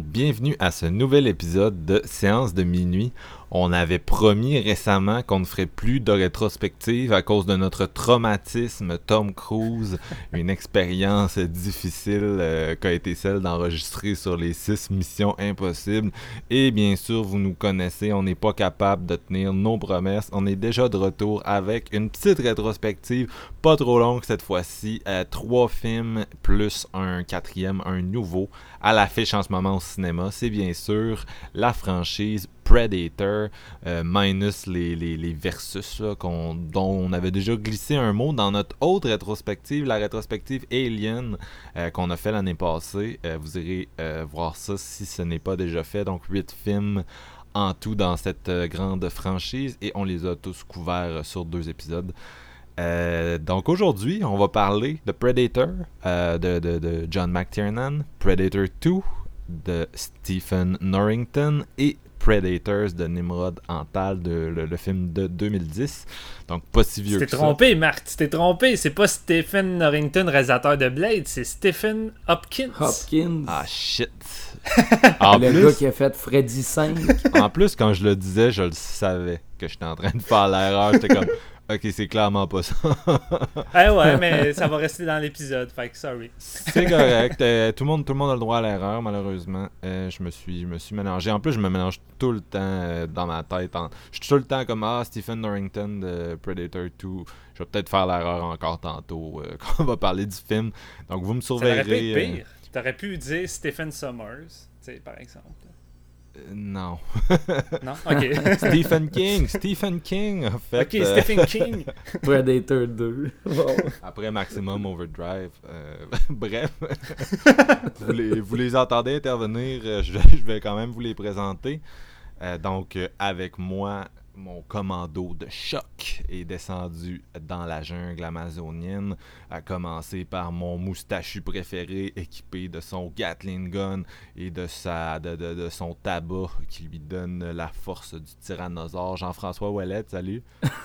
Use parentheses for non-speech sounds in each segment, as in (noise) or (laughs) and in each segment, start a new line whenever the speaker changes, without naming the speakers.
Bienvenue à ce nouvel épisode de Séance de minuit. On avait promis récemment qu'on ne ferait plus de rétrospective à cause de notre traumatisme Tom Cruise, (laughs) une expérience difficile euh, qu'a été celle d'enregistrer sur les six missions impossibles. Et bien sûr, vous nous connaissez, on n'est pas capable de tenir nos promesses. On est déjà de retour avec une petite rétrospective, pas trop longue cette fois-ci, euh, trois films plus un quatrième, un nouveau à l'affiche en ce moment au cinéma. C'est bien sûr la franchise Predator, euh, minus les, les, versus dont on avait déjà glissé un mot dans notre autre rétrospective, la rétrospective Alien euh, qu'on a fait l'année passée. Euh, vous irez voir ça si ce n'est pas déjà fait. Donc 8 films en tout dans cette grande franchise et on les a tous couverts sur deux épisodes. donc aujourd'hui, on va parler de Predator de, de, de, John McTiernan, Predator 2 de Stephen Norrington et Predators de Nimrod Antal, de, le, film de 2010. Donc, pas si vieux
que ça. Tu t'es trompé, Marc, tu t'es trompé. C'est pas Stephen Norrington, réalisateur de Blade, c'est Stephen Hopkins.
Hopkins.
Ah, shit. (laughs)
le gars qui a fait Freddy 5.
en plus, quand je le disais, je le savais que j'étais en train de faire l'erreur. J'étais comme, Ok, c'est clairement pas ça. (laughs)
eh ouais, mais ça va rester dans l'épisode, fait que sorry.
c'est correct. (laughs) Euh, tout, le monde, tout le monde a le droit à l'erreur, malheureusement. Euh, je, me suis, je me suis mélangé. En plus, je me mélange tout le temps euh, dans ma tête. Je suis tout le temps comme Ah, Stephen Norrington de Predator 2. Je vais peut-être faire l'erreur encore tantôt (laughs) quand on va parler du film. Donc, vous me surveillerez.
T'aurais pu dire Stephen Summers, par exemple.
Euh, non.
non? (laughs) Ok.
Stephen King. Stephen King, en fait.
Ok, euh, Stephen King. (laughs)
Predator 2.
Après Maximum Overdrive. Euh, (laughs) bref. vous, les, vous, les, entendez intervenir. Je, je, vais quand même vous les présenter. donc, avec moi, mon commando de choc est descendu dans la jungle amazonienne, à commencer par mon moustachu préféré équipé de son Gatling gun et de, sa, de, de, son tabac qui lui donne la force du tyrannosaure. Jean-François Ouellet, salut.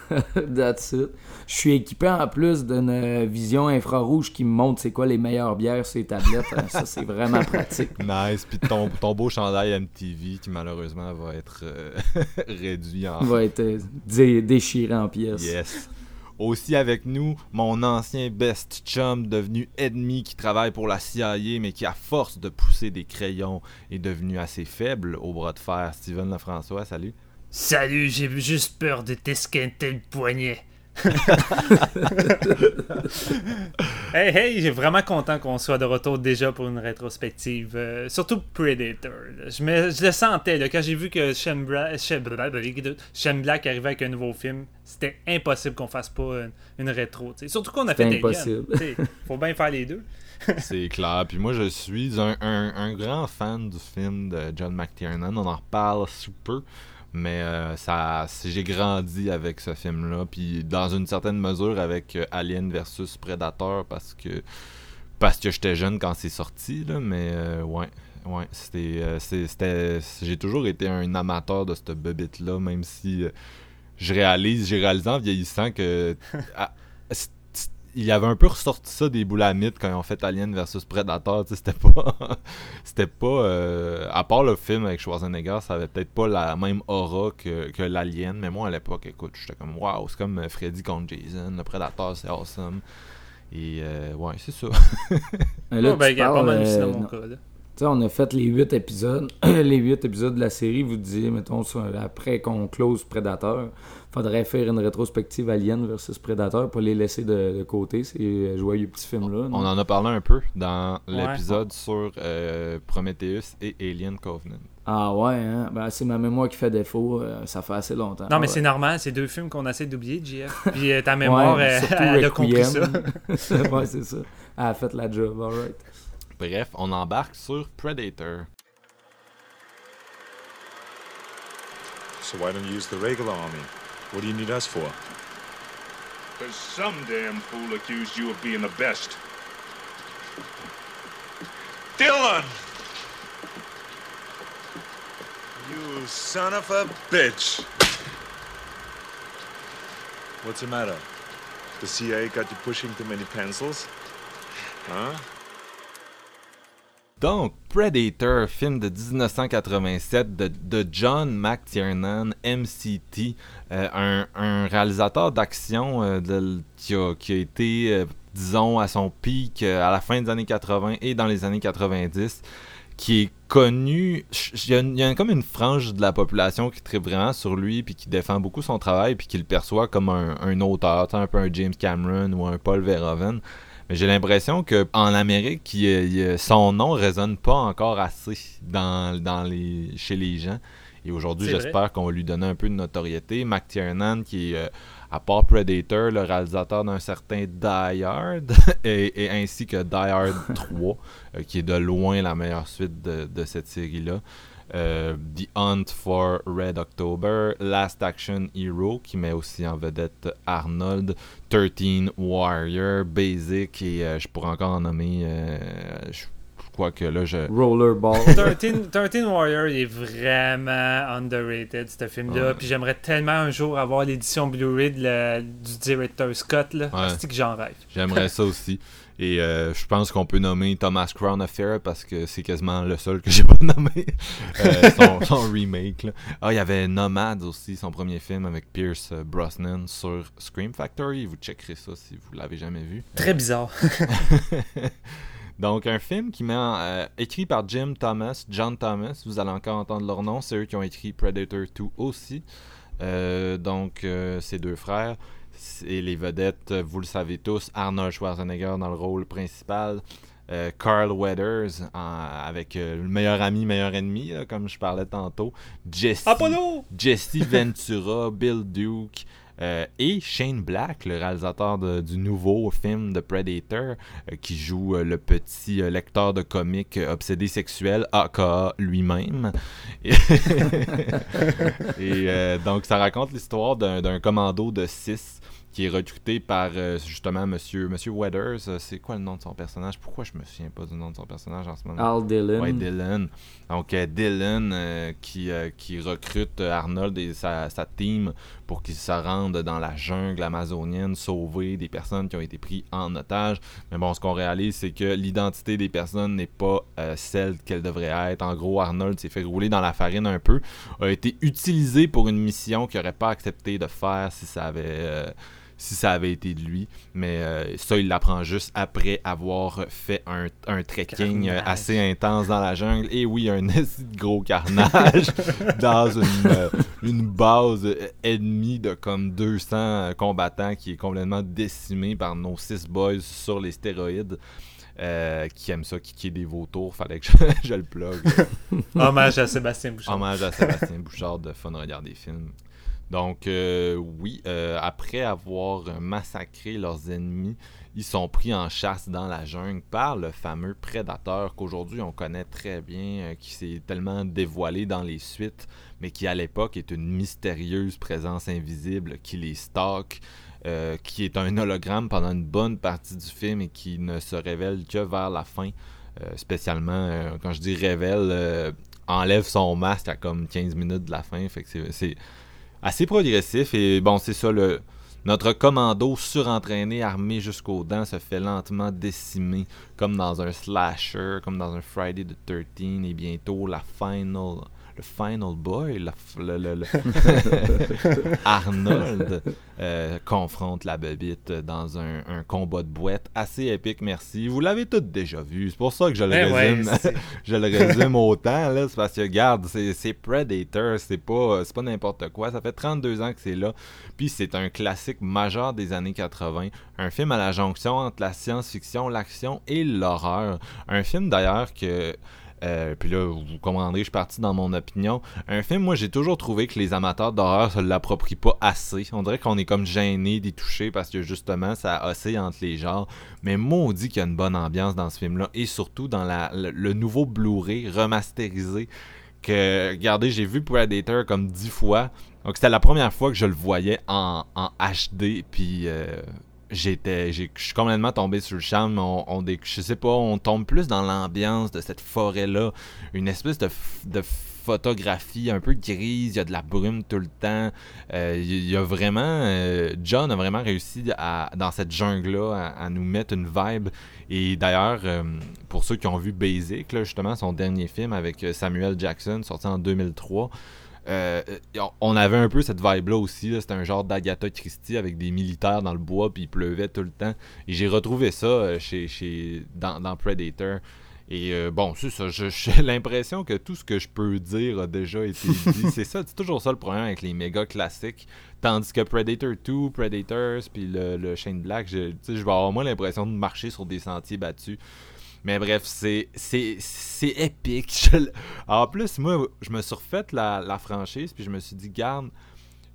(laughs)
That's it. Je suis équipé en plus d'une vision infrarouge qui me montre c'est quoi les meilleures bières sur les tablettes. Ça, c'est vraiment (laughs) pratique.
Nice. Puis ton, ton beau chandail MTV qui malheureusement va être euh, (laughs) réduit en
être euh, déchiré en pièces.
Yes. Aussi avec nous, mon ancien best chum devenu ennemi qui travaille pour la CIA mais qui à force de pousser des crayons est devenu assez faible au bras de fer. Steven Lefrançois, salut.
Salut, j'ai juste peur de t'esquinter le poignet. (laughs) hey, hey, j'ai vraiment content qu'on soit de retour déjà pour une rétrospective. Euh, surtout Predator. Je, me, je le sentais quand j'ai vu que Shem, Black arrivait avec un nouveau film. C'était impossible qu'on fasse pas une, rétro. Surtout qu'on a fait des impossible. (laughs) faut bien faire les deux. (laughs)
C'est clair. Puis moi, je suis un, un, grand fan du film de John McTiernan. On en reparle sous peu. Mais euh, ça, j'ai grandi avec ce film-là, puis dans une certaine mesure avec euh, Alien versus Predator parce que parce que j'étais jeune quand c'est sorti, là, mais euh, ouais, ouais, c'était, c'était, j'ai toujours été un amateur de cette bebite là, même si je réalise, j'ai réalisé en vieillissant que (laughs) il y avait un peu ressorti ça des boulamites quand ils ont fait Alien versus Predator. C'était pas. (laughs) c'était pas. Euh, à part le film avec Schwarzenegger, ça avait peut-être pas la même aura que, que l'Alien. Mais moi, à l'époque, écoute, j'étais comme waouh, c'est comme Freddy contre Jason. Le Predator, c'est awesome. Et euh, ouais, c'est ça. (laughs)
là, oh, ben, tu parles, pas mal euh, mon on a fait les huit épisodes. (clears throat) les huit épisodes de la série, vous disiez, mettons, après qu'on close Predator, faudrait faire une rétrospective Alien versus Predator pour les laisser de, côté, ces joyeux petits films-là.
On en a parlé un peu dans l'épisode sur euh, Prometheus et Alien Covenant.
Ah ouais, hein? ben, c'est ma mémoire qui fait défaut. Euh, ça fait assez longtemps.
Non, mais c'est normal. C'est deux films qu'on essaie d'oublier, JF. Puis euh, ta mémoire, elle, a compris ça. (laughs)
ouais, c'est ça. Elle a fait la job, alright.
Bref, on embarque sur Predator.
So why don't you use the regular army? What do you need us for?
Because some damn fool accused you of being the best. Dylan!
You son of a bitch! What's the matter? The CIA got you pushing too many pencils? Huh?
Donc, Predator, film de 1987 de, John McTiernan, MCT, euh, un, réalisateur d'action euh, qui, a, été, euh, disons, à son pic à la fin des années 80 et dans les années 90, qui est connu. Il y, a, comme une frange de la population qui tripe vraiment sur lui, puis qui défend beaucoup son travail, puis qui le perçoit comme un, un auteur, un peu un James Cameron ou un Paul Verhoeven. Mais j'ai l'impression que en Amérique, son nom résonne pas encore assez dans, dans les, chez les gens. Et aujourd'hui, j'espère qu'on va lui donner un peu de notoriété. McTiernan, qui est, euh, à part Predator, le réalisateur d'un certain Die Hard, (laughs) et, ainsi que Die Hard (laughs) 3, euh, qui est de loin la meilleure suite de, de cette série-là. Euh, The Hunt for Red October, Last Action Hero, qui met aussi en vedette Arnold, 13 Warrior, Basic, et euh, je pourrais encore en nommer. Euh, je crois que là, je.
Rollerball. (laughs)
13, Warrior, il est vraiment underrated, ce film-là. Puis j'aimerais tellement un jour avoir l'édition Blu-ray du directeur Scott. là. C'est que j'en rêve.
J'aimerais ça (laughs) aussi. Et euh, je pense qu'on peut nommer Thomas Crown Affair parce que c'est quasiment le seul que (laughs) j'ai pas nommé. Euh, son, (laughs) remake. Ah, il y avait Nomad aussi, son premier film avec Pierce euh, Brosnan sur Scream Factory. Vous checkerez ça si vous l'avez jamais vu.
Très bizarre. (laughs)
Donc, un film qui met écrit par Jim Thomas, John Thomas. Vous allez encore entendre leur nom. C'est eux qui ont écrit Predator 2 aussi. donc, ces deux frères. Et les vedettes, vous le savez tous, Arnold Schwarzenegger dans le rôle principal, euh, Carl Weathers avec euh, le meilleur ami, meilleur ennemi, comme je parlais tantôt, Jesse, Jesse (laughs) Ventura, Bill Duke, euh, et Shane Black, le réalisateur du nouveau film de Predator, qui joue le petit lecteur de comics obsédé sexuel, aka lui-même. Et, (laughs) et donc, ça raconte l'histoire d'un commando de 6 qui est recruté par euh, justement Monsieur, Monsieur Weathers. Euh, c'est quoi le nom de son personnage? Pourquoi je me souviens pas du nom de son personnage en ce moment?
Al Dillon.
Ouais, Dillon. Donc euh, Dillon qui, qui recrute Arnold et sa, sa team pour qu'ils se rendent dans la jungle amazonienne sauver des personnes qui ont été prises en otage. Mais bon, ce qu'on réalise, c'est que l'identité des personnes n'est pas celle qu'elle devrait être. En gros, Arnold s'est fait rouler dans la farine un peu, a été utilisé pour une mission qu'il n'aurait pas accepté de faire si ça avait si ça avait été de lui. Mais euh, ça, il l'apprend juste après avoir fait un, un trekking euh, assez intense dans la jungle. Et oui, un (laughs) gros carnage (laughs) dans une, euh, une, base ennemie de comme 200 combattants qui est complètement décimée par nos six boys sur les stéroïdes. qui aiment ça, qui est des vautours, fallait que (laughs) je, le plug.
Hommage à Sébastien Bouchard.
Hommage à Sébastien Bouchard de Fun Regarder Films. Donc, euh, oui, euh, après avoir massacré leurs ennemis, ils sont pris en chasse dans la jungle par le fameux prédateur qu'aujourd'hui on connaît très bien, euh, qui s'est tellement dévoilé dans les suites, mais qui à l'époque est une mystérieuse présence invisible qui les stocke. qui est un hologramme pendant une bonne partie du film et qui ne se révèle que vers la fin. spécialement, quand je dis révèle, enlève son masque à comme 15 minutes de la fin. Fait que c'est assez progressif. Et bon, c'est ça, le, notre commando surentraîné, armé jusqu'aux dents, se fait lentement décimer, comme dans un slasher, comme dans un Friday the 13 et bientôt la final, le Final Boy, le, le, le (laughs) Arnold, euh, confronte la bébite dans un, un, combat de boîte assez épique, merci. Vous l'avez tous déjà vu, c'est pour ça que je le
ouais,
résume, (laughs) je le résume autant, là, c'est parce que, regarde, c'est Predator, c'est pas, c'est pas n'importe quoi, ça fait 32 ans que c'est là, puis c'est un classique majeur des années 80, un film à la jonction entre la science-fiction, l'action et l'horreur, un film d'ailleurs que... euh, puis là, vous comprendrez, je suis parti dans mon opinion. Un film, moi, j'ai toujours trouvé que les amateurs d'horreur se l'approprient pas assez. On dirait qu'on est comme gêné d'y toucher parce que justement, ça oscille entre les genres. Mais maudit qu'il y a une bonne ambiance dans ce film-là. Et surtout dans la, le, nouveau Blu-ray remasterisé. Que, regardez, j'ai vu Predator comme dix fois. Donc, c'était la première fois que je le voyais en, en HD. Puis, euh, j'étais j'ai- je suis complètement tombé sur le charme on, on je sais pas on tombe plus dans l'ambiance de cette forêt là une espèce de, de photographie un peu grise il y a de la brume tout le temps. Euh, il y, a vraiment euh, John a vraiment réussi à, dans cette jungle là à, à nous mettre une vibe. Et d'ailleurs euh, pour ceux qui ont vu Basic là, justement son dernier film avec euh, Samuel Jackson sorti en 2003 euh, on avait un peu cette vibe-là aussi. là. C'était un genre d'Agatha Christie avec des militaires dans le bois, puis il pleuvait tout le temps. Et j'ai retrouvé ça euh, chez, chez, dans, dans Predator. Et euh, bon, c'est ça. je- (laughs) J'ai l'impression que tout ce que je peux dire a déjà été (laughs) dit. c'est ça, c'est toujours ça le problème avec les méga classiques. Tandis que Predator 2, Predators, puis le, le Shane Black, je, je vais avoir moins l'impression de marcher sur des sentiers battus. Mais bref, c'est c'est c'est épique. (laughs) Je en plus, moi, je me suis refait la, la franchise, puis je me suis dit, garde,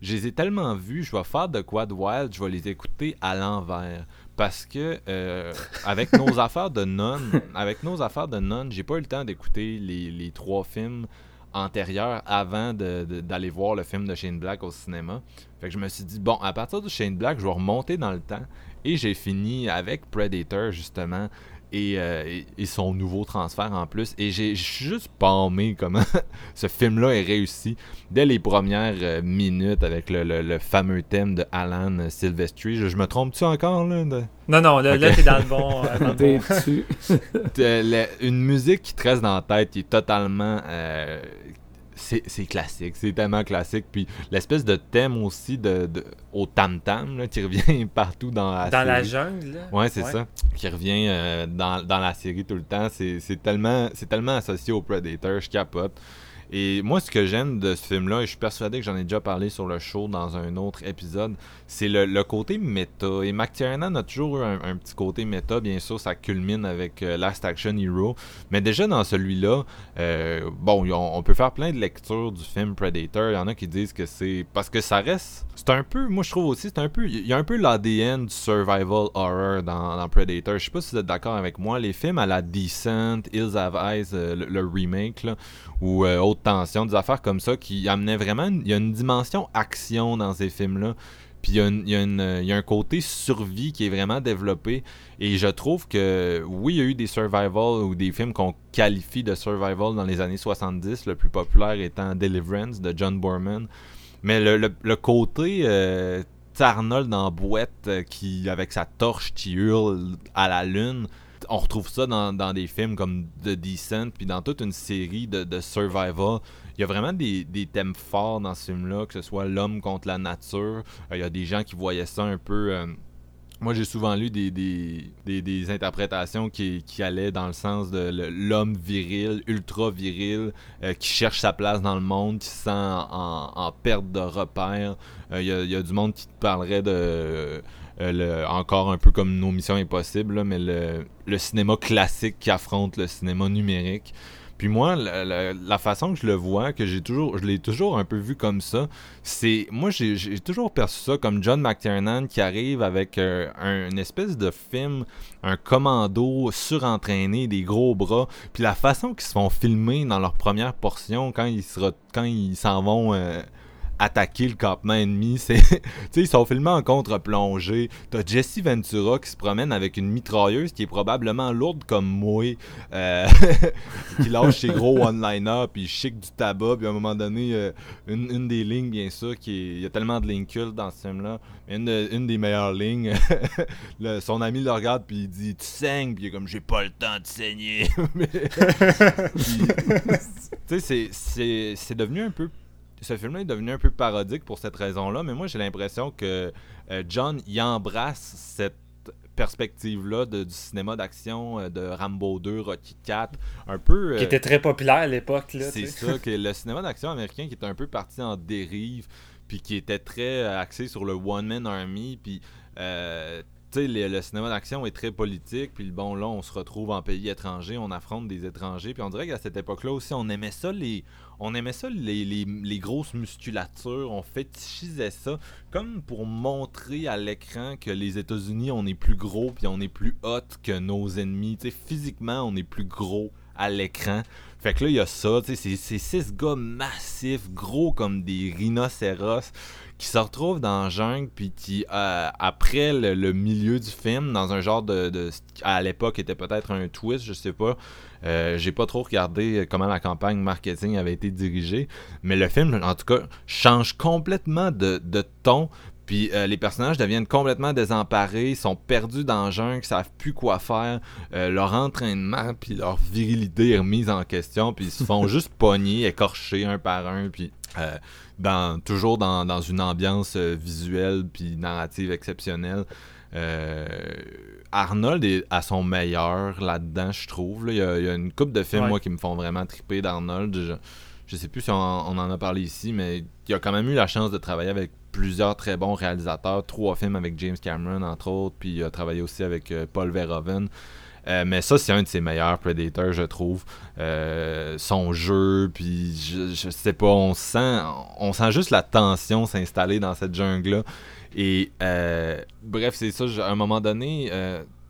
je les ai tellement vus, je vais faire de quoi de wild, je vais les écouter à l'envers. Parce que euh, avec (laughs) nos affaires de non, avec nos affaires de non, j'ai pas eu le temps d'écouter les, les trois films antérieurs avant d'aller voir le film de Shane Black au cinéma. Fait que je me suis dit, bon, à partir de Shane Black, je vais remonter dans le temps. Et j'ai fini avec Predator, justement, et, euh, et- son nouveau transfert en plus. Et j'ai juste palmé comment (laughs) ce film-là est réussi dès les premières euh, minutes avec le, le- le fameux thème de Alan Silvestri. Je, je me trompe-tu encore, là? de-
Non, non, là, là
Ok.
t'es dans le bon. euh, dans le
T'es
bon. (laughs)
une musique qui te reste dans la tête, qui est totalement. euh, c'est classique, c'est tellement classique. Puis l'espèce de thème aussi de, de- au tam-tam là, qui revient (laughs) partout dans la
Dans la jungle, là?
Ouais, c'est ça. Qui revient euh, dans, dans la série tout le temps. C'est c'est tellement, c'est tellement associé au Predator, je capote. Et moi, ce que j'aime de ce film-là, et je suis persuadé que j'en ai déjà parlé sur le show dans un autre épisode, c'est le, le côté méta. Et McTiernan a toujours eu un, petit côté méta. Bien sûr, ça culmine avec euh, Last Action Hero. Mais déjà dans celui-là, euh, bon, on, peut faire plein de lectures du film Predator. Il y en a qui disent que c'est... Parce que ça reste... C'est un peu... Moi, je trouve aussi, c'est un peu... Il y a un peu l'ADN du survival horror dans, Predator. Je sais pas si vous êtes d'accord avec moi. Les films à la Decent, Hills Have Eyes, euh, le, remake, ou euh, Haute Tension, des affaires comme ça qui amenaient vraiment... Il y a une dimension action dans ces films-là. Puis il y, a un côté survie qui est vraiment développé. Et je trouve que, oui, il y a eu des survival ou des films qu'on qualifie de survival dans les années 70, le plus populaire étant Deliverance de John Borman. Mais le, le- côté euh, Arnold en boîte euh, qui, avec sa torche qui hurle à la lune, on retrouve ça dans, dans des films comme The Descent, puis dans toute une série de, de survival. Il y a vraiment des, des thèmes forts dans ce film-là, que ce soit l'homme contre la nature. Euh, il y a des gens qui voyaient ça un peu. euh, moi, j'ai souvent lu des, des, des, interprétations qui, qui allaient dans le sens de l'homme viril, ultra viril, euh, qui cherche sa place dans le monde, qui se sent en, en perte de repère. Il y, y a du monde qui te parlerait de. Euh, encore un peu comme nos missions impossibles, là, mais le, cinéma classique qui affronte le cinéma numérique. Puis moi, la, façon que je le vois, que j'ai toujours, je l'ai toujours un peu vu comme ça, c'est moi j'ai toujours perçu ça comme John McTiernan qui arrive avec euh, un, une espèce de film, un commando surentraîné, des gros bras, puis la façon qu'ils se font filmer dans leur première portion quand ils quand ils s'en vont euh, attaquer le campement ennemi. (laughs) C'est, ils sont filmés en contre-plongée. T'as Jesse Ventura qui se promène avec une mitrailleuse qui est probablement lourde comme moi, euh, (laughs) qui lâche ses gros one-liners, puis chic du tabac, puis à un moment donné, euh, une, une, des lignes, bien sûr, qui il y a tellement de lignes cultes dans ce film-là, une, une des meilleures lignes, (laughs) son ami le regarde, puis il dit « Tu saignes », puis il est comme « J'ai pas le temps de saigner Tu sais, c'est devenu un peu ce film-là est devenu un peu parodique pour cette raison-là, mais moi j'ai l'impression que euh, John y embrasse cette perspective-là du cinéma d'action euh, de Rambo 2, Rocky 4, un peu...
qui était très populaire à l'époque.
C'est ça, (laughs) que le cinéma d'action américain qui était un peu parti en dérive, puis qui était très euh, axé sur le one-man army, puis tu sais, le, cinéma d'action est très politique, puis bon, là, on se retrouve en pays étranger, on affronte des étrangers, puis on dirait qu'à cette époque-là aussi, on aimait ça, les, on aimait ça, les, les, grosses musculatures, on fétichisait ça, comme pour montrer à l'écran que les États-Unis, on est plus gros, puis on est plus hot que nos ennemis, physiquement, on est plus gros à l'écran. Fait que là, il y a ça, c'est six gars massifs, gros comme des rhinocéros, qui se retrouvent dans jungle, puis qui, euh, après le, milieu du film, dans un genre de. à l'époque, était peut-être un twist, je sais pas. Euh, j'ai pas trop regardé comment la campagne marketing avait été dirigée, mais le film, en tout cas, change complètement de, de ton. Puis euh, les personnages deviennent complètement désemparés, sont perdus dans le jungle, savent plus quoi faire. leur entraînement puis leur virilité est remise en question, puis ils se font (laughs) juste pogner, écorcher un par un, puis dans, toujours dans, une ambiance euh, visuelle puis narrative exceptionnelle. Euh, Arnold est à son meilleur là-dedans, je trouve. Il, y a, une coupe de films, moi, qui me font vraiment triper d'Arnold. Je, je sais plus si on, en a parlé ici, mais il a quand même eu la chance de travailler avec plusieurs très bons réalisateurs. Trois films avec James Cameron, entre autres, puis il a travaillé aussi avec euh, Paul Verhoeven. Euh, mais ça, c'est un de ses meilleurs Predators, je trouve. Euh, son jeu, puis je, sais pas, on sent, on sent juste la tension s'installer dans cette jungle-là. Et euh, bref, c'est ça, à un moment donné,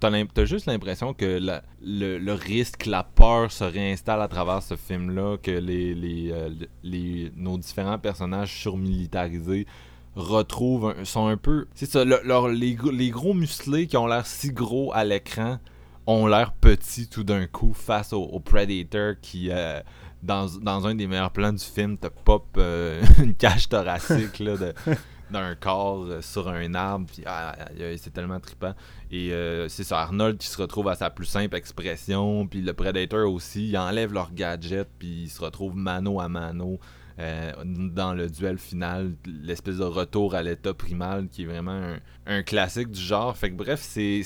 t'as juste l'impression que le, risque, la peur se réinstalle à travers ce film-là, que les, les, nos différents personnages surmilitarisés retrouvent, sont un peu... C'est ça, les, les gros musclés qui ont l'air si gros à l'écran ont l'air petits tout d'un coup face au, Predator qui, euh, dans, un des meilleurs plans du film, te pop euh, (laughs) une cage thoracique (laughs) d'un corps euh, sur un arbre. Puis, ah, c'est tellement trippant. Et c'est ça, Arnold qui se retrouve à sa plus simple expression. Puis le Predator aussi, il enlève leur gadget. Puis il se retrouve mano à mano euh, dans le duel final, l'espèce de retour à l'état primal qui est vraiment un, classique du genre. Fait que bref, c'est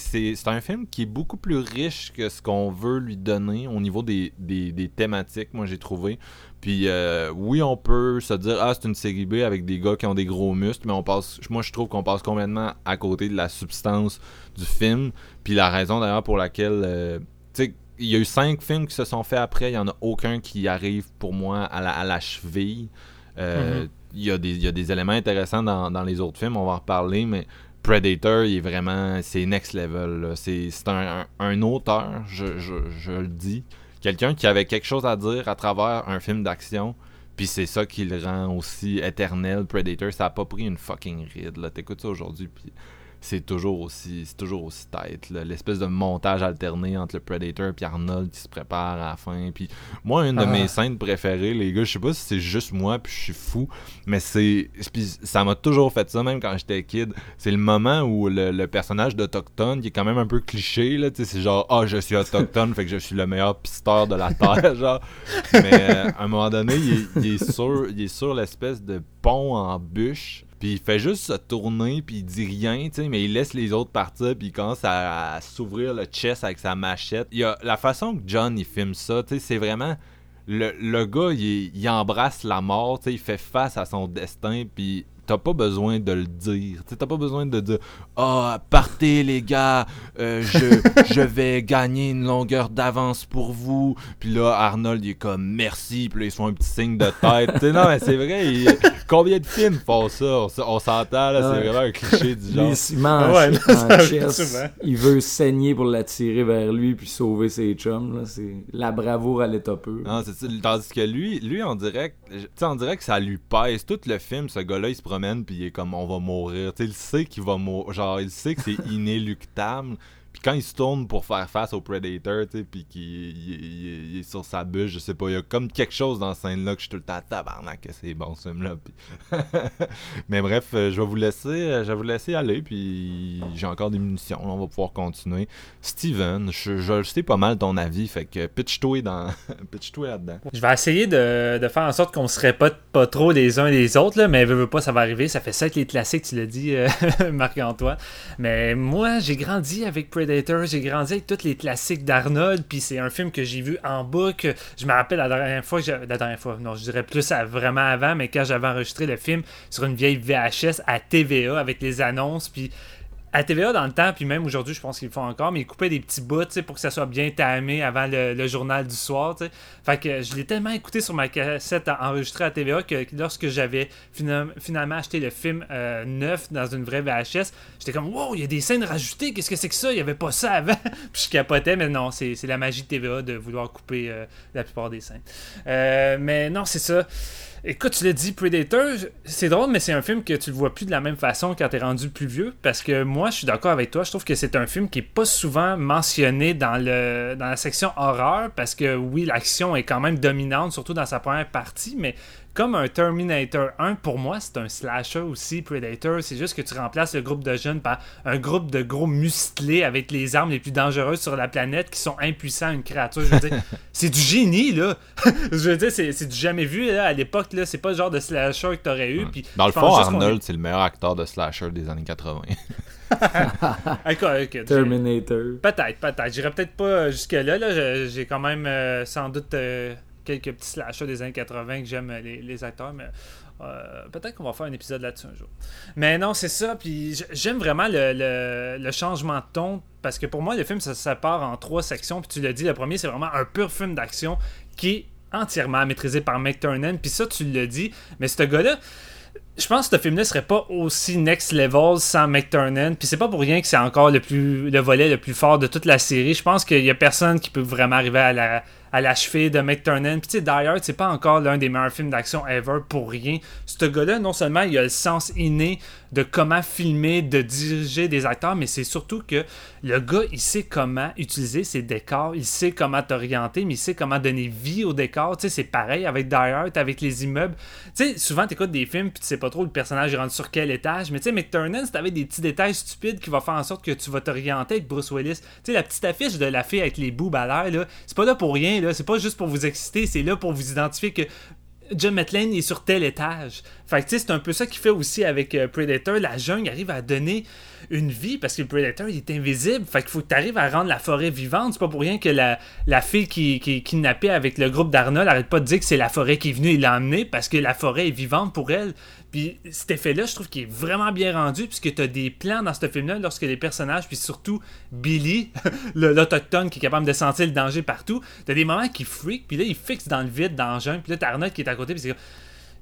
un film qui est beaucoup plus riche que ce qu'on veut lui donner au niveau des, des, thématiques, moi j'ai trouvé. Puis euh, oui, on peut se dire ah c'est une série B avec des gars qui ont des gros muscles, mais on passe, moi je trouve qu'on passe complètement à côté de la substance du film. Puis la raison d'ailleurs pour laquelle, euh, il y a eu cinq films qui se sont faits après. Il n'y en a aucun qui arrive pour moi à la, à la cheville. Euh, mm-hmm. il, y a des, il y, a des, éléments intéressants dans, dans, les autres films, on va en reparler, mais Predator, il est vraiment. C'est next level. C'est un, un, auteur, je, je, je, le dis. Quelqu'un qui avait quelque chose à dire à travers un film d'action. Puis c'est ça qui le rend aussi éternel. Predator, ça a pas pris une fucking ride. T'écoutes ça aujourd'hui, puis c'est toujours aussi c'est toujours aussi tête l'espèce de montage alterné entre le Predator et Arnold qui se prépare à la fin. Puis moi une de mes ah. scènes préférées les gars je sais pas si c'est juste moi puis je suis fou mais c'est ça m'a toujours fait ça même quand j'étais kid. C'est le moment où le, personnage d'Autochtone qui est quand même un peu cliché là c'est genre ah je suis autochtone (laughs) fait que je suis le meilleur pisteur de la terre (laughs) genre. Mais euh, à un moment donné il est, sur il est sur l'espèce de pont en bûche puis il fait juste se tourner, puis il dit rien, tu sais, mais il laisse les autres partir, puis il commence à, s'ouvrir le chest avec sa machette. Il la façon que John il filme ça, tu sais, c'est vraiment le, le, gars, il, embrasse la mort, tu sais, il fait face à son destin, puis t'as pas besoin de le dire. T'as pas besoin de dire Ah, partez les gars, euh, je, (laughs) je vais gagner une longueur d'avance pour vous. Puis là, Arnold, il est comme merci. Puis là, ils font un petit signe de tête. Tu sais, non, mais c'est vrai. il- Combien de films font ça? On, s'entend, là, c'est vraiment un cliché du genre.
il en,
Ouais,
en chess.
souvent.
Il veut saigner pour l'attirer vers lui puis sauver ses chums. là. C'est la bravoure à l'état pur.
Non, c'est ça. Tandis que lui, lui, sais, on dirait que ça lui pèse. Tout le film, ce gars-là, il se puis il est comme, on va mourir. Tu sais, il sait qu'il va mourir. Genre, il sait que c'est inéluctable. Puis quand il se tourne pour faire face au Predator, tu sais, puis qu'il il- il- il est sur sa bûche, je sais pas, il y a comme quelque chose dans cette scène-là que je suis tout le temps tabarnak que c'est bon ce film-là. (laughs) Mais bref, euh, je vais vous laisser, euh, je vais vous laisser aller, puis j'ai encore des munitions, on va pouvoir continuer. Steven, je, je sais pas mal ton avis, fait que pitch-toi dans, (laughs) pitch-toi là-dedans.
Je vais essayer de, faire en sorte qu'on se répète pas trop les uns les autres, mais veux, veux pas, ça va arriver. Ça fait ça avec les classiques, tu l'as dit, euh, (laughs) Marc-Antoine. Mais moi, j'ai grandi avec Predator, j'ai grandi avec tous les classiques d'Arnold, puis c'est un film que j'ai vu en boucle. Je me rappelle la dernière fois, que la dernière non, je dirais plus à- vraiment avant, mais quand j'avais enregistré le film sur une vieille VHS à TVA avec les annonces, puis à TVA dans le temps, puis même aujourd'hui, je pense qu'ils le font encore, mais ils coupaient des petits bouts pour que ça soit bien tamé avant le, journal du soir. tu sais. Fait que je l'ai tellement écouté sur ma cassette en- enregistrée à TVA que lorsque j'avais fina- finalement acheté le film euh, neuf dans une vraie VHS, j'étais comme Wow, il y a des scènes rajoutées, qu'est-ce que c'est que ça? Il n'y avait pas ça avant. (laughs) puis je capotais, mais non, c'est c'est la magie de TVA de vouloir couper euh, la plupart des scènes. Euh, mais non, c'est ça. Écoute, tu l'as dit, Predator, c'est drôle, mais c'est un film que tu le vois plus de la même façon quand t'es rendu plus vieux. Parce que moi, je suis d'accord avec toi. Je trouve que c'est un film qui est pas souvent mentionné dans, le, dans la section horreur. Parce que oui, l'action est quand même dominante, surtout dans sa première partie. Mais comme un Terminator 1, pour moi, c'est un slasher aussi, Predator. C'est juste que tu remplaces le groupe de jeunes par un groupe de gros musclés avec les armes les plus dangereuses sur la planète qui sont impuissants à une créature. Je veux dire, (laughs) c'est du génie, là. (laughs) je veux dire, c'est c'est du jamais vu, là, à l'époque, là. C'est pas le genre de slasher que t'aurais eu. puis
Dans le fond, Arnold, c'est le meilleur acteur de slasher des années 80.
est- Ok, ok, j'ai-
Terminator.
Peut-être, peut-être. J'irai peut-être pas jusque-là. Là. J'ai quand même euh, sans doute euh, quelques petits slashers des années 80 que j'aime euh, les, les acteurs, mais euh, peut-être qu'on va faire un épisode là-dessus un jour. Mais non, c'est ça. Puis j'aime vraiment le, le- le changement de ton parce que pour moi, le film ça se sépare en trois sections. Puis tu l'as dit, le premier, c'est vraiment un pur film d'action qui est entièrement maîtrisé par McTurnan. Puis ça, tu l'as dit. Mais ce gars-là, je pense que ce film-là serait pas aussi next level sans McTurnan. Puis c'est pas pour rien que c'est encore le plus le volet le plus fort de toute la série. Je pense qu'il y a personne qui peut vraiment arriver à la à la de McTurnan. Puis tu sais, Hard, c'est pas encore l'un des meilleurs films d'action ever pour rien. Ce gars-là, non seulement il a le sens inné de comment filmer, de diriger des acteurs, mais c'est surtout que le gars, il sait comment utiliser ses décors, il sait comment t'orienter, mais il sait comment donner vie aux décors. Tu sais, c'est pareil avec Die Hard, avec les immeubles. Tu sais, souvent, t'écoutes des films, puis tu sais pas trop le personnage rendu sur quel étage, mais tu sais, McTurnan, c'est avec des petits détails stupides qui vont faire en sorte que tu vas t'orienter avec Bruce Willis. Tu sais, la petite affiche de la fille avec les boobs à l'air, là, c'est pas là pour rien, c'est pas juste pour vous exciter, c'est là pour vous identifier que John McClane est sur tel étage. Fait que tu c'est un peu ça qu'il fait aussi avec euh, Predator. La jungle arrive à donner une vie parce que le Predator il est invisible. Fait qu'il faut que tu arrives à rendre la forêt vivante. C'est pas pour rien que la, fille qui, qui est kidnappée avec le groupe d'Arnold arrête pas de dire que c'est la forêt qui est venue et l'a emmenée parce que la forêt est vivante pour elle. Puis cet effet-là, je trouve qu'il est vraiment bien rendu puisque tu as des plans dans ce film-là lorsque les personnages, puis surtout Billy, (laughs) l'autochtone qui est capable de sentir le danger partout, t'as des moments qui freak, puis là il fixe dans le vide, dans le jungle, puis là t'as Arnold qui est à côté, puis c'est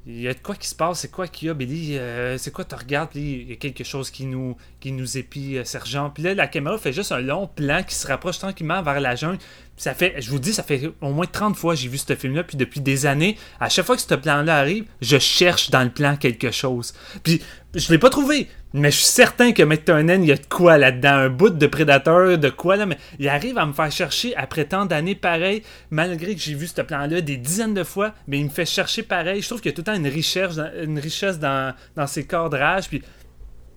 il y a de quoi qui se passe, c'est quoi qu'il y a, Billy, Euh, c'est quoi tu regardes, il y a quelque chose qui nous, qui nous épie, euh, sergent. Puis là, la caméra fait juste un long plan qui se rapproche tranquillement vers la jungle. Ça fait, je vous dis, ça fait au moins 30 fois que j'ai vu ce film-là, puis depuis des années, à chaque fois que ce plan-là arrive, je cherche dans le plan quelque chose. Puis je l'ai pas trouvé, mais je suis certain que McTurnan, il y a de quoi là-dedans, un bout de prédateur, de quoi là, mais il arrive à me faire chercher après tant d'années pareil, malgré que j'ai vu ce plan-là des dizaines de fois, mais il me fait chercher pareil. Je trouve qu'il y a tout le temps une richesse, dans- une richesse dans, dans ses cadrages, puis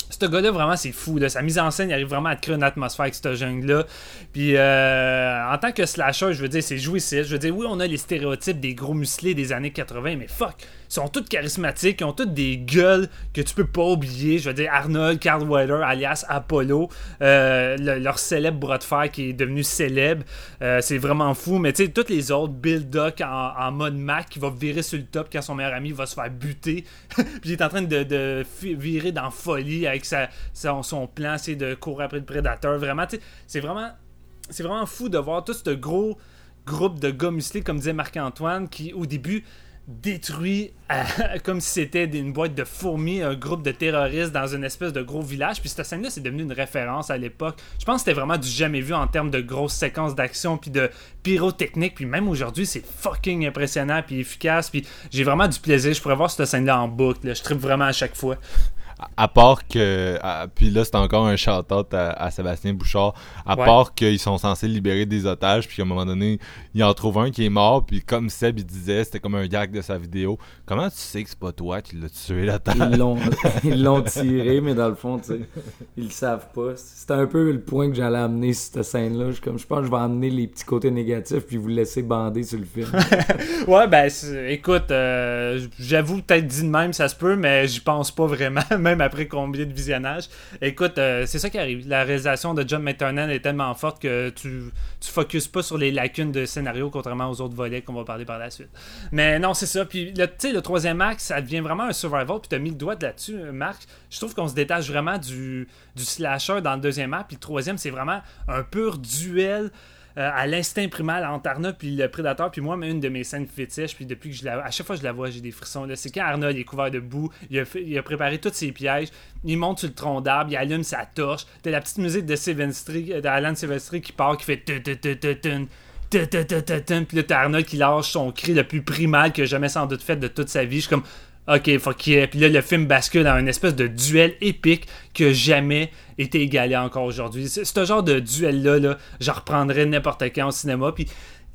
Ce gars-là, vraiment, c'est fou. Là. Sa mise en scène, il arrive vraiment à créer une atmosphère avec cette jungle-là. Puis, euh, en tant que slasher, je veux dire, c'est jouissif. Je veux dire, oui, on a les stéréotypes des gros musclés des années 80, mais fuck, ils sont tous charismatiques, ils ont toutes des gueules que tu peux pas oublier. Je veux dire, Arnold, Carl Weller, alias Apollo, euh, leur célèbre bras de fer qui est devenu célèbre. Euh, c'est vraiment fou. Mais tu sais, tous les autres, Bill Duck en, mode Mac qui va virer sur le top quand son meilleur ami va se faire buter. (laughs) Puis il est en train de, virer dans folie avec sa, son, plan, c'est de courir après le prédateur. Vraiment, c'est vraiment, c'est vraiment fou de voir tout ce gros groupe de gars musclés, comme disait Marc-Antoine, qui au début détruit (laughs) comme si c'était une boîte de fourmis, un groupe de terroristes dans une espèce de gros village. Puis cette scène-là, c'est devenu une référence à l'époque. Je pense que c'était vraiment du jamais vu en termes de grosses séquences d'action puis de pyrotechnique. Puis même aujourd'hui, c'est fucking impressionnant puis efficace. Puis j'ai vraiment du plaisir. Je pourrais voir cette scène-là en boucle. Je tripe vraiment à chaque fois
à part que. puis là, c'est encore un shout-out à, Sébastien Bouchard. À part qu'ils sont censés libérer des otages, puis à un moment donné, il en trouve un qui est mort, puis comme Seb il disait, c'était comme un gag de sa vidéo. Comment tu sais que c'est pas toi qui l'as tué l'otage (laughs)
Ils l'ont tiré, mais dans le fond, tu sais, ils le savent pas. C'était un peu le point que j'allais amener cette scène-là. Je, comme, je pense que je vais amener les petits côtés négatifs, puis vous laisser bander sur le film. (laughs)
ouais, ben, écoute, euh, j'avoue, peut-être dit de même, ça se peut, mais j'y pense pas vraiment même après combien de visionnages. Écoute, euh, c'est ça qui arrive. La réalisation de John McTernan est tellement forte que tu tu focuses pas sur les lacunes de scénario, contrairement aux autres volets qu'on va parler par la suite. Mais non, c'est ça. Puis le, le troisième acte, ça devient vraiment un survival. Puis tu as mis le doigt là-dessus, Marc. Je trouve qu'on se détache vraiment du, du slasher dans le deuxième acte. Puis le troisième, c'est vraiment un pur duel euh, à l'instinct primal entre Arnold puis le prédateur. Puis moi, une de mes scènes fétiches, puis depuis que je la à chaque fois que je la vois, j'ai des frissons. C'est quand Arnold est couvert de boue, il a, préparé tous ses pièges, il monte sur le tronc d'arbre, il allume sa torche. T'as la petite musique de Silvestri, d'Alan Silvestri qui part, qui fait puis là, t'as Arnold qui lâche son cri le plus primal a jamais sans doute fait de toute sa vie. Je suis comme, ok, fuck yeah. Puis là, le film bascule dans une espèce de duel épique qui jamais été égalé encore aujourd'hui. Ce genre de duel-là, là, je reprendrais n'importe quand au cinéma. Puis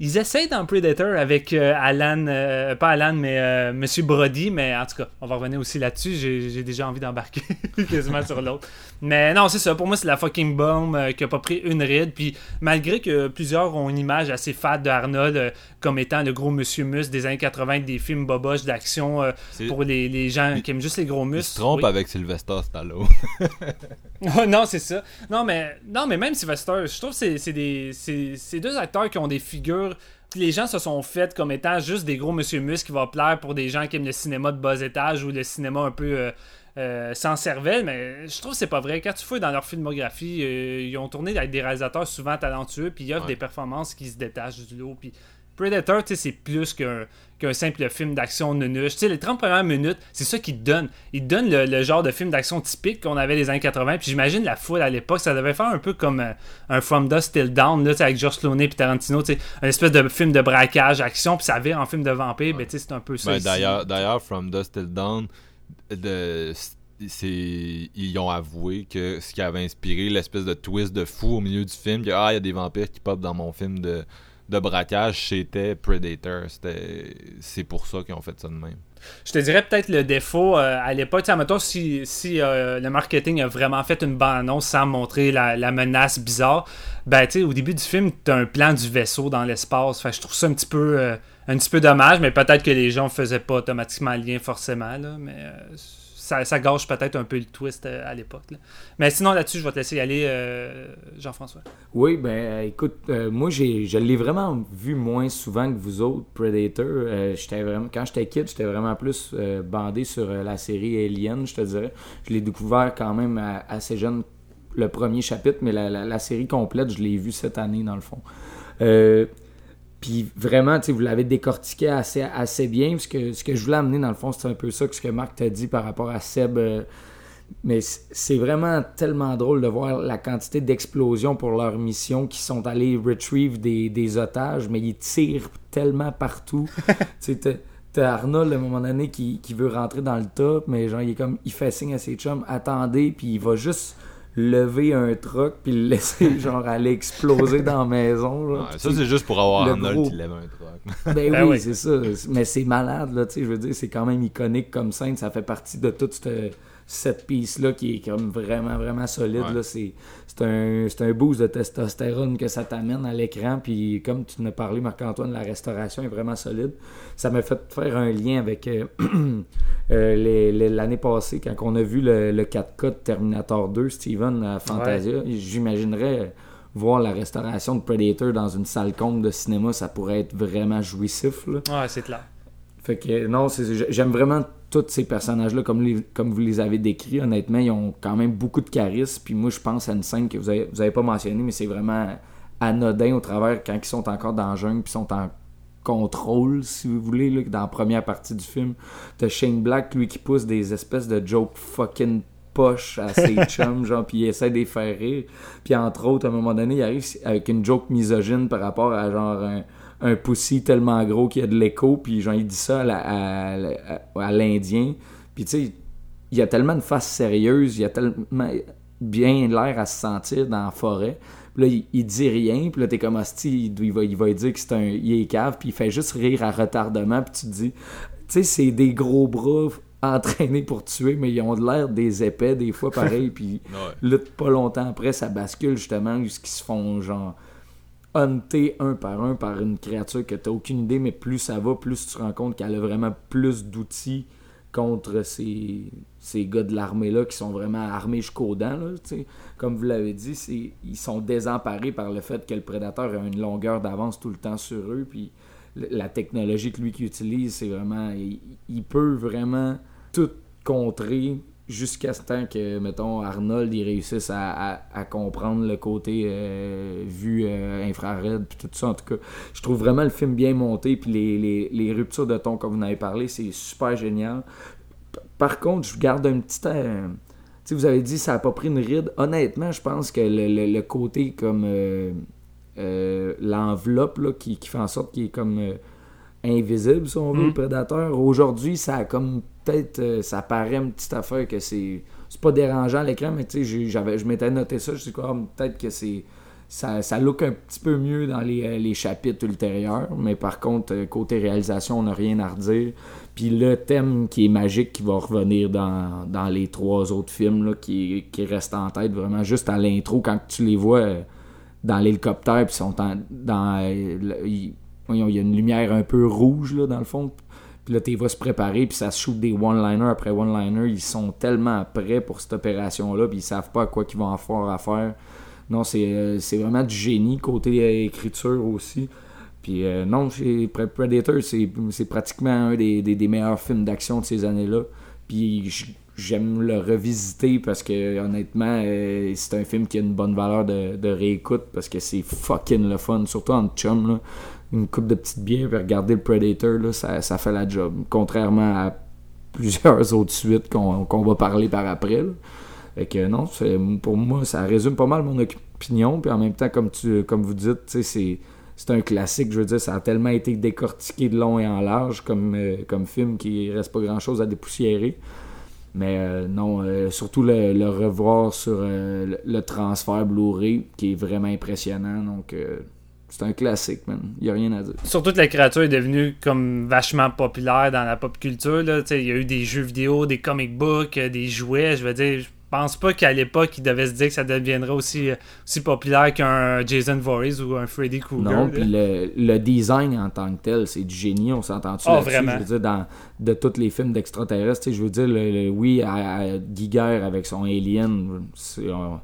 ils essayent dans Predator avec euh, Alan, euh, pas Alan, mais euh, Monsieur Brody, mais en tout cas, on va revenir aussi là-dessus. J'ai déjà envie d'embarquer (laughs) quasiment sur l'autre. Mais non, c'est ça. Pour moi, c'est la fucking bombe qui a pas pris une ride. Puis malgré que plusieurs ont une image assez fade de Arnold comme étant le gros Monsieur Mus des années 80 des films boboches d'action pour les, les, gens qui aiment juste les gros muscles.
Se trompe avec Sylvester Stallone. (laughs)
oh, non, c'est ça. Non mais, non, mais même Sylvester, je trouve que c'est des deux acteurs qui ont des figures les gens se sont faits comme étant juste des gros Monsieur Mus qui va plaire pour des gens qui aiment le cinéma de bas étage ou le cinéma un peu euh, euh, sans cervelle, mais je trouve que c'est pas vrai. Quand tu fouilles dans leur filmographie, euh, ils ont tourné avec des réalisateurs souvent talentueux, puis ils offrent des performances qui se détachent du lot. Puis Predator, c'est plus qu'un simple film d'action nunuche. Tu sais, les 30 premières minutes, c'est ça qu'il donne. Il donne le, genre de film d'action typique qu'on avait les années 80. Puis j'imagine la foule à l'époque, ça devait faire un peu comme euh, un From Dust Till Down, là, avec George Clooney et Tarantino. Tu sais, un espèce de film de braquage, action, puis ça vire en film de vampire. Ben, tu sais, c'est un peu ça.
Ben, d'ailleurs, d'ailleurs, From Dust Till Dawn, de ils ont avoué que ce qui avait inspiré l'espèce de twist de fou au milieu du film, que ah, il y a des vampires qui pop dans mon film de, de braquage, c'était Predator. C'est pour ça qu'ils ont fait ça de même.
Je te dirais peut-être le défaut euh, à l'époque. Si, si euh, le marketing a vraiment fait une bande-annonce sans montrer la, menace bizarre, ben, tu au début du film, tu as un plan du vaisseau dans l'espace. je trouve ça un petit peu, euh, un petit peu dommage, mais peut-être que les gens faisaient pas automatiquement le lien forcément. Là, mais ça, gâche peut-être un peu le twist euh, à l'époque. Mais sinon, là-dessus, je vais te laisser y aller, euh, Jean-François.
Oui, ben euh, écoute, moi, j'ai, je l'ai vraiment vu moins souvent que vous autres, Predator. j'étais vraiment, quand j'étais kid, j'étais vraiment plus bandé sur la série Alien, je te dirais. Je l'ai découvert quand même assez jeune, le premier chapitre, mais la, la série complète, je l'ai vue cette année, dans le fond. Puis vraiment, vous l'avez décortiqué assez, assez bien. Parce que ce que je voulais amener, dans le fond, c'est un peu ça que ce que Marc t'a dit par rapport à Seb. Euh, mais c'est vraiment tellement drôle de voir la quantité d'explosions pour leur mission qui sont allés retrieve des, otages, mais ils tirent tellement partout. (laughs) tu sais, t'as Arnold à un moment donné qui, qui, veut rentrer dans le top, mais genre il est comme il fait signe à ses chums, attendez, puis il va juste lever un truck puis le laisser (laughs) genre aller exploser dans la maison.
ça c'est juste pour avoir Arnold qui lève un truck. (laughs)
ben, ben, oui, c'est ça. Mais c'est malade là, tu sais, je veux dire, c'est quand même iconique comme scène, ça fait partie de toute cette piece-là qui est comme vraiment, vraiment solide.
Ouais.
C'est un, c'est un boost de testostérone que ça t'amène à l'écran. Puis comme tu en as parlé, Marc-Antoine, la restauration est vraiment solide. Ça m'a fait faire un lien avec euh, (clears throat) euh, l'année passée, quand on a vu le, le 4K de Terminator 2, Steven, à Fantasia. J'imaginerais voir la restauration de Predator dans une salle comble de cinéma, ça pourrait être vraiment jouissif. là.
Ouais, c'est clair.
Fait que non, c'est- j'aime vraiment tous ces personnages-là, comme, les- comme vous les avez décrits. Honnêtement, ils ont quand même beaucoup de charisme. Puis moi, je pense à une scène que vous avez, vous avez pas mentionnée, mais c'est vraiment anodin au travers quand ils sont encore dans le jungle, puis sont en contrôle, si vous voulez, là, dans la première partie du film. T'as Shane Black, lui, qui pousse des espèces de jokes fucking poche à ses (laughs) chums, genre, puis il essaie de les faire rire. Puis entre autres, à un moment donné, il arrive avec une joke misogyne par rapport à genre un, un pussy tellement gros qu'il y a de l'écho, puis genre il dit ça à, la- à- à- à l'Indien. Puis tu sais, il y a tellement de face sérieuse, il y a tellement bien l'air à se sentir dans la forêt. Puis là, il, il dit rien, puis là, t'es comme hostie, il, il va, il va dire que c'est un. Il est cave, puis il fait juste rire à retardement, puis tu te dis, tu sais, c'est des gros bras entraînés pour tuer, mais ils ont de l'air des épais, des fois pareil, puis (laughs)
Ouais.
là, pas longtemps après, ça bascule justement, où ils se font genre hunter un par un par une créature que t'as aucune idée, mais plus ça va, plus tu te rends compte qu'elle a vraiment plus d'outils contre ces, ces gars de l'armée-là qui sont vraiment armés jusqu'aux dents. Là. Comme vous l'avez dit, c'est, ils sont désemparés par le fait que le prédateur a une longueur d'avance tout le temps sur eux. Puis la technologie que lui qu'il utilise, c'est vraiment. Il peut vraiment tout contrer jusqu'à ce temps que, mettons, Arnold, il réussisse à, à- à comprendre le côté euh, vue euh, infrared, puis tout ça. En tout cas, je trouve vraiment le film bien monté, puis les, les- les ruptures de ton, comme vous en avez parlé, c'est super génial. Par contre, je garde un petit... euh, tu sais, vous avez dit ça a pas pris une ride. Honnêtement, je pense que le, le- le côté comme euh, euh, l'enveloppe là, qui, qui fait en sorte qu'il est comme euh, invisible, si on veut,
Mm.
le prédateur. Aujourd'hui, ça a comme peut-être euh, ça paraît une petite affaire que c'est c'est pas dérangeant à l'écran, mais tu sais, j'avais je m'étais noté ça, je sais quoi, peut-être que c'est ça, ça look un petit peu mieux dans les, euh, les chapitres ultérieurs, mais par contre, euh, côté réalisation, on n'a rien à redire. Puis le thème qui est magique, qui va revenir dans, dans les trois autres films, là, qui, qui reste en tête vraiment juste à l'intro, quand tu les vois dans l'hélicoptère, puis sont en- dans. il y a une lumière un peu rouge, là, dans le fond. Puis là, tu vas se préparer, puis ça se shoot des one-liners après one-liner. Ils sont tellement prêts pour cette opération-là, puis ils savent pas à quoi qu'ils vont avoir à faire. Non, c'est euh, c'est vraiment du génie, côté euh, écriture aussi. Puis euh, non, Predator, c'est pratiquement un des, des- meilleurs films d'action de ces années-là. Puis j'aime le revisiter parce que honnêtement, c'est un film qui a une bonne valeur de, de réécoute parce que c'est fucking le fun, surtout en chum. Là. Une coupe de petites bières, puis regarder le Predator, ça, fait la job. Contrairement à (laughs) plusieurs autres suites qu'on va parler par après. Fait que non, pour moi, ça résume pas mal mon opinion. Puis en même temps, comme, tu, comme vous dites, c'est, c'est un classique. Je veux dire, ça a tellement été décortiqué de long et en large comme, euh, comme film qu'il reste pas grand chose à dépoussiérer. Mais euh, non, euh, surtout le, revoir sur euh, le, le transfert Blu-ray qui est vraiment impressionnant. Donc, c'est un classique, man. Il n'y a rien à dire.
Surtout que la créature est devenue comme vachement populaire dans la pop culture. Là. Il y a eu des jeux vidéo, des comic books, euh, des jouets. Je veux dire, je pense pas qu'à l'époque, il devait se dire que ça deviendrait aussi, euh, aussi populaire qu'un Jason Voorhees ou un Freddy Krueger.
Non, puis le, le design en tant que tel, c'est du génie, on s'entend-tu là-dessus?
vraiment.
Je veux dire, dans, de tous les films d'extraterrestres, je veux dire, le, le- oui, à, à Giger avec son Alien, c'est on-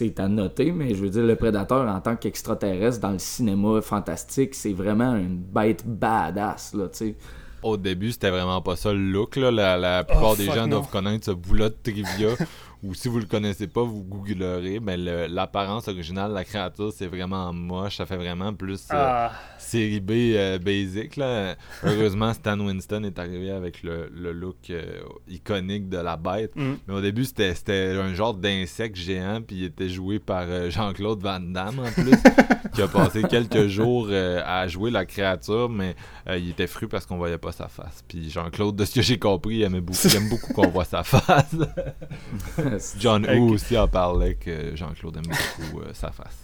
c'est à noter, mais je veux dire, le Prédateur en tant qu'extraterrestre dans le cinéma fantastique, c'est vraiment une bête badass, là, tu sais.
Au début, c'était vraiment pas ça le look. Là. La, la plupart
Oh,
des gens
non.
doivent connaître ce bout-là de trivia. (laughs) ou si vous le connaissez pas, vous googlerez. Mais l'apparence originale de la créature, c'est vraiment moche. Ça fait vraiment plus euh,
Ah,
série B euh, basic. Là. Heureusement, Stan Winston est arrivé avec le, le look euh, iconique de la bête.
mm.
Mais au début, c'était c'était un genre d'insecte géant, puis il était joué par Jean-Claude Van Damme en plus, (laughs) qui a passé quelques jours à jouer la créature, mais il était fru parce qu'on voyait pas sa face. Puis Jean-Claude, de ce que j'ai compris, il, aimait beaucoup, il aime beaucoup qu'on voit sa face. (laughs) John Woo aussi en parlait que Jean-Claude aime beaucoup euh, sa face.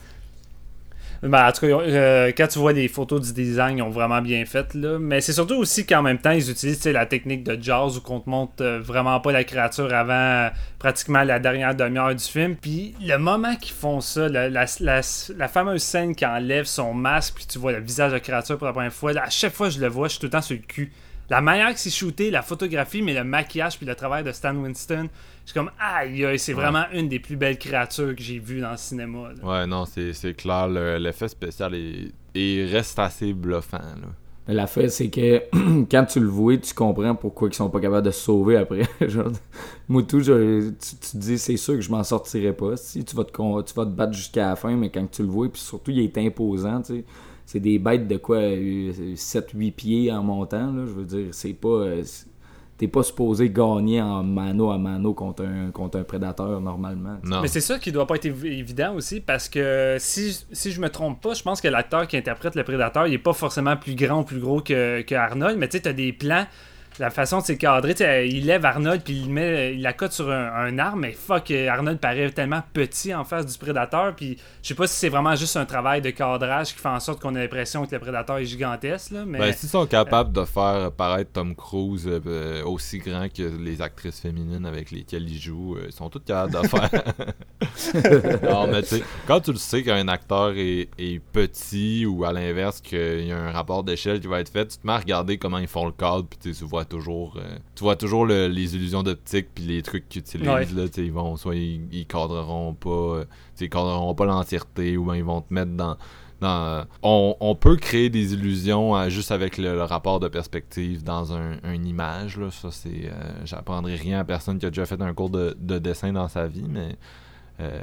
Ben, en tout cas, euh, quand tu vois les photos du design, ils ont vraiment bien fait. Là. Mais c'est surtout aussi qu'en même temps, ils utilisent la technique de Jaws où on te montre euh, vraiment pas la créature avant euh, pratiquement la dernière demi-heure du film. Puis le moment qu'ils font ça, la, la- la- la fameuse scène qui enlève son masque, puis tu vois le visage de la créature pour la première fois, là, à chaque fois que je le vois, je suis tout le temps sur le cul. La manière que c'est shooté, la photographie, mais le maquillage puis le travail de Stan Winston, je suis comme aïe, c'est vraiment une des plus belles créatures que j'ai vues dans le cinéma. là.
Ouais, non, c'est c'est clair, le- l'effet spécial est, il reste assez bluffant. Là.
L'affaire, c'est que (clears throat) quand tu le vois, tu comprends pourquoi ils sont pas capables de se sauver après. (laughs) Genre, Moutou, je- tu, tu te dis, c'est sûr que je m'en sortirai pas. Si tu vas te, tu vas te battre jusqu'à la fin, mais quand tu le vois, puis surtout, il est imposant, tu sais. C'est des bêtes de quoi, 7-8 pieds en montant, là. Je veux dire, c'est pas. euh, T'es pas supposé gagner en mano à mano contre un, contre un prédateur normalement.
Non.
Mais c'est ça qui doit pas être évi- évident aussi parce que si, si je me trompe pas, je pense que l'acteur qui interprète le prédateur, il est pas forcément plus grand ou plus gros que, que Arnold, mais tu sais, t'as des plans, la façon de c'est cadré, tu sais, il lève Arnold puis il met il la cote sur un, un arbre, mais fuck, Arnold paraît tellement petit en face du prédateur, puis je sais pas si c'est vraiment juste un travail de cadrage qui fait en sorte qu'on a l'impression que le prédateur est gigantesque, là, mais.
Ben, s'ils sont capables de faire paraître Tom Cruise euh, euh, aussi grand que les actrices féminines avec lesquelles il joue, euh, ils sont toutes capables de faire. (laughs) non, mais tu sais, quand tu le sais qu'un acteur est, est petit ou à l'inverse qu'il y a un rapport d'échelle qui va être fait, tu te mets à regarder comment ils font le cadre, puis tu vois toujours, euh, tu vois toujours le- les illusions d'optique puis les trucs qu'ils utilisent
Ouais.
là, ils vont soit ils, ils cadreront pas, euh, ils cadreront pas l'entièreté ou ben ils vont te mettre dans dans, on, on peut créer des illusions euh, juste avec le, le rapport de perspective dans un, une image. Là. Ça, c'est. euh, J'apprendrai rien à personne qui a déjà fait un cours de, de dessin dans sa vie, mais. Euh,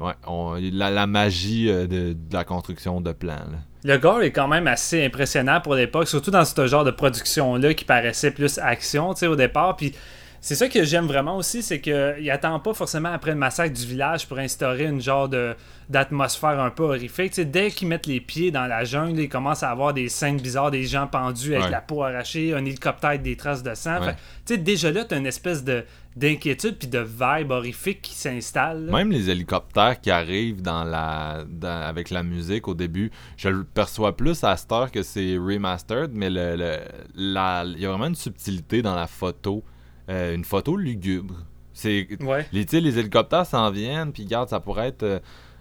ouais, on- la, la magie euh, de, de la construction de plans. là.
Le gore est quand même assez impressionnant pour l'époque, surtout dans ce genre de production-là qui paraissait plus action, tu sais, au départ. Puis c'est ça que j'aime vraiment aussi, c'est qu'il attend pas forcément après le massacre du village pour instaurer une genre de d'atmosphère un peu horrifique. Tu sais, dès qu'ils mettent les pieds dans la jungle, ils commencent à avoir des scènes bizarres, des gens pendus avec
Ouais.
la peau arrachée, un hélicoptère avec des traces de sang.
Ouais.
Fait que, tu sais, déjà là, t'as une espèce de d'inquiétude puis de vibe horrifique qui s'installe.
Même les hélicoptères qui arrivent dans la, dans- avec la musique au début, je le perçois plus à cette heure que c'est remastered, mais le, le- la- il y a vraiment une subtilité dans la photo, euh, une photo lugubre. C'est
Ouais.
les, hélicoptères s'en viennent, puis regarde, ça pourrait être euh,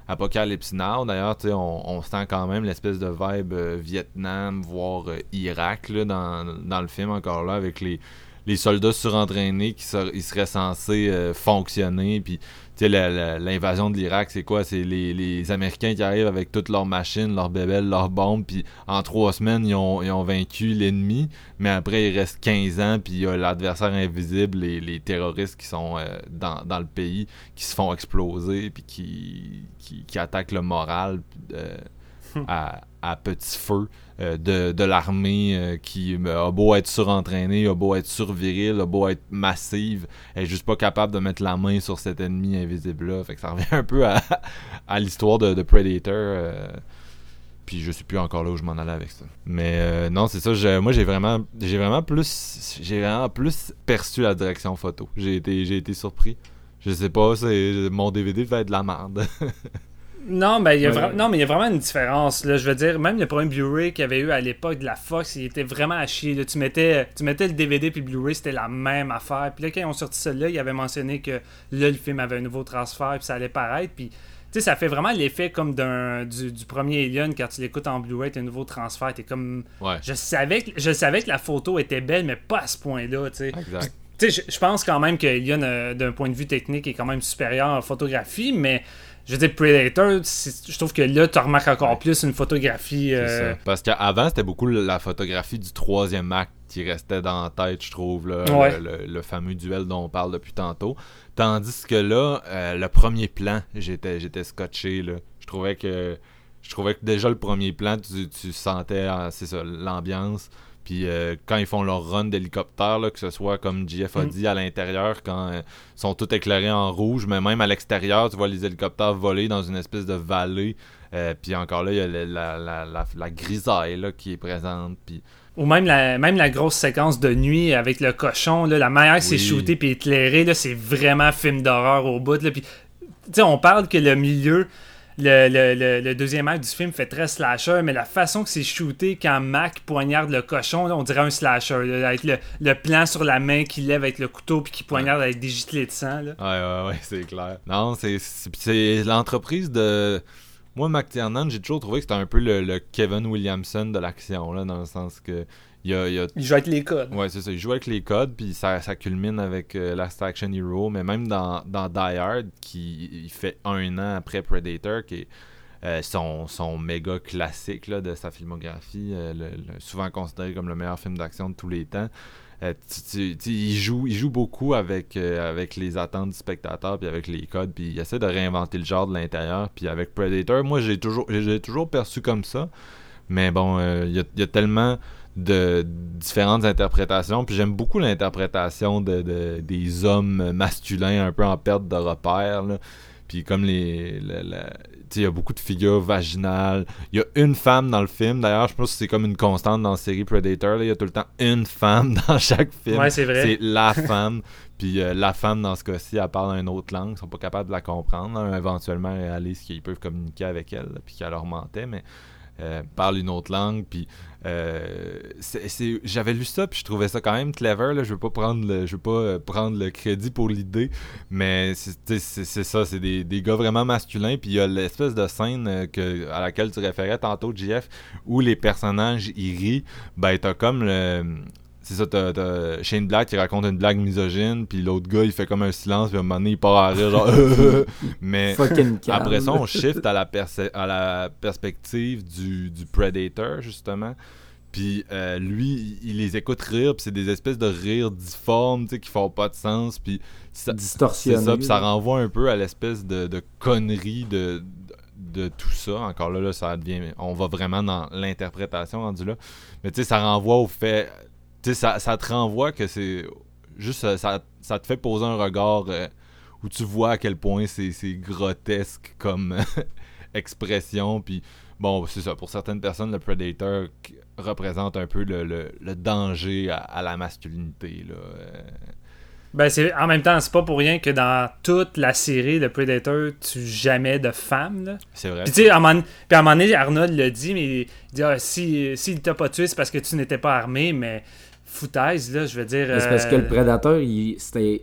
Apocalypse Now. D'ailleurs, on, on sent quand même l'espèce de vibe euh, Vietnam, voire Irak, là, dans, dans le film, encore là, avec les, les soldats surentraînés qui ils seraient censés euh, fonctionner. Puis, tu l'invasion de l'Irak, c'est quoi? C'est les, Américains qui arrivent avec toutes leurs machines, leurs bébelles, leurs bombes, puis en trois semaines, ils ont, vaincu l'ennemi. Mais après, il reste 15 ans, puis il y a l'adversaire invisible, les, terroristes qui sont euh, dans, dans le pays, qui se font exploser, puis qui, qui, qui attaquent le moral euh, à, petit feu euh, de, de l'armée euh, qui euh, a beau être surentraînée, a beau être surviril, a beau être massive, elle est juste pas capable de mettre la main sur cet ennemi invisible-là. Fait que ça revient (laughs) un peu à, à l'histoire de, Predator. puis je sais plus encore là où je m'en allais avec ça. Mais non, c'est ça. moi, j'ai vraiment, j'ai vraiment plus, j'ai vraiment plus perçu la direction photo. J'ai été, j'ai été surpris. Je sais pas, c'est mon DVD devait être de la merde. (laughs)
Non, ben, il y a
Ouais.
vra- non, mais il y a vraiment une différence. Là. Je veux dire, même le premier Blu-ray qu'il y avait eu à l'époque de la Fox, il était vraiment à chier. là. Tu, mettais, tu mettais le DVD puis Blu-ray, c'était la même affaire. Puis là, quand ils ont sorti celui-là, ils avaient mentionné que là, le film avait un nouveau transfert puis ça allait paraître. Puis, tu sais, ça fait vraiment l'effet comme d'un du, du premier Alien quand tu l'écoutes en Blu-ray, t'as un nouveau transfert. T'es comme.
ouais.
Je savais, que, je savais que la photo était belle, mais pas à ce point-là, tu sais.
Exact.
Tu sais, je, je pense quand même que Alien, euh, d'un point de vue technique, est quand même supérieur en photographie, mais je dire, Predator, je trouve que là, tu remarques encore plus une photographie. Euh,
ça. Parce qu'avant, c'était beaucoup la photographie du troisième acte qui restait dans la tête, je trouve, là,
Ouais.
le, le- le fameux duel dont on parle depuis tantôt. Tandis que là, euh, le premier plan, j'étais j'étais scotché. Là. Je trouvais que je trouvais que déjà le premier plan, tu, tu sentais euh, c'est ça, l'ambiance. Puis euh, quand ils font leur run d'hélicoptère, que ce soit comme JF a
Mm.
dit à l'intérieur, quand euh, ils sont tous éclairés en rouge, mais même à l'extérieur, tu vois les hélicoptères voler dans une espèce de vallée. Euh, puis encore là, il y a le- la, la, la, la grisaille là, qui est présente. Puis
Ou même la, même la grosse séquence de nuit avec le cochon, là, la manière que c'est
Oui.
shooté puis éclairé, c'est vraiment film d'horreur au bout. Là, puis, tu sais, on parle que le milieu le, le- le- le deuxième acte du film fait très slasher, mais la façon que c'est shooté quand Mac poignarde le cochon, là, on dirait un slasher. là, avec le, le plan sur la main qui lève avec le couteau puis qui poignarde avec des giclées de sang. Là.
Ouais, ouais, ouais, c'est clair. Non, c'est l'entreprise de. Moi, McTiernan, j'ai toujours trouvé que c'était un peu le, le Kevin Williamson de l'action, là, dans le sens que. Il y a, il y a
Il joue avec les codes.
Ouais, c'est ça. Il joue avec les codes, puis ça, ça culmine avec euh, Last Action Hero. Mais même dans, dans Die Hard, qui il fait un an après Predator, qui est euh, son, son méga classique là, de sa filmographie, euh, le- le- souvent considéré comme le meilleur film d'action de tous les temps. Euh, tu- tu- tu- il, joue, il joue beaucoup avec, euh, avec les attentes du spectateur, puis avec les codes, puis il essaie de réinventer le genre de l'intérieur. Puis avec Predator, moi, j'ai toujours, j'ai toujours perçu comme ça. Mais bon, euh, il y, a, il y a tellement de différentes interprétations. Puis j'aime beaucoup l'interprétation de, de- des hommes masculins un peu en perte de repère. là. Puis comme les... il y a beaucoup de figures vaginales. Il y a une femme dans le film. D'ailleurs, je pense que c'est comme une constante dans la série Predator. Il y a tout le temps une femme (laughs) dans chaque film.
Ouais, c'est vrai.
C'est la femme. Puis euh, la femme, dans ce cas-ci, elle parle une autre langue. Ils sont pas capables de la comprendre. hein. Éventuellement, réalisent qu'ils peuvent communiquer avec elle. là, puis qu'elle leur mentait. Mais euh, parle une autre langue. Puis euh, j'avais lu ça, puis je trouvais ça quand même clever. Là. Je veux pas prendre le, je veux pas euh, prendre le crédit pour l'idée, mais c'est ça, c'est des, des gars vraiment masculins. Puis il y a l'espèce de scène euh, que, à laquelle tu référais tantôt, JF, où les personnages ils rient. Ben t'as comme le c'est ça, t'as, t'as Shane Black qui raconte une blague misogyne, puis l'autre gars il fait comme un silence, puis à un moment donné il part à rire, genre. (laughs) (laughs) mais après ça, on shift à la, perce- à la perspective du, du Predator, justement. Puis euh, lui, il les écoute rire, puis c'est des espèces de rires difformes, tu sais, qui font pas de sens. Puis ça- c'est ça, puis ça renvoie un peu à l'espèce de, de connerie de, de, de tout ça. Encore là, là, ça devient. On va vraiment dans l'interprétation rendu là. Mais tu sais, ça renvoie au fait. Tu sais, ça, ça te renvoie que c'est. Juste, ça, ça, te fait poser un regard euh, où tu vois à quel point c'est grotesque comme (laughs) expression. Puis bon, c'est ça. Pour certaines personnes, le Predator représente un peu le, le- le danger à, à la masculinité. Là. Euh,
Ben, c'est, en même temps, c'est pas pour rien que dans toute la série de Predator, tu jamais de femmes. Là.
c'est vrai.
Puis, tu sais, à un moment- puis à un moment donné, Arnold le dit, mais il dit ah, si, s'il t'a pas tué, c'est parce que tu n'étais pas armé, mais foutaise, là, je veux dire.
C'est parce que
euh,
le prédateur, il,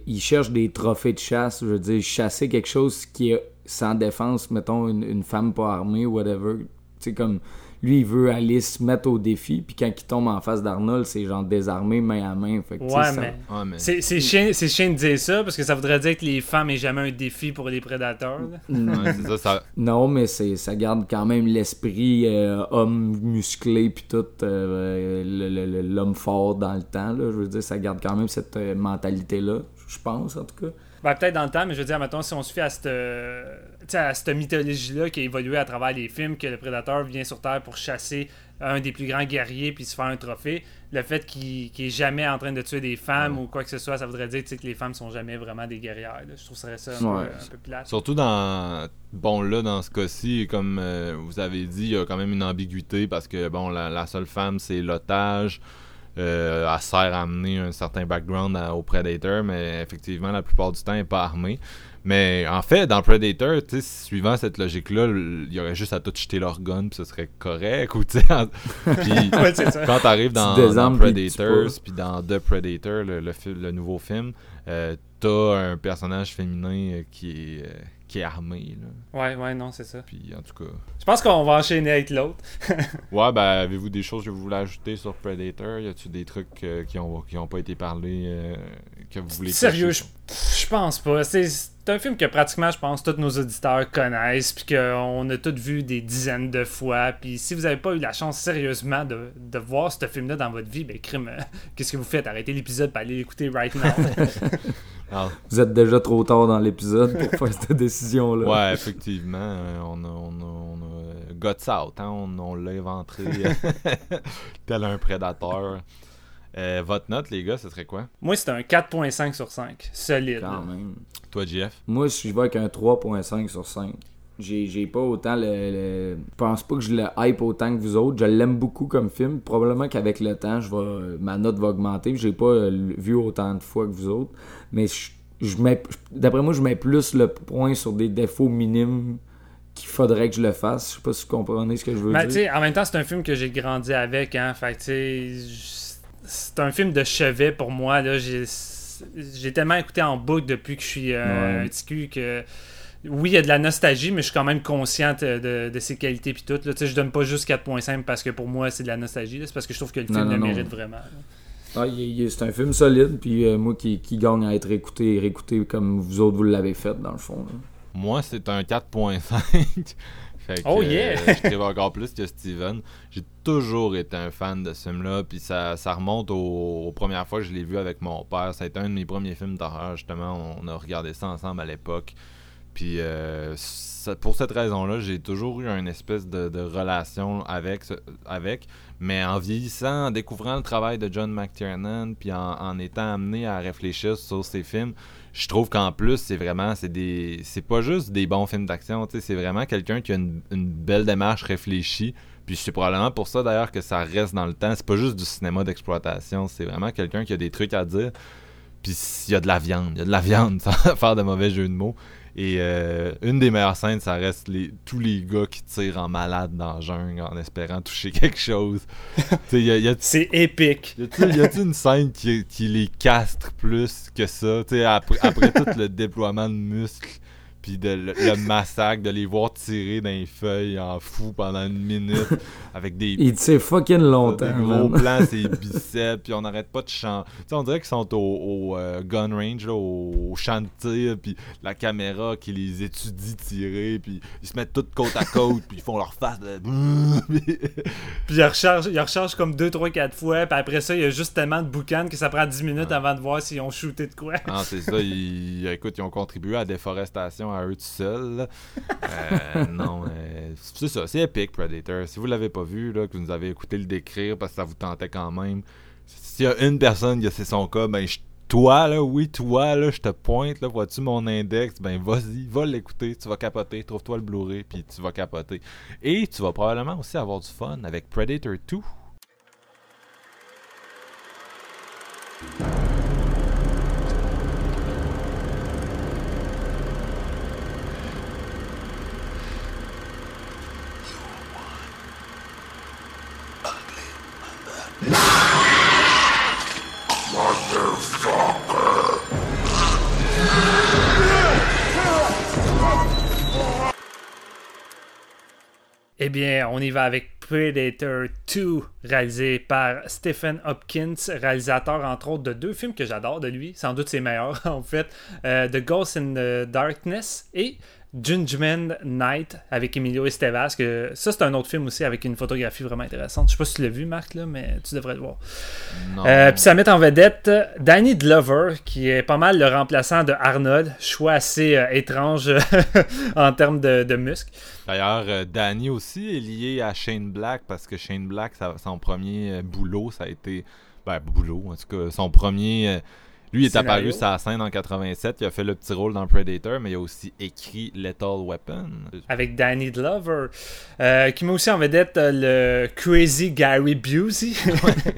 il cherche des trophées de chasse. Je veux dire, chasser quelque chose qui est sans défense, mettons une, une femme pas armée ou whatever. Tu sais, comme lui, il veut aller se mettre au défi, puis quand il tombe en face d'Arnold, c'est genre désarmé main à main. Fait que,
Ouais,
ça-
mais.
Ah, mais-
C'est, c'est, chiant, c'est chiant de dire ça parce que ça voudrait dire que les femmes aient jamais un défi pour les prédateurs. là.
Ouais, c'est ça, ça-
Non, mais c'est ça garde quand même l'esprit euh, homme musclé puis tout euh, le- le- le- l'homme fort dans le temps. Là. Je veux dire, ça garde quand même cette euh, mentalité-là, je pense en tout cas.
Ben, peut-être dans le temps, mais je veux dire, mettons, si on se fait à cette, euh, à cette mythologie-là qui a évolué à travers les films, que le prédateur vient sur Terre pour chasser un des plus grands guerriers puis se faire un trophée, le fait qu'il qu'il est jamais en train de tuer des femmes ou quoi que ce soit, ça voudrait dire que les femmes sont jamais vraiment des guerrières. là. Je trouverais ça un,
Ouais.
peu, un peu plate.
Surtout dans. Bon, là, dans ce cas-ci, comme euh, vous avez dit, il y a quand même une ambiguïté parce que, bon, la, la seule femme, c'est l'otage. Euh, elle sert à amener un certain background à- au Predator, mais effectivement, la plupart du temps, elle n'est pas armée. Mais en fait, dans Predator, tu sais, suivant cette logique-là, il y aurait juste à tout jeter leur gun, puis ce serait correct. Ou, tu sais, en- (laughs) puis
Ouais,
quand t'arrives dans,
Tu
dans Predators, puis dans The Predator, le, le, nouveau film, euh, t'as un personnage féminin euh, qui est, euh, qui est armé. Là.
Ouais, ouais, non, c'est ça.
Puis en tout cas.
Je pense qu'on va enchaîner avec l'autre. (laughs)
Ouais, ben avez-vous des choses que vous voulez ajouter sur Predator? Y a-tu des trucs euh, qui, ont, qui ont pas été parlés euh, que vous voulez
Sérieux, je pense pas. C'est un film que pratiquement, je pense, tous nos auditeurs connaissent, puis qu'on a tous vu des dizaines de fois. Puis si vous n'avez pas eu la chance sérieusement de, de voir ce film-là dans votre vie, ben crime, euh, (laughs) qu'est-ce que vous faites? Arrêtez l'épisode pour aller l'écouter right now. (laughs)
Ah,
Vous êtes déjà trop tard dans l'épisode pour faire cette décision-là.
ouais, effectivement, euh, on a, on a, on a euh, Guts Out, hein, on, on l'a éventré (laughs) tel un prédateur. Euh, votre note, les gars, ce serait quoi?
Moi, c'est un 4.5 sur 5. Solide.
Quand même.
Toi, JF
Moi, je vais avec un 3.5 sur 5. J'ai pas autant le, le- Je pense pas que je le hype autant que vous autres. Je l'aime beaucoup comme film. Probablement qu'avec le temps, je vais, ma note va augmenter. J'ai pas euh, vu autant de fois que vous autres. Mais je, je mets. D'après moi, je mets plus le point sur des défauts minimes qu'il faudrait que je le fasse. Je sais pas si vous comprenez ce que je veux
Ben, tu
dire.
sais, en même temps, c'est un film que j'ai grandi avec, hein. Fait que, tu sais, j- c'est un film de chevet pour moi, là. J'ai j'ai tellement écouté en boucle depuis que je suis euh,
Ouais.
un petit cul que. Oui, il y a de la nostalgie, mais je suis quand même consciente de, de ses qualités puis tout. Là. Tu sais, je donne pas juste 4.5 parce que pour moi c'est de la nostalgie. là. C'est parce que je trouve que le
Non,
film
non,
le
non.
mérite vraiment. là.
Ah, il- il- c'est un film solide, puis euh, moi qui, qui gagne à être écouté et réécouté comme vous autres vous l'avez fait dans le fond. là.
Moi, c'est un 4.5. (laughs) fait que,
Oh, yeah!
euh, je encore plus que Steven. J'ai toujours été un fan de ce film-là, puis ça, ça remonte aux, aux premières fois que je l'ai vu avec mon père. Ça a été un de mes premiers films d'horreur, justement. On a regardé ça ensemble à l'époque. Puis euh, ça- pour cette raison-là, j'ai toujours eu une espèce de, de relation avec, ce- avec. Mais en vieillissant, en découvrant le travail de John McTiernan, puis en, en étant amené à réfléchir sur ses films, je trouve qu'en plus, c'est vraiment, c'est des, c'est pas juste des bons films d'action, c'est vraiment quelqu'un qui a une, une belle démarche réfléchie. Puis c'est probablement pour ça d'ailleurs que ça reste dans le temps. C'est pas juste du cinéma d'exploitation, c'est vraiment quelqu'un qui a des trucs à dire. Puis il y a de la viande, il y a de la viande, (laughs) sans faire de mauvais jeu de mots. Et euh, une des meilleures scènes, ça reste les, tous les gars qui tirent en malade dans la jungle en espérant toucher (laughs) quelque chose. y a, y a-
C'est épique.
y a-t-il une scène qui, qui les castre plus que ça? Après tout le déploiement de muscles, puis de, le, le (laughs) massacre, de les voir tirer dans les feuilles en fou pendant une minute, (laughs) avec des,
Il tire fucking
des
longtemps.
gros
man.
plans, (laughs) ses biceps, puis on n'arrête pas de chanter. Tu sais, on dirait qu'ils sont au, au, euh, gun range, là, au, au champ de tir, puis la caméra qui les étudie tirer, puis ils se mettent tous côte à côte, puis ils font leur face de...
Puis il recharge, il recharge comme 2, 3, 4 fois. Puis après ça, il y a juste tellement de boucan que ça prend 10 minutes avant de voir s'ils ont shooté de quoi.
Ah, c'est ça. Ils, écoute, ils ont contribué à la déforestation à eux tout seuls. Euh, non, c'est ça. C'est épique, Predator. Si vous l'avez pas vu, là, que vous nous avez écouté le décrire parce que ça vous tentait quand même, s'il y a une personne que c'est son cas, ben, toi, là, oui, toi, là, je te pointe, là, vois-tu mon index, ben, vas-y, va l'écouter, tu vas capoter, trouve-toi le Blu-ray, puis tu vas capoter. Et tu vas probablement aussi avoir du fun avec Predator 2.
Eh bien, on y va avec Predator 2, réalisé par Stephen Hopkins, réalisateur entre autres de deux films que j'adore de lui, sans doute ses meilleurs (laughs) en fait, euh, The Ghost in the Darkness et Judgment Night avec Emilio Estevez, que ça c'est un autre film aussi avec une photographie vraiment intéressante. Je sais pas si tu l'as vu Marc là, mais tu devrais le voir. Euh, Puis ça met en vedette Danny Glover, qui est pas mal le remplaçant de Arnold, choix assez euh, étrange (laughs) en termes de, de muscles.
D'ailleurs, euh, Danny aussi est lié à Shane Black parce que Shane Black, ça- son premier boulot, ça a été. Ben, boulot, en tout cas, son premier. Lui, il est
Scénario.
apparu sur la scène en 87. Il a fait le petit rôle dans Predator, mais il a aussi écrit Lethal Weapon.
avec Danny Glover, euh, qui met aussi en vedette euh, le Crazy Gary Busey (laughs)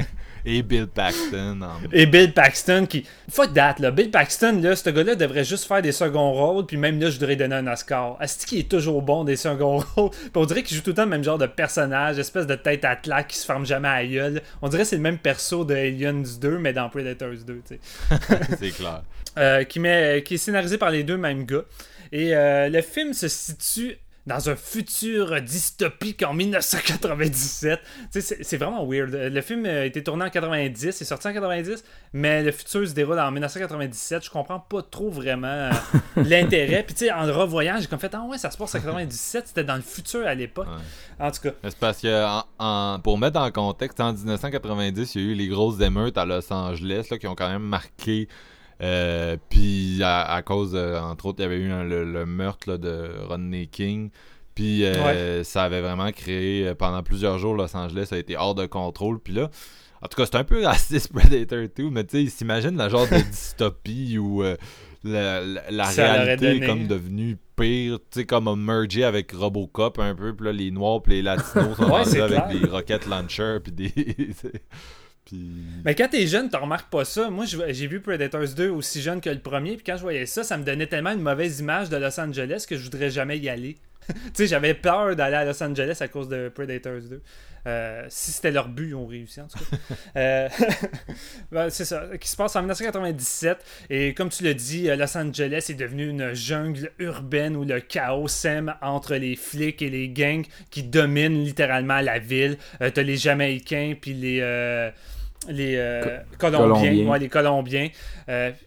(laughs)
Et Bill Paxton. en-
et Bill Paxton qui fuck that là Bill Paxton là ce gars-là devrait juste faire des seconds rôles puis même là je voudrais donner un Oscar Asti qui est toujours bon des seconds (laughs) rôles puis on dirait qu'il joue tout le temps le même genre de personnage espèce de tête à claque qui se ferme jamais à gueule on dirait que c'est le même perso de Aliens 2 mais dans Predators 2 tu sais (laughs)
C'est clair.
euh, qui, met, qui est scénarisé par les deux mêmes gars. Et euh, le film se situe dans un futur dystopique en 1997. Tu sais, C'est c'est vraiment weird. Le film a été tourné en 90, est sorti en 90, mais le futur se déroule en 1997. Je comprends pas trop vraiment euh, (laughs) l'intérêt. Puis tu sais, en le revoyant, j'ai comme fait Ah ouais, ça se passe en 97, c'était dans le futur à l'époque.
Ouais.
En tout cas,
C'est parce que, en- en- pour mettre en contexte, en 1990, il y a eu les grosses émeutes à Los Angeles là, qui ont quand même marqué. Euh, Puis à, à cause, de- entre autres, il y avait eu un- le, le meurtre là, de Rodney King. Puis euh, ça avait vraiment créé, euh, pendant plusieurs jours, Los Angeles a été hors de contrôle. Puis là, en tout cas, c'est un peu raciste Predator 2, mais tu sais, il s'imagine la genre de (laughs) dystopie où euh, la, la-
Ça
réalité est comme devenue pire, tu sais, comme mergé avec Robocop un peu, puis là, les Noirs puis les Latinos (laughs) sont
Ouais,
avec
clair.
des rocket launchers, puis des... (laughs) puis...
Mais quand t'es jeune, t'en remarques pas ça. Moi, j'ai vu Predators 2 aussi jeune que le premier, puis quand je voyais ça, ça me donnait tellement une mauvaise image de Los Angeles que je voudrais jamais y aller. (laughs) tu sais, j'avais peur d'aller à Los Angeles à cause de Predators 2. Euh, si c'était leur but, ils ont réussi en tout cas. (laughs) Euh, (laughs) ben, c'est ça, qui se passe en 1997. Et comme tu l'as dit, euh, Los Angeles est devenu une jungle urbaine où le chaos sème entre les flics et les gangs qui dominent littéralement la ville. T'as les Jamaïcains puis les les Colombiens, les Colombiens.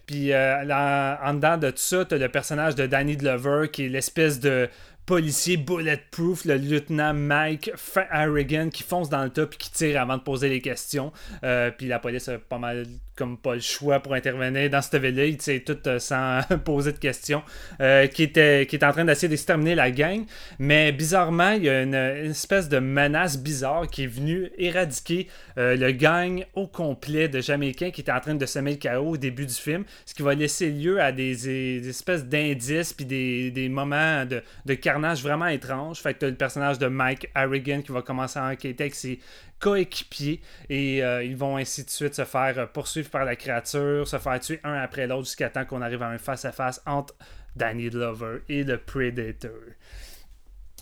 puis en dedans de tout ça, tu as le personnage de Danny Glover qui est l'espèce de policier bulletproof, le lieutenant Mike Harrigan qui fonce dans le tas puis qui tire avant de poser les questions. Euh, puis la police a pas mal comme pas le choix pour intervenir dans cette ville-là. Il tire tout euh, sans (laughs) poser de questions. Euh, qui, était, qui est en train d'essayer d'exterminer la gang. Mais bizarrement, il y a une, espèce de menace bizarre qui est venue éradiquer le gang au complet de Jamaïcains qui était en train de semer le chaos au début du film. Ce qui va laisser lieu à des, espèces d'indices puis des, des moments de, de vraiment étrange. Fait que t'as le personnage de Mike Harrigan qui va commencer à enquêter avec ses coéquipiers et euh, ils vont ainsi de suite se faire euh, poursuivre par la créature, se faire tuer un après l'autre jusqu'à temps qu'on arrive à un face-à-face entre Danny Glover et le Predator.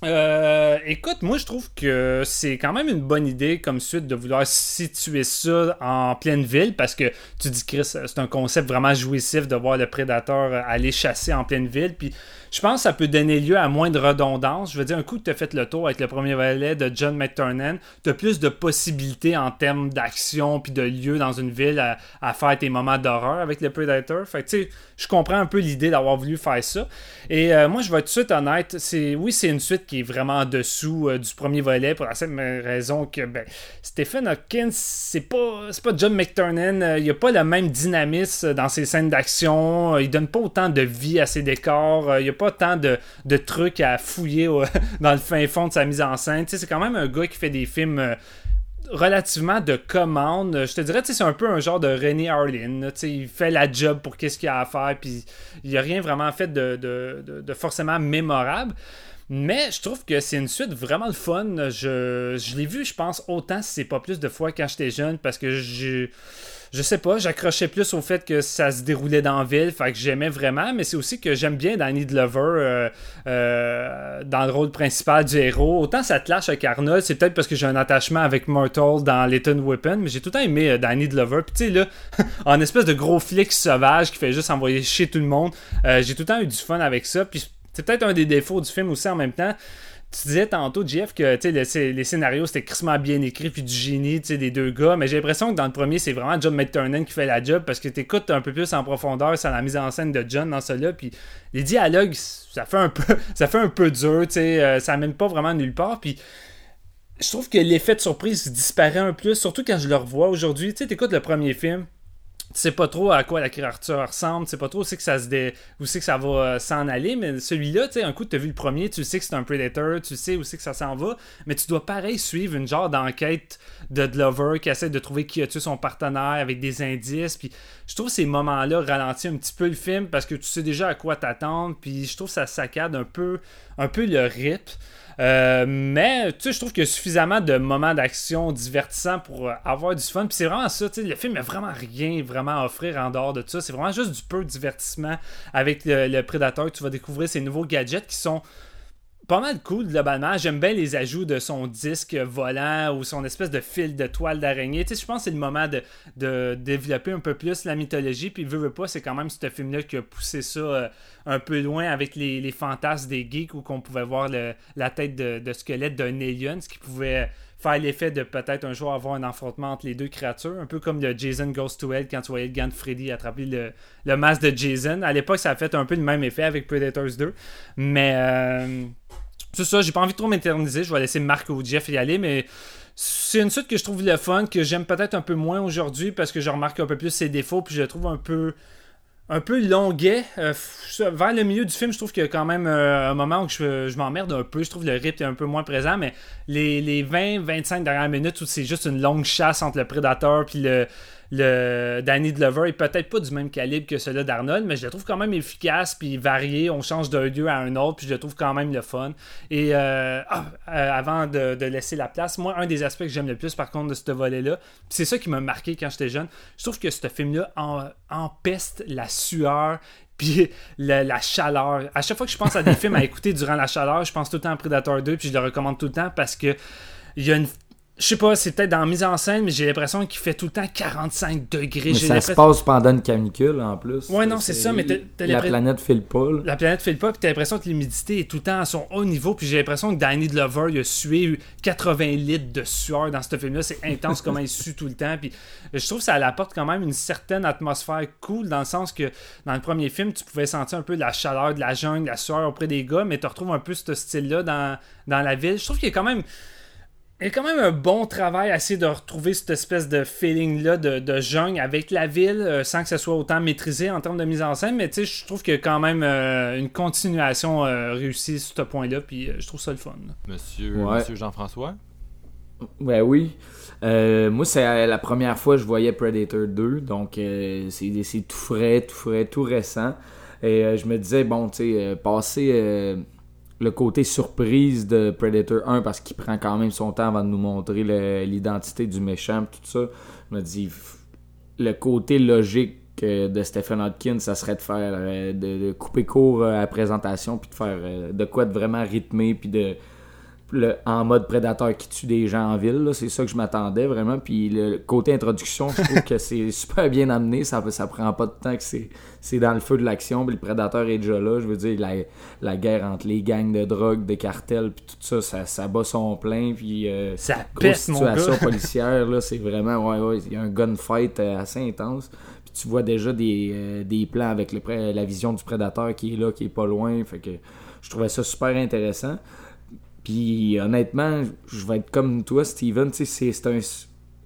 Euh, écoute, moi je trouve que c'est quand même une bonne idée comme suite de vouloir situer ça en pleine ville parce que tu dis Chris, c'est un concept vraiment jouissif de voir le prédateur aller chasser en pleine ville. Puis je pense que ça peut donner lieu à moins de redondance. Je veux dire, un coup tu as fait le tour avec le premier volet de John McTurnan, tu as plus de possibilités en termes d'action puis de lieu dans une ville à, faire tes moments d'horreur avec le Predator. Fait tu sais, je comprends un peu l'idée d'avoir voulu faire ça. Et euh, moi, je vais être tout de suite honnête. C'est, oui, c'est une suite qui est vraiment en dessous euh, du premier volet pour la simple raison que ben, Stephen Hawkins, c'est pas, c'est pas John McTurnan. Euh, il n'y a pas le même dynamisme dans ses scènes d'action. il donne pas autant de vie à ses décors. il a pas tant de, trucs à fouiller (laughs) dans le fin fond de sa mise en scène. c'est quand même un gars qui fait des films euh, relativement de commande. Je te dirais, c'est un peu un genre de René Harlin. Il fait la job pour qu'est-ce qu'il a à faire, puis il n'y a rien vraiment fait de, forcément mémorable. Mais je trouve que c'est une suite vraiment le fun. Je, l'ai vu, je pense, autant si c'est pas plus de fois quand j'étais jeune, parce que je sais pas, j'accrochais plus au fait que ça se déroulait dans la ville, fait que j'aimais vraiment, mais c'est aussi que j'aime bien Danny Glover euh, euh, dans le rôle principal du héros. Autant ça te lâche avec Arnold, c'est peut-être parce que j'ai un attachement avec Myrtle dans Little Weapon, mais j'ai tout le temps aimé euh, Danny Glover. Puis tu sais, là, (laughs) en espèce de gros flic sauvage qui fait juste envoyer chier tout le monde, j'ai tout le temps eu du fun avec ça. Puis c'est peut-être un des défauts du film aussi en même temps tu disais tantôt, Jeff, que les scénarios c'était crissement bien écrit puis du génie des deux gars, mais j'ai l'impression que dans le premier, c'est vraiment John McTurnan qui fait la job parce que tu écoutes un peu plus en profondeur sur la mise en scène de John dans cela, puis les dialogues, ça fait un peu, (laughs) ça fait un peu dur, euh, ça mène pas vraiment nulle part, puis je trouve que l'effet de surprise disparaît un peu, surtout quand je le revois aujourd'hui. Tu sais, écoutes le premier film, tu sais pas trop à quoi la créature ressemble, tu sais pas trop c'est que ça se dé... où c'est que ça va euh, s'en aller, mais celui-là, tu sais, un coup tu as vu le premier, tu sais que c'est un Predator, tu sais où c'est que ça s'en va, mais tu dois pareil suivre une genre d'enquête de Glover qui essaie de trouver qui a tué son partenaire avec des indices, puis je trouve ces moments-là ralentissent un petit peu le film parce que tu sais déjà à quoi t'attendre, puis je trouve ça saccade un peu, un peu le rythme. Euh, mais tu sais, je trouve qu'il y a suffisamment de moments d'action divertissants pour euh, avoir du fun. Puis c'est vraiment ça, tu sais, le film n'a vraiment rien vraiment à offrir en dehors de ça. C'est vraiment juste du peu de divertissement avec le, le prédateur. Tu vas découvrir ces nouveaux gadgets qui sont pas mal cool globalement. J'aime bien les ajouts de son disque volant ou son espèce de fil de toile d'araignée. Tu sais, je pense que c'est le moment de, développer un peu plus la mythologie. Puis, veux, veux pas, c'est quand même ce film-là qui a poussé ça euh, un peu loin avec les, fantasmes des geeks où qu'on pouvait voir la tête de, squelette d'un alien, ce qui pouvait faire l'effet de peut-être un jour avoir un affrontement entre les deux créatures, un peu comme le Jason Ghost to Hell quand tu voyais le Freddy attraper le, le masque de Jason. À l'époque, ça a fait un peu le même effet avec Predators 2. Mais euh, c'est ça, j'ai pas envie de trop m'éterniser. Je vais laisser Marc ou Jeff y aller, mais c'est une suite que je trouve le fun, que j'aime peut-être un peu moins aujourd'hui parce que je remarque un peu plus ses défauts, puis je le trouve un peu un peu longuet. Euh, vers le milieu du film, je trouve qu'il y a quand même euh, un moment où je, je m'emmerde un peu. Je trouve le rythme est un peu moins présent, mais les, les 20-25 dernières minutes où c'est juste une longue chasse entre le prédateur puis le, le Danny Glover est peut-être pas du même calibre que celui d'Arnold, mais je le trouve quand même efficace puis varié. On change d'un lieu à un autre, puis je le trouve quand même le fun. Et euh, ah, euh, avant de, laisser la place, moi, un des aspects que j'aime le plus, par contre, de ce volet-là, c'est ça qui m'a marqué quand j'étais jeune, je trouve que ce film-là empeste la sueur (laughs) puis la, la chaleur. À chaque fois que je pense à des films à écouter durant la chaleur, je pense tout le temps à Predator 2, puis je le recommande tout le temps parce que il y a une. Je sais pas, c'est peut-être dans la mise en scène, mais j'ai l'impression qu'il fait tout le temps 45 degrés.
Mais ça se passe pendant une canicule en plus.
Ouais, non, c'est ça, mais t'as- t'as
La
l'impression-
planète file pas. là.
La planète fait le pas, puis t'as l'impression que l'humidité est tout le temps à son haut niveau, puis j'ai l'impression que Danny Glover, il a sué 80 litres de sueur dans ce film-là. C'est intense comment il sue tout le temps, puis je trouve que ça apporte quand même une certaine atmosphère cool, dans le sens que dans le premier film, tu pouvais sentir un peu de la chaleur, de la jungle, de la sueur auprès des gars, mais tu retrouves un peu ce style-là dans, dans la ville. Je trouve qu'il y a quand même. Il y a quand même un bon travail à essayer de retrouver cette espèce de feeling-là de, de jungle avec la ville euh, sans que ce soit autant maîtrisé en termes de mise en scène. Mais tu sais, je trouve qu'il y a quand même euh, une continuation euh, réussie sur ce point-là. Puis euh, je trouve ça le fun. là.
Monsieur,
Ouais.
Monsieur Jean-François?
Ben oui. Euh, moi, c'est la première fois que je voyais Predator 2, donc euh, c'est c'est tout frais, tout frais, tout récent. Et euh, je me disais, bon, tu sais, euh, passer euh, le côté surprise de Predator 1, parce qu'il prend quand même son temps avant de nous montrer l'identité du méchant, tout ça, je me dis, le côté logique euh, de Stephen Hodkins, ça serait de faire, euh, de, couper court euh, à la présentation, puis de faire euh, de quoi de vraiment rythmé, puis de le- en mode prédateur qui tue des gens en ville. là. C'est ça que je m'attendais vraiment. Puis le côté introduction, je trouve que c'est (laughs) super bien amené. Ça, ça prend pas de temps que c'est, dans le feu de l'action. Puis le prédateur est déjà là. Je veux dire, la, la guerre entre les gangs de drogue, des cartels, puis tout ça, ça, ça bat son plein. Puis euh,
Ça
grosse
pète, mon gars.
situation (laughs) policière, là, c'est vraiment, ouais, ouais, il y a un gunfight euh, assez intense. Puis tu vois déjà des, euh, des plans avec le, la vision du prédateur qui est là, qui est pas loin. Fait que je trouvais ça super intéressant. Puis honnêtement, je vais être comme toi, Steven, c'est un,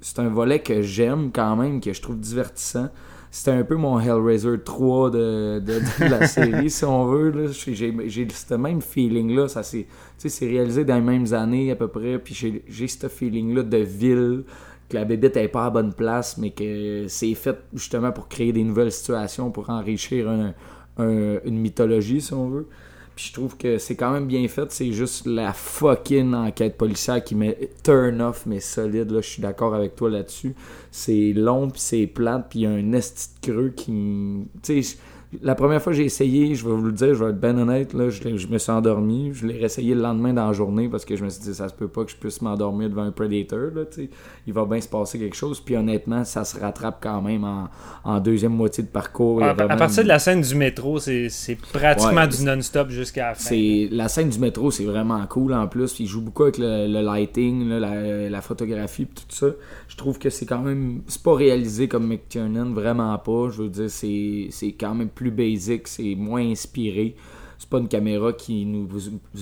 c'est un volet que j'aime quand même, que je trouve divertissant. C'était un peu mon Hellraiser 3 de, de, de (laughs) la série, si on veut. J'ai ce même feeling-là. C'est réalisé dans les mêmes années à peu près. Puis j'ai ce feeling-là de ville, que la bébête n'est pas à bonne place, mais que c'est fait justement pour créer des nouvelles situations, pour enrichir un- un- une mythologie, si on veut. Puis je trouve que c'est quand même bien fait. C'est juste la fucking enquête policière qui met turn off, mais solide. Là, je suis d'accord avec toi là-dessus. C'est long, puis c'est plate, puis il y a un esti creux qui. me- Tu sais, la première fois que j'ai essayé, je vais vous le dire, je vais être ben honnête, là, je, me suis endormi. Je l'ai réessayé le lendemain dans la journée parce que je me suis dit, ça se peut pas que je puisse m'endormir devant un Predator. Là, il va bien se passer quelque chose. Puis honnêtement, ça se rattrape quand même en, en deuxième moitié de parcours.
À, partir de la scène du métro, c'est pratiquement
Ouais,
du non-stop jusqu'à la fin.
La scène du métro, c'est vraiment cool en plus. Il joue beaucoup avec le, le lighting, là, la, la photographie, tout ça. Je trouve que c'est quand même, c'est pas réalisé comme McTiernan, vraiment pas. Je veux dire, c'est quand même plus basic, c'est moins inspiré. C'est pas une caméra qui nous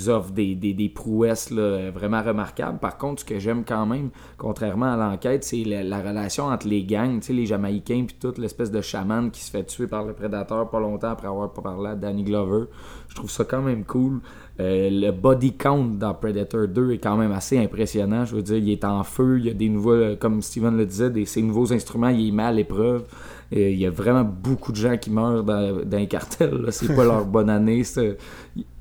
offre des, des, des prouesses là, vraiment remarquables. Par contre, ce que j'aime quand même, contrairement à l'enquête, c'est la, la relation entre les gangs, les Jamaïcains, puis toute l'espèce de chaman qui se fait tuer par le prédateur pas longtemps après avoir parlé à Danny Glover. Je trouve ça quand même cool. Euh, le body count dans Predator 2 est quand même assez impressionnant. Je veux dire, il est en feu, il y a des nouveaux, euh, comme Steven le disait, des, ces nouveaux instruments, il est à l'épreuve. Il y a vraiment beaucoup de gens qui meurent dans, dans les cartels. là. C'est pas leur bonne année.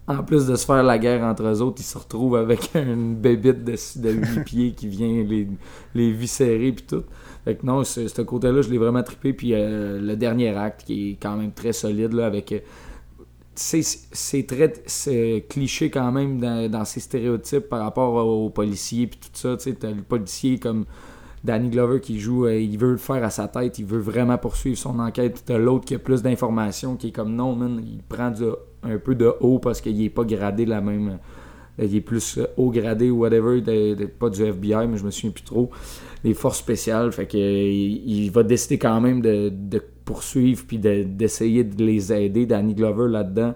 En plus de se faire la guerre entre eux autres, ils se retrouvent avec (laughs) une bébite de, de 8 (laughs) pieds qui vient les, les viscérer puis tout. Fait que non, ce, ce côté-là, je l'ai vraiment trippé. Puis euh, le dernier acte qui est quand même très solide là, avec. euh, c'est c'est très c'est cliché quand même dans, dans ses stéréotypes par rapport aux policiers puis tout ça. Tu sais, t'as le policier comme Danny Glover qui joue, euh, il veut le faire à sa tête, il veut vraiment poursuivre son enquête. T'as l'autre qui a plus d'informations, qui est comme non, man, il prend un peu de haut parce qu'il est pas gradé la même. euh, Il est plus euh, haut gradé ou whatever, pas du FBI, mais je me souviens plus trop. Les forces spéciales, fait que il, va décider quand même de, de poursuivre puis de- d'essayer de, les aider, Danny Glover là-dedans,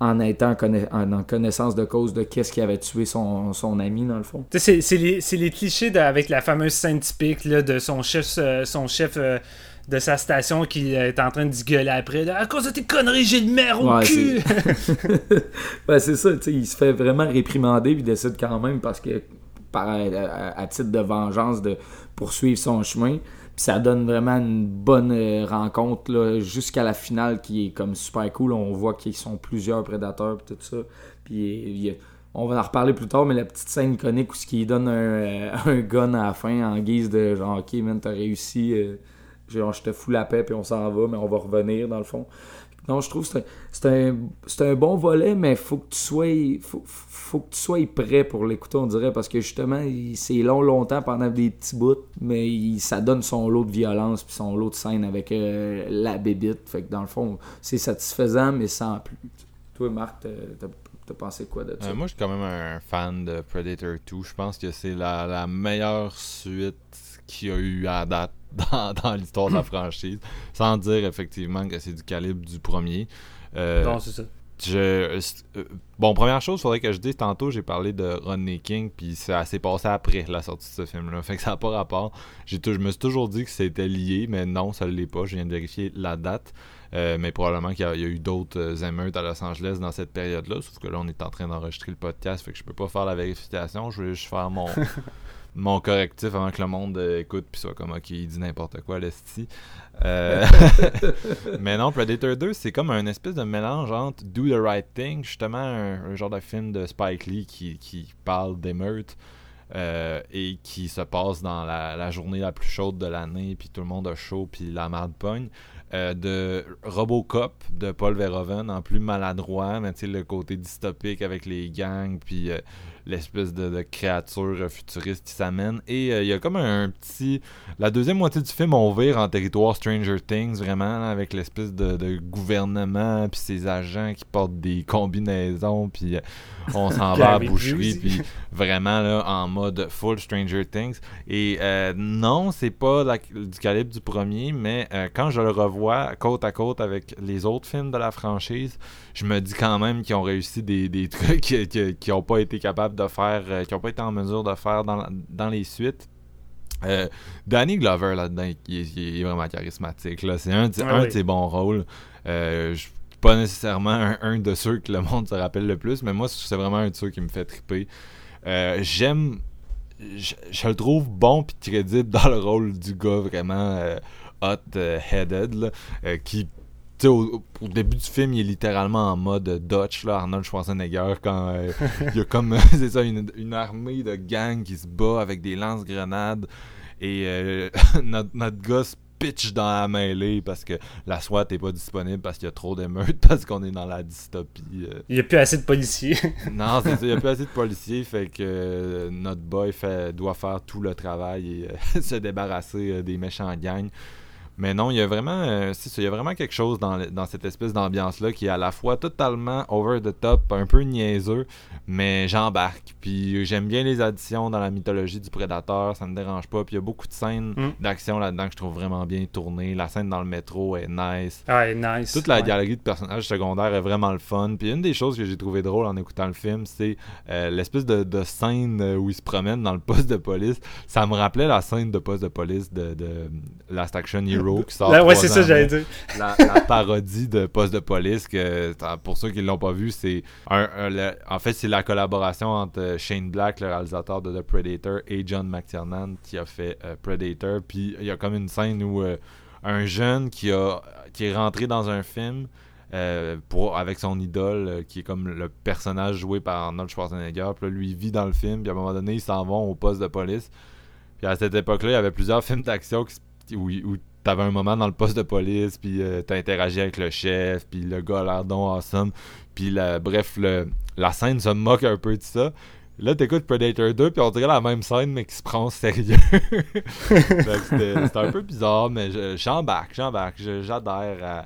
en étant en, connaissance de cause de qu'est-ce qui avait tué son, son ami dans le fond.
C'est- c'est les, c'est les clichés de- avec la fameuse scène typique là, de son chef, euh, son chef euh, de sa station qui euh, est en train de se gueuler après. là, à cause de tes conneries, j'ai le maire au
Ouais,
cul!
Ben, (laughs) c'est ça, tu sais, il se fait vraiment réprimander puis il décide quand même parce que par, à, à titre de vengeance de poursuivre son chemin. Ça donne vraiment une bonne euh, rencontre jusqu'à la finale qui est comme super cool. On voit qu'ils sont plusieurs prédateurs et tout ça. Puis a- on va en reparler plus tard, mais la petite scène iconique où ce qui donne un, euh, (laughs) un gun à la fin en guise de genre ok man t'as réussi, euh, genre je te fous la paix puis on s'en va, mais on va revenir dans le fond. Non, je trouve que c'est un, un, un bon volet, mais faut que tu sois que tu sois prêt pour l'écouter, on dirait, parce que justement, il- c'est long, longtemps pendant des petits bouts, mais il- ça donne son lot de violence puis son lot de scène avec euh, la bébite. Fait que dans le fond, c'est satisfaisant, mais sans plus. Toi, Marc, t'as, t'as- t'as pensé quoi de ça?
Euh, moi, je suis quand même un fan de Predator 2. Je pense que c'est la, la meilleure suite qu'il y a eu à date (laughs) dans, dans l'histoire de la franchise. Sans dire effectivement que c'est du calibre du premier. Euh,
Non, c'est ça.
Je, euh, bon, première chose, faudrait que je dise tantôt, j'ai parlé de Rodney King, puis ça s'est passé après la sortie de ce film-là. Fait que ça n'a pas rapport. Je me suis toujours dit que c'était lié, mais non, ça ne l'est pas. Je viens de vérifier la date. Euh, mais probablement qu'il y, il y a eu d'autres euh, émeutes à Los Angeles dans cette période-là. Sauf que là, on est en train d'enregistrer le podcast, fait que je peux pas faire la vérification. Je vais juste faire mon, (laughs) mon correctif avant que le monde euh, écoute puis soit comme ok, il dit n'importe quoi, l'esti. Euh, (laughs) mais non, Predator 2, c'est comme un espèce de mélange entre Do the Right Thing, justement un, un genre de film de Spike Lee qui, qui parle d'émeutes euh, et qui se passe dans la, la journée la plus chaude de l'année, puis tout le monde a chaud, puis la marde pogne. Euh, de Robocop de Paul Verhoeven en plus maladroit, mais tu sais, le côté dystopique avec les gangs, puis l'espèce de, de créature futuriste qui s'amène. Et euh, il y a comme un, petit. La deuxième moitié du film, on vire en territoire Stranger Things, vraiment, là, avec l'espèce de, de gouvernement, puis ses agents qui portent des combinaisons, puis euh, on s'en (laughs) va à boucherie, puis vraiment là, en mode full Stranger Things. Et euh, non, c'est pas la- du calibre du premier, mais quand je le revois côte à côte avec les autres films de la franchise, je me dis quand même qu'ils ont réussi des, des (laughs) trucs qui- qui qui ont pas été capables de faire, euh, qui ont pas été en mesure de faire dans, dans les suites. Euh, Danny Glover là-dedans, il, est- vraiment charismatique. Là. C'est un, de-
Ah
un
oui.
de ses bons rôles. Euh, je- pas nécessairement un, un de ceux que le monde se rappelle le plus, mais moi, c'est vraiment un de ceux qui me fait triper. J'aime. Je, je le trouve bon puis crédible dans le rôle du gars vraiment hot-headed, là, euh, qui. Tu sais, Au, au début du film, il est littéralement en mode Dutch, là, Arnold Schwarzenegger, quand euh, il y a comme, (laughs) c'est ça, une, une armée de gangs qui se bat avec des lance-grenades. Et euh, (laughs) notre, notre gars se pitch dans la mêlée parce que la SWAT n'est pas disponible parce qu'il y a trop d'émeutes, (laughs) parce qu'on est dans la dystopie. euh.
Il n'y a plus assez de policiers.
Non, c'est ça, il n'y a plus assez de policiers, fait que euh, notre boy fait, doit faire tout le travail et euh, se débarrasser des méchants gangs. Mais non, il y a vraiment, euh, il y a vraiment quelque chose dans, dans cette espèce d'ambiance-là qui est à la fois totalement over the top, un peu niaiseux, mais j'embarque. Puis j'aime bien les additions dans la mythologie du prédateur, ça me dérange pas. Puis il y a beaucoup de scènes
Mm.
d'action là-dedans que je trouve vraiment bien tournées. La scène dans le métro est nice.
Ah, nice.
Toute la
Ouais.
galerie de personnages secondaires est vraiment le fun. Puis une des choses que j'ai trouvé drôle en écoutant le film, c'est euh, l'espèce de, de scène euh, où il se promène dans le poste de police. Ça me rappelait la scène de poste de police de, de Last Action Hero qui sort.
Là, ouais, c'est ça, j'allais dire.
La, la parodie de poste de police que pour ceux qui l'ont pas vu, c'est un, un- le- en fait c'est la collaboration entre euh, Shane Black, le réalisateur de The Predator, et John McTiernan qui a fait euh, Predator. Puis il y a comme une scène où euh, un jeune qui a qui est rentré dans un film euh, pour, avec son idole, euh, qui est comme le personnage joué par Arnold Schwarzenegger. Puis là, lui, il vit dans le film, puis à un moment donné, ils s'en vont au poste de police. Puis à cette époque-là, il y avait plusieurs films d'action où t'avais un moment dans le poste de police, puis euh, t'interagis avec le chef, puis le gars donc awesome. Puis la- bref, le, la scène se moque un peu de ça. Là, t'écoutes Predator 2, puis on dirait la même scène, mais qui se prend au sérieux. (laughs) C'était un peu bizarre, mais je- j'embarque, j'embarque. Je- J'adhère à,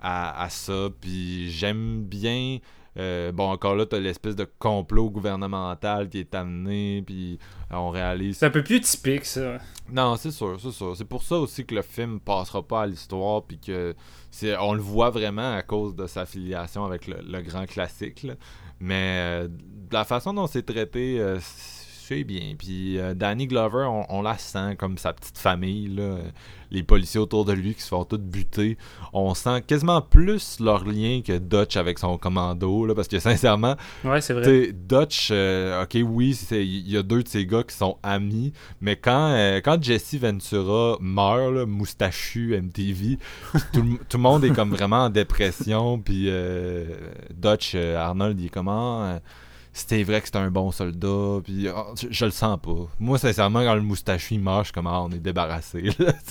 à, à ça, puis j'aime bien... euh, bon, encore là, t'as l'espèce de complot gouvernemental qui est amené, puis on réalise
C'est un peu plus typique, ça.
non, c'est sûr, c'est sûr. C'est pour ça aussi que le film passera pas à l'histoire, puis que c'est, on le voit vraiment à cause de sa filiation avec le, le grand classique. là. Mais euh, de la façon dont c'est traité, euh, c'est bien. Puis euh, Danny Glover, on, on la sent comme sa petite famille, là. Les policiers autour de lui qui se font tous buter. On sent quasiment plus leur lien que Dutch avec son commando, là, parce que (laughs) sincèrement,
Ouais, c'est vrai.
Dutch, euh, ok, oui, il y a deux de ces gars qui sont amis, mais quand, euh, quand Jesse Ventura meurt, là, moustachu MTV, tout, le- tout le monde est comme vraiment en dépression, puis Dutch, Arnold, il est comment c'était vrai que c'était un bon soldat, puis ah, je, le sens pas. Moi, sincèrement, quand le moustachu il suis comme, ah, on est débarrassé. (laughs)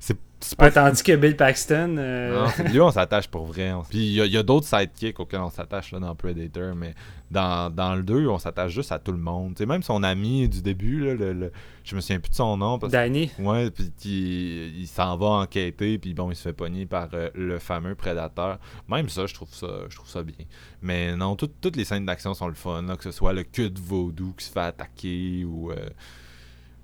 C'est-
Ouais, tandis que Bill Paxton. euh,
non, lui, on s'attache pour vrai. on- Puis il y a, il y a d'autres sidekicks auxquels on s'attache là, dans Predator, mais dans, dans le 2, on s'attache juste à tout le monde. Tu sais, même son ami du début, là, le, le- je me souviens plus de son nom. Parce,
Danny.
Ouais, puis qui- il s'en va enquêter, puis bon, il se fait pogner par euh, le fameux prédateur. Même ça, je trouve ça, je trouve ça bien. Mais non, tout- toutes les scènes d'action sont le fun, là, que ce soit le cul de vaudou qui se fait attaquer, ou, euh,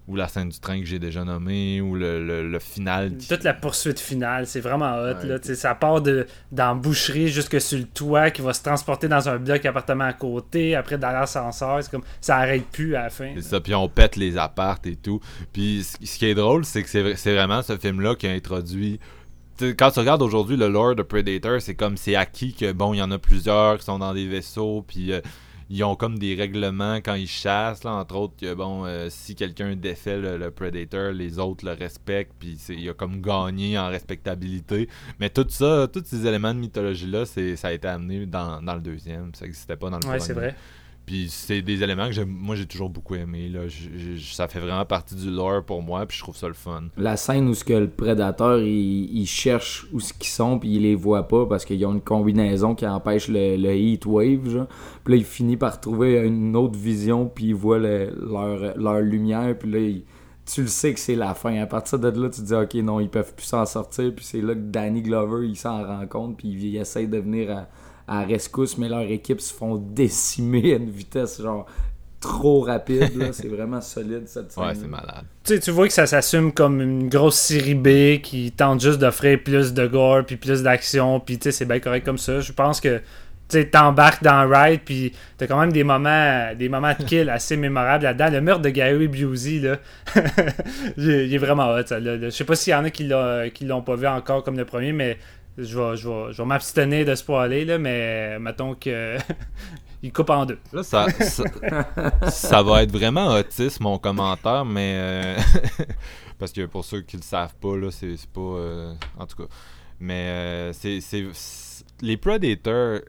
ou la scène du train que j'ai déjà nommé, ou le, le, le final. qui-
Toute la poursuite finale, c'est vraiment hot.
Ouais,
là, ça part de, dans la boucherie jusque sur le toit qui va se transporter dans un bloc appartement à côté, après dans l'ascenseur. C'est comme ça arrête plus à la fin.
C'est ça, puis on pète les appartes et tout. Puis ce qui est drôle, c'est que c'est vra- c'est vraiment ce film-là qui a introduit. Quand tu regardes aujourd'hui le lore de Predator, c'est comme c'est acquis que bon, il y en a plusieurs qui sont dans des vaisseaux, puis euh, ils ont comme des règlements quand ils chassent, là, entre autres que bon, euh, si quelqu'un défait le, le Predator, les autres le respectent, puis il a comme gagné en respectabilité. Mais tout ça, tous ces éléments de mythologie-là, c'est- ça a été amené dans, dans le deuxième, ça n'existait pas dans le
Ouais,
premier.
c'est vrai.
Puis c'est des éléments que moi j'ai toujours beaucoup aimé. Là. Ça fait vraiment partie du lore pour moi, puis je trouve ça le fun.
La scène où ce que le prédateur il, cherche où ce qu'ils sont puis il les voit pas parce qu'ils ont une combinaison qui empêche le, heat wave. Puis là il finit par trouver une autre vision puis il voit le- leur, lumière puis là tu le sais que c'est la fin. À partir de là tu te dis ok non ils peuvent plus s'en sortir puis c'est là que Danny Glover il s'en rend compte puis il, essaie de venir à, à rescousse mais leur équipe se font décimer à une vitesse genre trop rapide là. c'est vraiment solide cette scène.
Ouais, c'est malade.
Tu sais, tu vois que ça s'assume comme une grosse série B qui tente juste d'offrir plus de gore puis plus d'action puis tu sais c'est bien correct comme ça. Je pense que tu t'embarques dans ride puis t'as quand même des moments des moments de kill assez mémorables là-dedans. Le meurtre de Gary Busey là, (laughs) il, est, vraiment hot. Je sais pas s'il y en a qui l'ont pas vu encore comme le premier, mais je vais je vais, je vais m'abstenir de spoiler là, mais mettons que (laughs) il coupe en deux.
Là, ça, ça, va être vraiment autiste mon commentaire, mais. euh, (laughs) parce que pour ceux qui le savent pas, là, c'est pas. euh, en tout cas. Mais euh, c'est. Les Predators.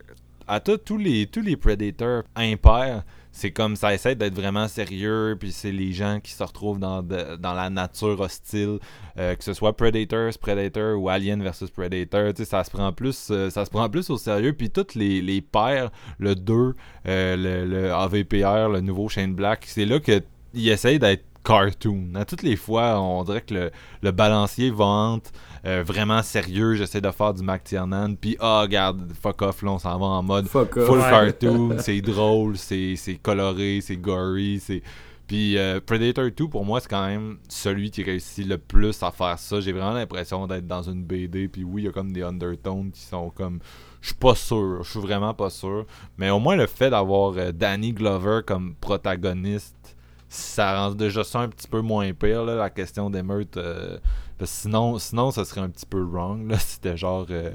À tous les, tous les Predators impairs, c'est comme ça essaie d'être vraiment sérieux, puis c'est les gens qui se retrouvent dans, dans la nature hostile, euh, que ce soit Predators, Predator ou Alien versus Predator, tu sais, ça se prend plus, euh, ça se prend plus au sérieux, puis toutes les, les pairs, le 2, euh, le, AVPR, le nouveau Shane Black, c'est là que il essaye d'être cartoon. À toutes les fois, on dirait que le, le balancier vente euh, vraiment sérieux, j'essaie de faire du Mac Tiernan, puis ah, regarde, fuck off, là, on s'en va en mode
Fuck off.
full
Ouais.
cartoon, (laughs) c'est drôle, c'est c'est coloré, c'est gory, c'est puis euh, Predator 2 pour moi c'est quand même celui qui réussit le plus à faire ça. J'ai vraiment l'impression d'être dans une BD puis oui, il y a comme des undertones qui sont comme je suis pas sûr, je suis vraiment pas sûr, mais au moins le fait d'avoir euh, Danny Glover comme protagoniste ça rend déjà ça un petit peu moins pire là, la question d'émeute euh, parce que sinon sinon ça serait un petit peu wrong là, (laughs) c'était genre euh,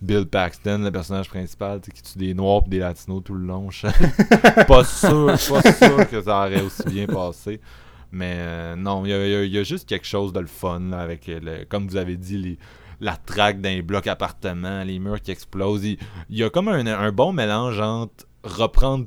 Bill Paxton, le personnage principal, qui tue des noirs et des latinos tout le long. (laughs) Pas sûr, pas sûr que ça aurait aussi bien passé. Mais euh, non, il y y a- juste quelque chose de le fun avec, le, comme vous avez dit, les, la traque d'un bloc appartement, les murs qui explosent. Il, il y a comme un, un bon mélange entre reprendre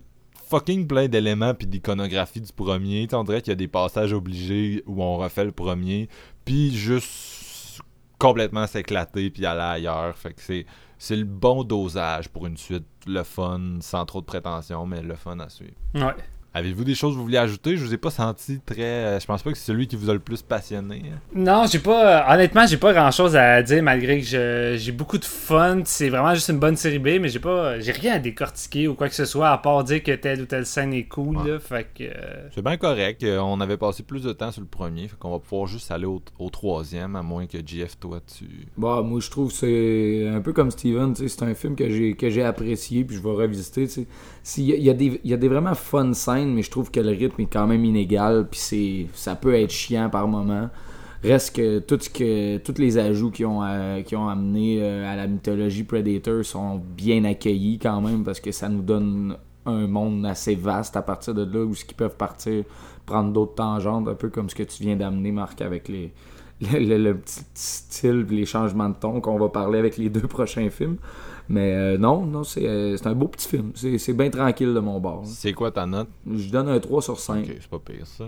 fucking plein d'éléments puis d'iconographie du premier. Tu sais, on qu'il y a des passages obligés où on refait le premier, puis juste complètement s'éclater puis aller ailleurs. Fait que c'est c'est le bon dosage pour une suite, le fun, sans trop de prétention, mais le fun à suivre.
Ouais.
Avez-vous des choses que vous vouliez ajouter? Je vous ai pas senti très... euh, je pense pas que c'est celui qui vous a le plus passionné.
Non, j'ai pas. honnêtement, j'ai pas grand chose à dire malgré que je- j'ai beaucoup de fun. C'est vraiment juste une bonne série B, mais j'ai pas. J'ai rien à décortiquer ou quoi que ce soit à part dire que telle ou telle scène est cool.
Ouais.
Là, fait que. euh,
C'est bien correct. euh, On avait passé plus de temps sur le premier, fait qu'on va pouvoir juste aller au, au troisième, à moins que JF, toi, tu...
Bah, moi, je trouve que c'est un peu comme Steven, c'est un film que j'ai que j'ai apprécié, puis je vais revisiter. tu Il y, a des- vraiment fun scènes, mais je trouve que le rythme est quand même inégal, puis ça peut être chiant par moment. Reste que tout que tous les ajouts qui ont euh, qui ont amené euh, à la mythologie Predator sont bien accueillis quand même parce que ça nous donne un monde assez vaste à partir de là où ce qu'ils peuvent partir prendre d'autres tangentes un peu comme ce que tu viens d'amener Marc avec les le, le- petit style les changements de ton qu'on va parler avec les deux prochains films mais euh, non non c'est euh, c'est un beau petit film c'est c'est bien tranquille de mon bord
C'est quoi ta note?
Je donne un 3 sur 5
Ok, c'est pas pire ça.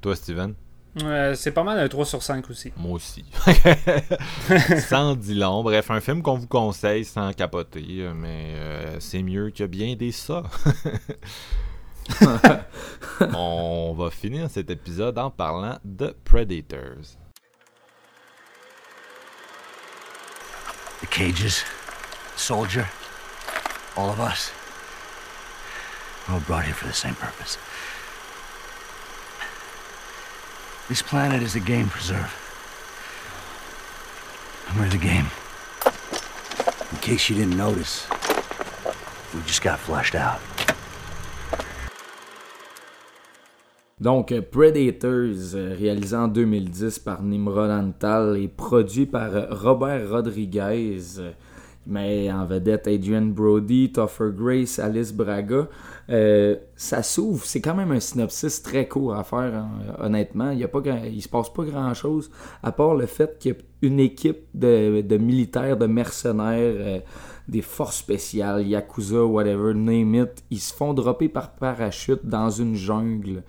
Toi, Steven?
Euh, c'est pas mal un 3 sur 5 aussi.
Moi aussi. (laughs) sans dit long. Bref, un film qu'on vous conseille sans capoter, mais euh, c'est mieux que bien des ça. (laughs) On va finir cet épisode en parlant de Predators.
The cages, soldier, all of us. We're all brought here for the same purpose. This planet is a game preserve. And we're the game. In case you didn't notice, we just got fleshed out.
Donc, euh, Predators, euh, réalisé en 2010 par Nimrod Antal et produit par euh, Robert Rodriguez, mais en vedette Adrian Brody, Topher Grace, Alice Braga. Euh, ça s'ouvre, c'est quand même un synopsis très court à faire, hein, honnêtement. Il y a pas grand- il se passe pas grand-chose, à part le fait qu'il y a une équipe de, de militaires, de mercenaires, euh, des forces spéciales, Yakuza, whatever, name it, ils se font dropper par parachute dans une jungle.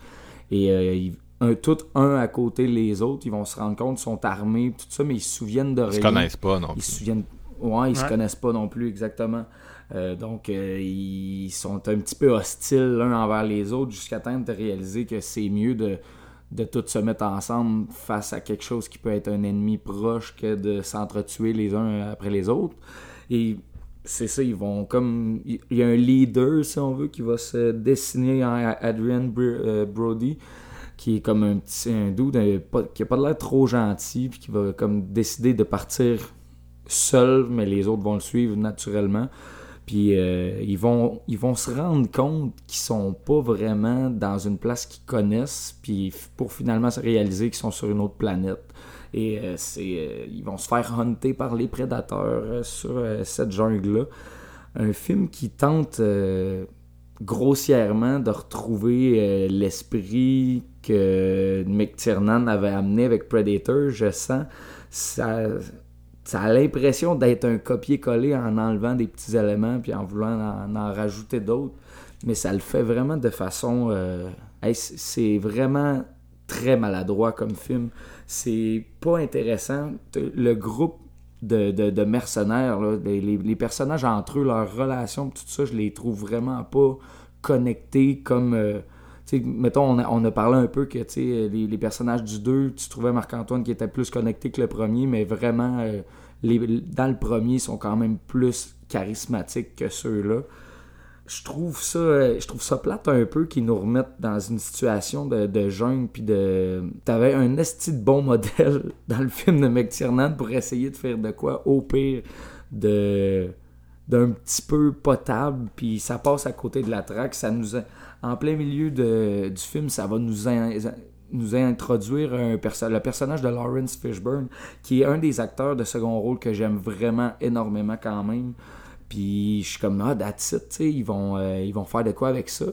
Et euh, ils- un, tout un à côté les autres, ils vont se rendre compte, ils sont armés, tout ça, mais ils se souviennent de
Ils se
rien.
connaissent pas non
Ils se souviennent. Ouais, ils se
Ouais.
connaissent pas non plus exactement. Euh, donc, euh, ils sont un petit peu hostiles l'un envers les autres jusqu'à temps de réaliser que c'est mieux de, de tous se mettre ensemble face à quelque chose qui peut être un ennemi proche que de s'entretuer les uns après les autres. Et c'est ça, ils vont comme. Il y a un leader, si on veut, qui va se dessiner en Adrian euh, Brody qui est comme un petit un pas- qui a pas l'air trop gentil puis qui va comme décider de partir seul mais les autres vont le suivre naturellement puis euh, ils vont ils vont se rendre compte qu'ils sont pas vraiment dans une place qu'ils connaissent puis pour finalement se réaliser qu'ils sont sur une autre planète et euh, c'est euh, ils vont se faire hunter par les prédateurs sur cette jungle là un film qui tente grossièrement de retrouver l'esprit que McTiernan avait amené avec Predator, je sens. Ça, ça a l'impression d'être un copier-coller en enlevant des petits éléments puis en voulant en, rajouter d'autres. Mais ça le fait vraiment de façon. euh, c'est vraiment très maladroit comme film. C'est pas intéressant. Le groupe de, de- mercenaires, les, personnages entre eux, leurs relations, tout ça, je les trouve vraiment pas connectés comme. euh, mettons, on a, on a parlé un peu que les, les personnages du 2, tu trouvais Marc-Antoine qui était plus connecté que le premier, mais vraiment, euh, les, dans le premier, ils sont quand même plus charismatiques que ceux-là. Je trouve ça euh, je trouve ça plate un peu qu'ils nous remettent dans une situation de, de jungle puis de t'avais un esti de bon modèle (laughs) dans le film de McTiernan pour essayer de faire de quoi au pire de d'un petit peu potable puis ça passe à côté de la traque ça nous a- en plein milieu de- du film ça va nous nous introduire un perso- le personnage de Lawrence Fishburne qui est un des acteurs de second rôle que j'aime vraiment énormément quand même puis je suis comme, ah, that's ils vont, euh, ils vont faire de quoi avec ça?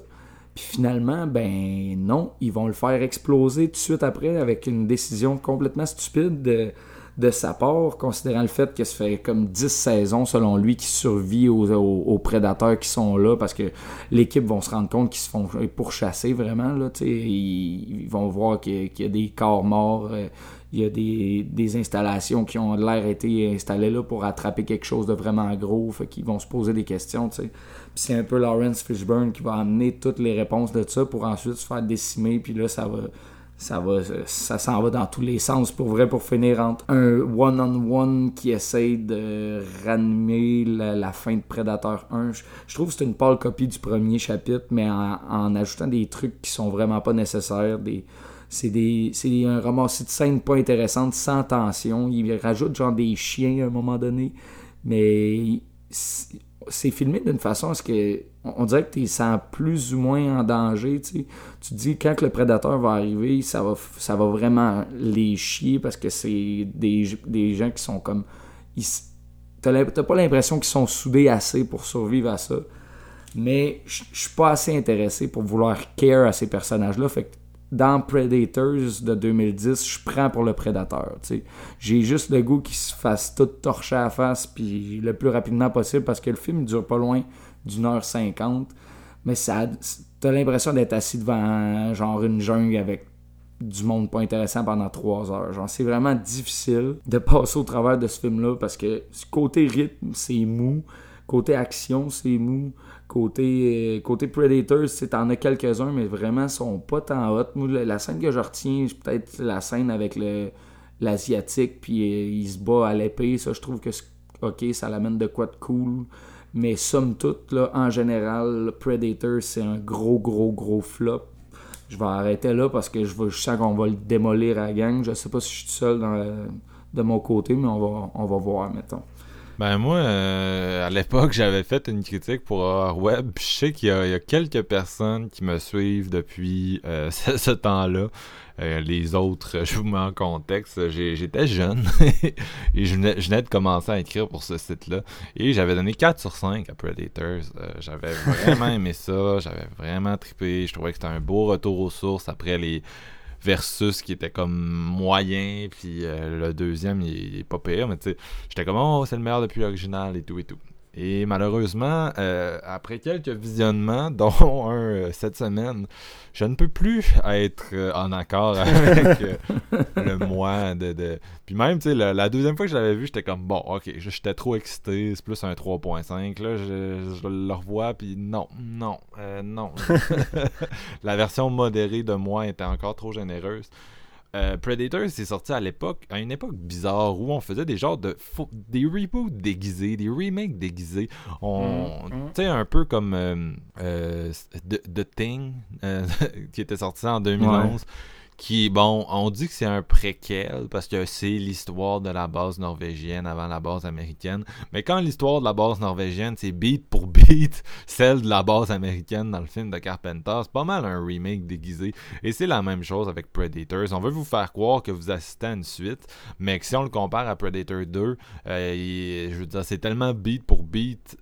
Puis finalement, ben non, ils vont le faire exploser tout de suite après avec une décision complètement stupide de, de sa part, considérant le fait que ça fait comme 10 saisons, selon lui, qui survit aux, prédateurs qui sont là parce que l'équipe vont se rendre compte qu'ils se font pourchasser vraiment. Là, ils, ils vont voir qu'il y, a- des corps morts. euh, il y a des, installations qui ont l'air été installées là pour attraper quelque chose de vraiment gros. Fait qu'ils vont se poser des questions, tu c'est un peu Lawrence Fishburne qui va amener toutes les réponses de ça pour ensuite se faire décimer. Puis là, ça va, ça va, ça s'en va dans tous les sens pour vrai pour finir entre un one-on-one qui essaye de ranimer la, fin de Predator 1. Je, trouve que c'est une pâle copie du premier chapitre, mais en, ajoutant des trucs qui sont vraiment pas nécessaires, des c'est des c'est un ramassis de scènes pas intéressantes sans tension il rajoute genre des chiens à un moment donné mais c'est- filmé d'une façon à ce que on dirait que tu sens plus ou moins en danger. Tu dis quand le prédateur va arriver, ça va, ça va vraiment les chier parce que c'est des, des gens qui sont comme. T'as pas l'impression qu'ils sont soudés assez pour survivre à ça. Mais je suis pas assez intéressé pour vouloir care à ces personnages-là. Fait que dans Predators de 2010, je prends pour le prédateur. J'ai juste le goût qu'il se fasse tout torcher à la face puis le plus rapidement possible parce que le film dure pas loin d'une heure cinquante. Mais ça t'as l'impression d'être assis devant genre une jungle avec du monde pas intéressant pendant trois heures. Genre, c'est vraiment difficile de passer au travers de ce film-là parce que côté rythme, c'est mou. Côté action, c'est mou. Côté, euh, côté Predators, t'en as quelques-uns, mais vraiment, sont pas tant hot. la scène que je retiens, c'est peut-être la scène avec l'asiatique, puis euh, il se bat à l'épée. Ça, je trouve que, ok, ça l'amène de quoi de cool. Mais somme toute, en général, Predator, c'est un gros, gros, gros flop. Je vais arrêter là parce que je, je sens qu'on va le démolir à la gang. Je sais pas si je suis seul de mon côté, mais on va, on va voir, mettons.
Ben moi, euh, à l'époque, j'avais fait une critique pour Web. Je sais qu'il y, a quelques personnes qui me suivent depuis euh, (laughs) ce, temps-là. Euh, les autres, (laughs) je vous mets en contexte, j'étais jeune (laughs) et je venais, de commencer à écrire pour ce site-là. Et j'avais donné 4 sur 5 à Predators. j'avais vraiment aimé ça, j'avais vraiment trippé. Je trouvais que c'était un beau retour aux sources après les versus qui était comme moyen, puis euh, le deuxième, il, est pas pire, mais tu sais, j'étais comme, oh, c'est le meilleur depuis l'original et tout et tout. Et malheureusement, euh, après quelques visionnements, (laughs) dont un euh, cette semaine, je ne peux plus être euh, en accord (laughs) avec le moi de, Puis même, tu sais, la, deuxième fois que je l'avais vu, j'étais comme, bon, ok, j'étais trop excité, c'est plus un 3.5. Là, je, je, le revois, puis non, non, non. (laughs) la version modérée de moi était encore trop généreuse. Euh, Predator, c'est sorti à l'époque, à une époque bizarre où on faisait des genres de des reboots déguisés, des remakes déguisés. On, mm, mm. tu sais, un peu comme euh, euh, The, Thing (laughs) qui était sorti en 2011 qui, bon, on dit que c'est un préquel parce que c'est l'histoire de la base norvégienne avant la base américaine. Mais quand l'histoire de la base norvégienne, c'est beat pour beat (laughs) celle de la base américaine dans le film de Carpenter, c'est pas mal un remake déguisé. Et c'est la même chose avec Predators. On veut vous faire croire que vous assistez à une suite, mais que si on le compare à Predator 2, euh, je veux dire, c'est tellement beat pour beat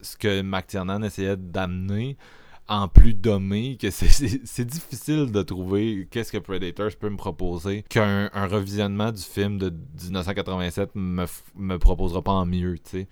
ce que McTiernan essayait d'amener en plus dommé que c'est difficile de trouver qu'est-ce que Predators peut me proposer qu'un revisionnement du film de 1987 me, me proposera pas en mieux, tu sais.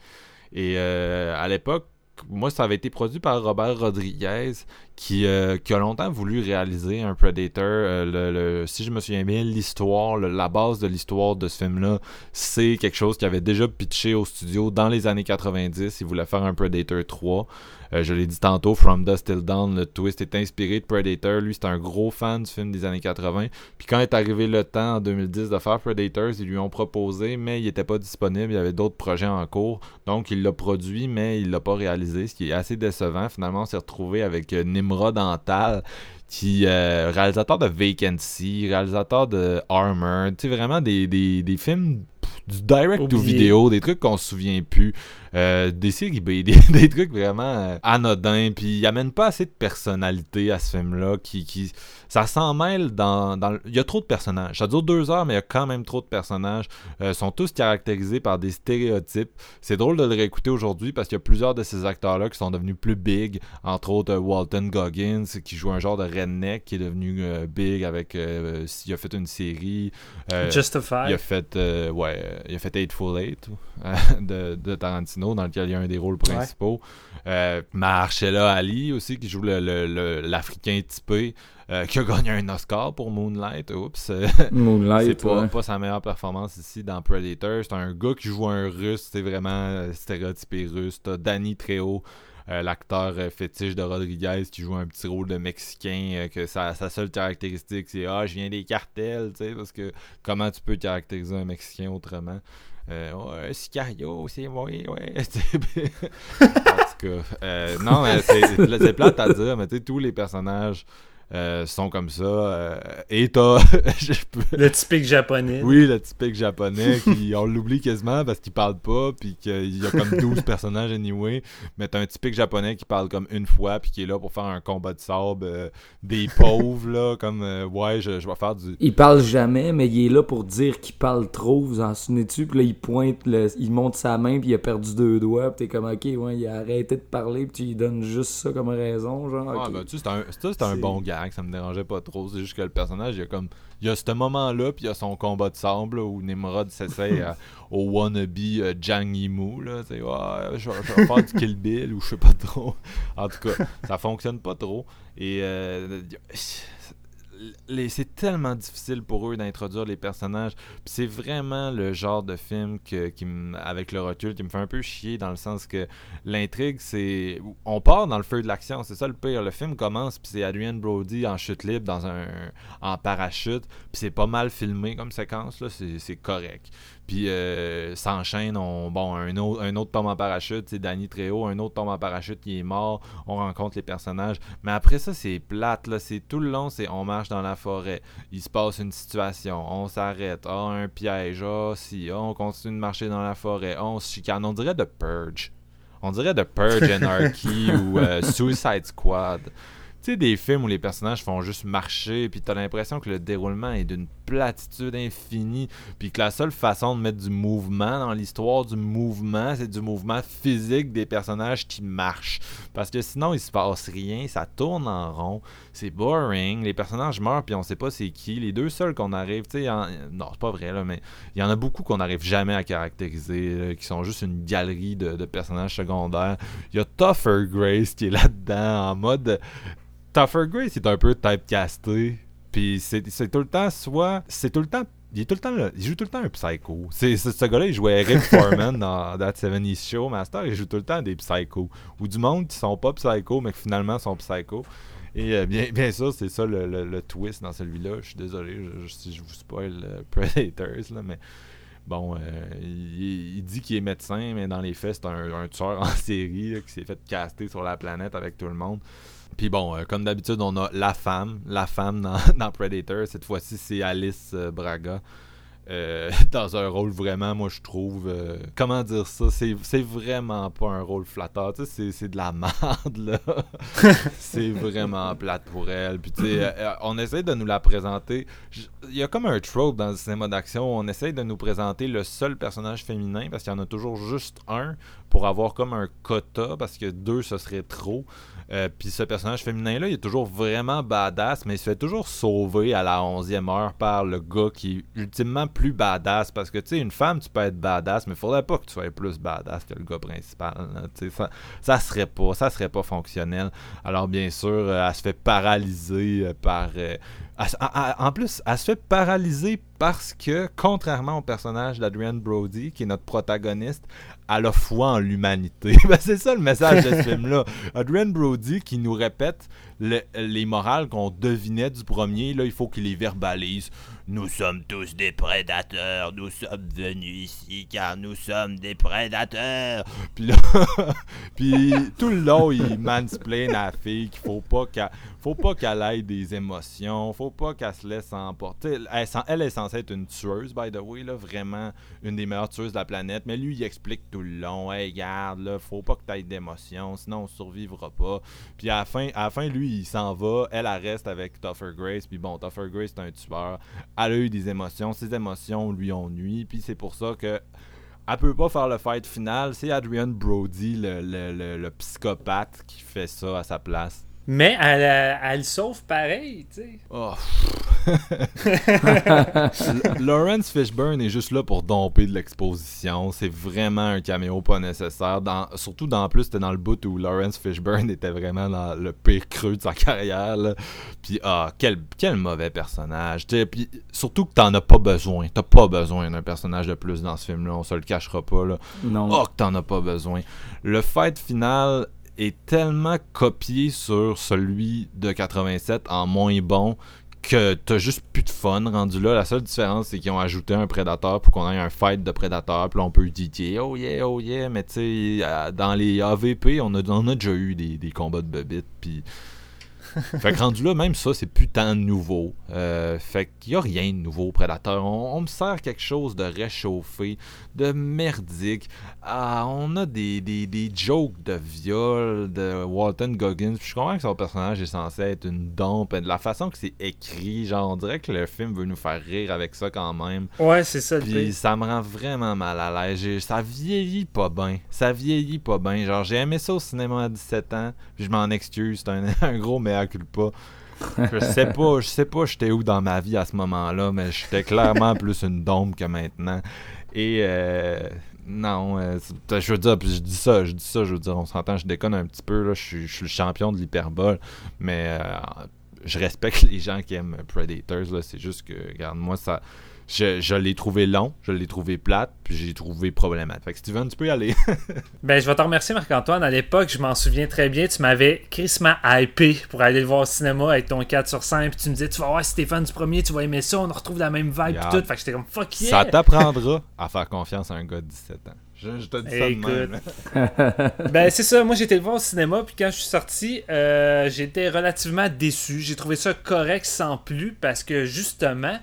Et euh, à l'époque, moi, ça avait été produit par Robert Rodriguez, qui, euh, qui a longtemps voulu réaliser un Predator. Euh, si je me souviens bien, l'histoire, la base de l'histoire de ce film-là, c'est quelque chose qui avait déjà pitché au studio dans les années 90. Il voulait faire un Predator 3. Euh, je l'ai dit tantôt, From Dust Till Dawn, le twist est inspiré de Predator. Lui, c'est un gros fan du film des années 80. Puis quand est arrivé le temps en 2010 de faire Predators, ils lui ont proposé, mais il n'était pas disponible. Il y avait d'autres projets en cours. Donc, il l'a produit, mais il l'a pas réalisé, ce qui est assez décevant. Finalement, on s'est retrouvé avec euh, Nimrod Dental qui euh, réalisateur de Vacancy, réalisateur de Armor, tu sais vraiment des, des, des films du direct to vidéo, des trucs qu'on se souvient plus, euh, des séries (laughs) B, des, trucs vraiment euh, anodins, puis il amène pas assez de personnalité à ce film-là, qui, qui ça s'en mêle dans, dans, il y a trop de personnages, ça dure deux heures, mais il y a quand même trop de personnages, euh, sont tous caractérisés par des stéréotypes, c'est drôle de le réécouter aujourd'hui parce qu'il y a plusieurs de ces acteurs-là qui sont devenus plus big, entre autres Walton Goggins, qui joue un genre de redneck, qui est devenu big avec, il a fait une série,
Justified,
il a fait, ouais, il a fait Eightful Eight (laughs) de, de, Tarantino, dans lequel il y a un des rôles principaux. Euh, Marcella Ali aussi, qui joue l'Africain typé, euh, qui a gagné un Oscar pour Moonlight. Oups. (laughs)
Moonlight,
c'est pas, sa meilleure performance ici dans Predator. C'est un gars qui joue un russe, c'est vraiment stéréotypé russe. T'as Danny Trejo. l'acteur fétiche de Rodriguez qui joue un petit rôle de Mexicain, que sa, sa, seule caractéristique c'est Ah, je viens des cartels, tu sais, parce que comment tu peux caractériser un Mexicain autrement? Euh, ouais, Sicario, c'est moi, ouais. (laughs) en tout cas, euh, non, c'est plate à dire, mais tu sais, tous les personnages euh, sont comme ça. euh, et t'as. (laughs) peux-
Le typique japonais.
oui, le typique japonais qui (laughs) on l'oublie quasiment parce qu'il parle pas puis qu'il y a comme 12 (laughs) personnages anyway, mais t'as un typique japonais qui parle comme une fois puis qui est là pour faire un combat de sable euh, des pauvres là comme euh, ouais, je, je vais faire du
Il parle jamais, mais il est là pour dire qu'il parle trop, vous en souvenez-tu? Puis là, il pointe, le- il monte sa main, puis il a perdu deux doigts, puis t'es comme, ok, ouais, il a arrêté de parler, puis tu lui donnes juste ça comme raison, genre,
Ah, ben, tu sais, c'est un, un bon gag, ça me dérangeait pas trop. C'est juste que le personnage, il y a comme. Il y a ce moment-là, puis il y a son combat de sable là, où Nimrod s'essaye à- (laughs) au wannabe euh, Jang Yimou. Là, sais, ouais, je, vais- je vais faire du Kill Bill ou je sais pas trop. En tout cas, ça fonctionne pas trop. Et euh, c'est tellement difficile pour eux d'introduire les personnages. C'est vraiment le genre de film qui avec le recul qui me fait un peu chier dans le sens que l'intrigue, c'est. On part dans le feu de l'action, c'est ça le pire. Le film commence, puis c'est Adrian Brody en chute libre dans un en parachute, puis c'est pas mal filmé comme séquence, là, c'est correct. Puis euh, s'enchaîne, on, bon, un autre, un autre tombe en parachute, c'est Danny Trejo, un autre tombe en parachute qui est mort, on rencontre les personnages. Mais après ça, c'est plate, là, c'est tout le long, c'est on marche dans la forêt, il se passe une situation, on s'arrête, ah, un piège, ah, si, ah, on continue de marcher dans la forêt, ah, on se chicane, on dirait de Purge. On dirait de Purge (laughs) Anarchy ou euh, Suicide Squad. Tu sais, des films où les personnages font juste marcher, puis t'as l'impression que le déroulement est d'une platitude infinie, puis que la seule façon de mettre du mouvement dans l'histoire du mouvement, c'est du mouvement physique des personnages qui marchent. Parce que sinon, il se passe rien, ça tourne en rond, c'est boring, les personnages meurent, puis on sait pas c'est qui. Les deux seuls qu'on arrive, tu sais, en- non, c'est pas vrai, là, mais il y en a beaucoup qu'on n'arrive jamais à caractériser, là, qui sont juste une galerie de, de personnages secondaires. Il y a Tougher Grace qui est là-dedans, en mode. Tougher Grace est un peu typecasté. Puis c'est c'est tout le temps, soit. C'est tout le temps. Il, est tout le temps là- il joue tout le temps un psycho. C'est, ce gars-là, il jouait Eric (laughs) Foreman dans That 70's Show. Master, il joue tout le temps des psychos. Ou du monde qui sont pas psychos, mais qui finalement sont psychos. Et euh, bien, bien sûr, c'est ça le, le- le twist dans celui-là. Je suis désolé je- je- si je vous spoil euh, (laughs) Predators, là, mais bon, euh, il, il dit qu'il est médecin, mais dans les faits, c'est un, un tueur en (laughs) série là, qui s'est fait caster sur la planète avec tout le monde. Puis bon, euh, comme d'habitude, on a la femme, la femme dans, (laughs) dans Predator. Cette fois-ci, c'est Alice euh, Braga. Euh, (laughs) dans un rôle vraiment, moi je trouve, euh, comment dire ça, c'est vraiment pas un rôle flatteur, tu sais, c'est- de la (laughs) merde là. c'est vraiment plate pour elle. Puis tu sais, euh, on essaie de nous la présenter. Il y a comme un trope dans le cinéma d'action, on essaie de nous présenter le seul personnage féminin parce qu'il y en a toujours juste un pour avoir comme un quota parce que deux ce serait trop. Euh, puis ce personnage féminin-là, il est toujours vraiment badass, mais il se fait toujours sauver à la 11e heure par le gars qui est ultimement plus badass. Parce que, tu sais, une femme, tu peux être badass, mais il faudrait pas que tu sois plus badass que le gars principal. ça, ça serait pas, ça serait pas fonctionnel. Alors, bien sûr, euh, elle se fait paralyser euh, par. Elle en- plus, elle se fait paralyser parce que, contrairement au personnage d'Adrian Brody, qui est notre protagoniste, elle a foi en l'humanité. (laughs) Ben, c'est ça le message de ce (laughs) film-là. Adrian Brody qui nous répète le- les morales qu'on devinait du premier, là, il faut qu'il les verbalise. Nous sommes tous des prédateurs, nous sommes venus ici car nous sommes des prédateurs. Puis là, (laughs) puis tout le long, il mansplain à la fille qu'il faut pas qu'elle faut pas qu'elle ait des émotions, faut pas qu'elle se laisse emporter. Elle, est- censée être une tueuse, by the way, là, vraiment une des meilleures tueuses de la planète. Mais lui, il explique tout le long, hey, garde, là, faut pas que tu d'émotions, sinon on survivra pas. Puis à la fin, à la fin lui, il s'en va, elle, elle reste avec Tougher Grace. Puis bon, Tougher Grace, c'est un tueur. Elle a eu des émotions, ses émotions lui ont nuit. Puis c'est pour ça que elle peut pas faire le fight final. C'est Adrian Brody, le psychopathe, qui fait ça à sa place.
Mais elle, euh, elle sauve pareil, tu sais.
Oh. (laughs) Lawrence Fishburne est juste là pour domper de l'exposition. C'est vraiment un caméo pas nécessaire. Dans, surtout dans en plus, c'était dans le bout où Lawrence Fishburne (laughs) était vraiment dans le pire creux de sa carrière. là. Puis ah, quel, quel mauvais personnage. Puis surtout que t'en as pas besoin. T'as pas besoin d'un personnage de plus dans ce film-là. On se le cachera pas. Là.
Non.
Oh, que t'en as pas besoin. Le fight final est tellement copié sur celui de 87 en moins bon que t'as juste plus de fun rendu là. La seule différence, c'est qu'ils ont ajouté un prédateur pour qu'on ait un fight de prédateur. Puis là, on peut dire oh yeah, oh yeah. Mais tu sais, dans les AVP, on a, on a déjà eu des, des combats de bebites. Puis (laughs) fait que rendu là, même ça, c'est plus tant nouveau. Euh, fait qu'il y a rien de nouveau au Predator. On, on me sert quelque chose de réchauffé, de merdique. Ah, on a des, des, des jokes de viol de Walton Goggins. Puis je comprends que son personnage est censé être une dompe. De la façon que c'est écrit, genre, on dirait que le film veut nous faire rire avec ça quand même.
Ouais, c'est ça
Puis ça me rend vraiment mal à l'aise. Ça vieillit pas bien. Ça vieillit pas bien. Genre, j'ai aimé ça au cinéma à 17 ans. Puis je m'en excuse. C'est un, (laughs) un gros mea culpa. Je sais pas, je sais pas j'étais où dans ma vie à ce moment-là, mais j'étais clairement (laughs) plus une dombe que maintenant. Et euh, non, euh, je veux dire, je dis ça, je dis ça, je veux dire, on s'entend, je déconne un petit peu, là, je suis, je suis le champion de l'hyperbole, mais euh, je respecte (laughs) les gens qui aiment Predators, là, c'est juste que, regarde, moi, ça, je, je l'ai trouvé long, je l'ai trouvé plate, puis j'ai trouvé problématique. Fait que Steven, tu peux y aller. (laughs)
Ben, je vais te remercier, Marc-Antoine. À l'époque, je m'en souviens très bien. Tu m'avais crissement hypé pour aller le voir au cinéma avec ton 4 sur 5. Puis tu me disais, tu vas voir Stéphane du premier, tu vas aimer ça. On retrouve la même vibe.
Yeah.
Puis tout. Fait que j'étais comme fuck yeah.
Ça t'apprendra à faire confiance à un gars de 17 ans. Je, je te dis ça de même.
Écoute. (laughs) Ben, c'est ça. Moi, j'étais le voir au cinéma. Puis quand je suis sorti, euh, j'étais relativement déçu. J'ai trouvé ça correct sans plus. Parce que justement.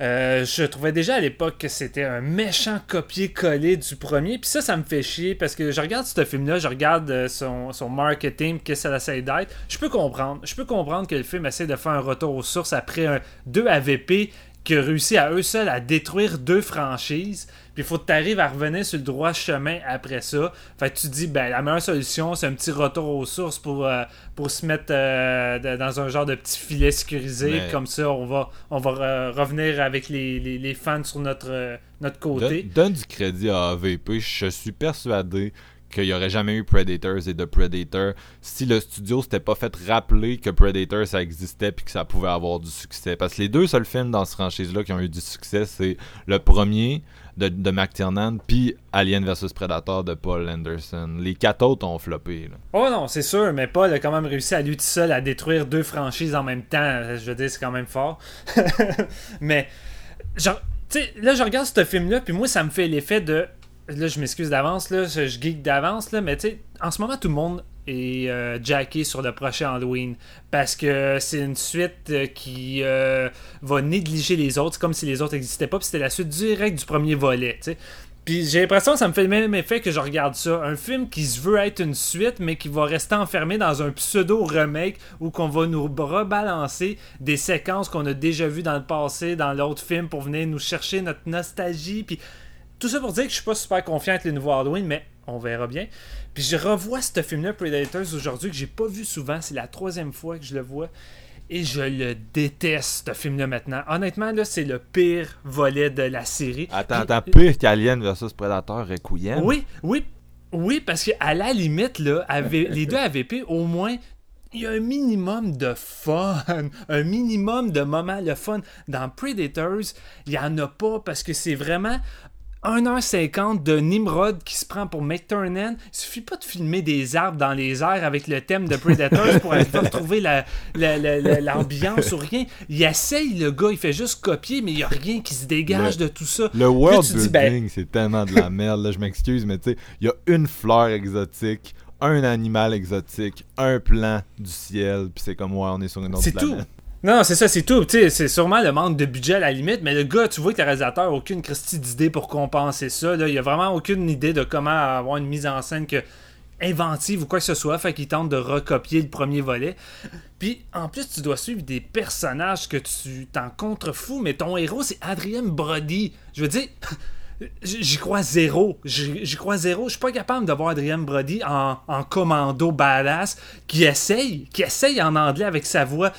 Euh, je trouvais déjà à l'époque que c'était un méchant copier-coller du premier. Puis ça, ça me fait chier parce que je regarde ce film-là, je regarde euh, son, marketing, qu'est-ce que ça essaie d'être. Je peux comprendre. Je peux comprendre que le film essaie de faire un retour aux sources après un 2 AVP qui a réussi à eux seuls à détruire deux franchises. Puis il faut que tu arrives à revenir sur le droit chemin après ça. Fait que tu dis, ben, la meilleure solution, c'est un petit retour aux sources pour, euh, pour se mettre euh, dans un genre de petit filet sécurisé.
Mais-
Comme ça, on va, on va euh, revenir avec les, les, les fans sur notre, notre côté.
Donne, donne du crédit à AVP. Je suis persuadé qu'il n'y aurait jamais eu Predators et de Predator si le studio s'était pas fait rappeler que Predator ça existait puis que ça pouvait avoir du succès. Parce que les deux seuls films dans cette franchise-là qui ont eu du succès, c'est le premier de, de McTiernan puis Alien vs Predator de Paul Anderson. Les quatre autres ont floppé.
Oh non, c'est sûr, mais Paul a quand même réussi à lui tout seul à détruire deux franchises en même temps. Je veux dire, c'est quand même fort. (laughs) mais, genre, tu sais, là, je regarde ce film-là, puis moi, ça me fait l'effet de. Là, je m'excuse d'avance, là, je geek d'avance, là, mais tu sais, en ce moment, tout le monde est euh, jacké sur le prochain Halloween parce que c'est une suite euh, qui euh, va négliger les autres. Comme si les autres n'existaient pas, puis c'était la suite directe du premier volet, tu sais. Puis j'ai l'impression que ça me fait le même effet que je regarde ça. Un film qui se veut être une suite, mais qui va rester enfermé dans un pseudo-remake où qu'on va nous rebalancer des séquences qu'on a déjà vues dans le passé, dans l'autre film, pour venir nous chercher notre nostalgie. Puis tout ça pour dire que je suis pas super confiant avec les nouveaux Halloween, mais on verra bien. Puis je revois ce film-là, Predators, aujourd'hui, que j'ai pas vu souvent. C'est la troisième fois que je le vois. Et je le déteste, ce film-là, maintenant. Honnêtement, là, c'est le pire volet de la série.
Attends, attends, pire qu'Alien vs Predator Requiem?
oui, oui, oui, parce qu'à la limite, là, (laughs) les deux AVP, au moins, il y a un minimum de fun, (laughs) un minimum de moments le fun. Dans Predators, il n'y en a pas parce que c'est vraiment 1h50 de Nimrod qui se prend pour McTurnan. Il suffit pas de filmer des arbres dans les airs avec le thème de Predators pour aller retrouver la- la- la- la- l'ambiance ou rien. Il essaye, le gars, il fait juste copier, mais il n'y a rien qui se dégage
Le-
de tout ça.
Le world
dis,
building,
ben-
c'est tellement de la (laughs) merde. Là, je m'excuse, mais tu sais, il y a une fleur exotique, un animal exotique, un plan du ciel, puis c'est comme ouais, on est sur une autre
C'est tout. Non, c'est ça, c'est tout. C'est sûrement le manque de budget à la limite, mais le gars, tu vois que le réalisateur n'a aucune Christie d'idée pour compenser ça. Là. Il a vraiment aucune idée de comment avoir une mise en scène inventive ou quoi que ce soit, fait qu'il tente de recopier le premier volet. Puis en plus, tu dois suivre des personnages que tu t'en contrefous, mais ton héros, c'est Adrien Brody. Je veux dire, (laughs) j'y crois zéro. J'y crois zéro. Je suis pas capable de voir Adrien Brody en, commando badass qui essaye, qui essaye en anglais avec sa voix.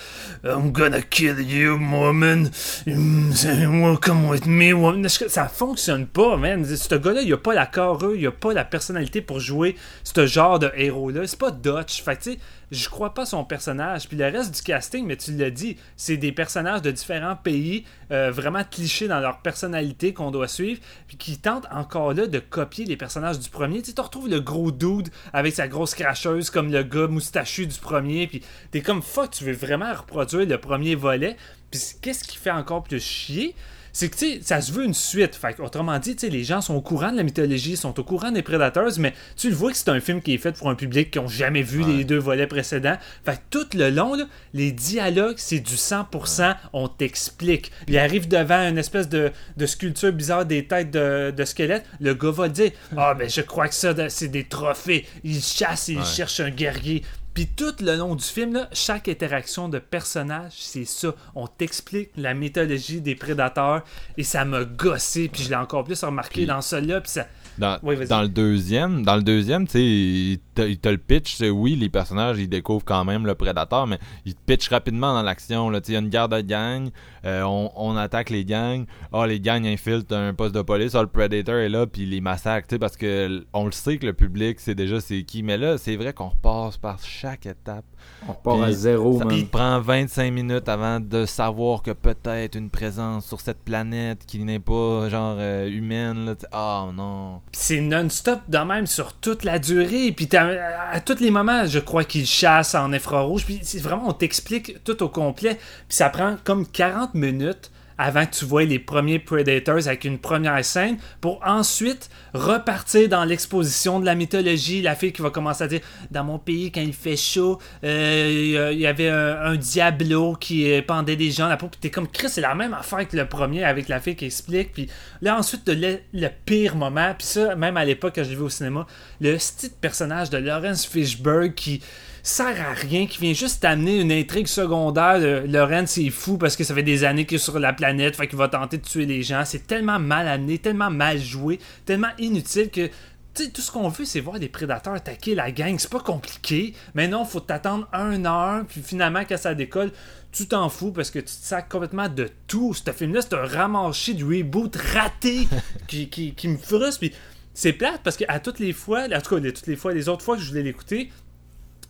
I'm gonna kill you, woman. Mm, Come with me, woman. Ça fonctionne pas, man? Ce gars-là, il a pas la carrure, il a pas la personnalité pour jouer ce genre de héros-là. C'est pas Dutch. Fait que, je crois pas son personnage. Puis le reste du casting, mais tu l'as dit, c'est des personnages de différents pays, euh, vraiment clichés dans leur personnalité qu'on doit suivre, puis qui tentent encore là de copier les personnages du premier. Tu sais, retrouves le gros dude avec sa grosse cracheuse comme le gars moustachu du premier, puis t'es comme fuck, tu veux vraiment reproduire le premier volet? Puis qu'est-ce qui fait encore plus chier? C'est que, tu sais, ça se veut une suite. Fait autrement dit, tu sais, les gens sont au courant de la mythologie, sont au courant des Predators, mais tu le vois que c'est un film qui est fait pour un public qui ont jamais vu les deux volets précédents. Fait que tout le long, là, les dialogues, c'est du 100%, on t'explique. Il arrive devant une espèce de, de sculpture bizarre des têtes de, de squelettes. Le gars va dire Ah, mais je crois que ça, c'est des trophées. Il chasse et il cherche un guerrier. Puis tout le long du film, là, chaque interaction de personnage, c'est ça. On t'explique la mythologie des prédateurs et ça m'a gossé. Puis je l'ai encore plus remarqué dans celui-là. Puis ça.
Dans,
Oui, vas-y.
dans le deuxième, dans le deuxième, tu sais, il te, il te le pitch, c'est oui, les personnages, ils découvrent quand même le prédateur, mais il te pitch rapidement dans l'action, il y a une guerre de gang, euh, on, on attaque les gangs, ah, les gangs infiltrent un poste de police, ah, le Predator est là, puis il les massacre, tu sais, parce que on le sait que le public sait déjà c'est qui, mais là, c'est vrai qu'on repasse par chaque étape.
On repart à zéro,
Ça me prend 25 minutes avant de savoir que peut-être une présence sur cette planète qui n'est pas genre euh, humaine. Ah non.
Puis c'est non-stop de même sur toute la durée. Puis t'as- à tous les moments, je crois qu'il chasse en infrarouge. Puis c'est vraiment, on t'explique tout au complet. Puis ça prend comme 40 minutes avant que tu vois les premiers Predators avec une première scène pour ensuite repartir dans l'exposition de la mythologie. La fille qui va commencer à dire Dans mon pays, quand il fait chaud, euh, il y avait un, diablo qui pendait des gens à la peau. Puis t'es comme Chris, c'est la même affaire que le premier avec la fille qui explique. Puis là, ensuite, le, le pire moment, puis ça, même à l'époque, quand je l'ai au cinéma, le style personnage de Lawrence Fishburne qui sert à rien, qui vient juste t'amener une intrigue secondaire. de Lawrence, c'est fou parce que ça fait des années qu'il est sur la planète, fait qu'il va tenter de tuer les gens. C'est tellement mal amené, tellement mal joué, tellement inutile que. Tout ce qu'on veut, c'est voir des prédateurs attaquer la gang. C'est pas compliqué. Mais non, faut t'attendre un heure. Puis finalement, quand ça décolle, tu t'en fous parce que tu te sacs complètement de tout. Ce film-là, c'est un ramarché de reboot raté (laughs) qui, qui, qui me frustre. Puis c'est plate parce qu'à toutes les fois, en tout cas, toutes les fois, les autres fois que je voulais l'écouter,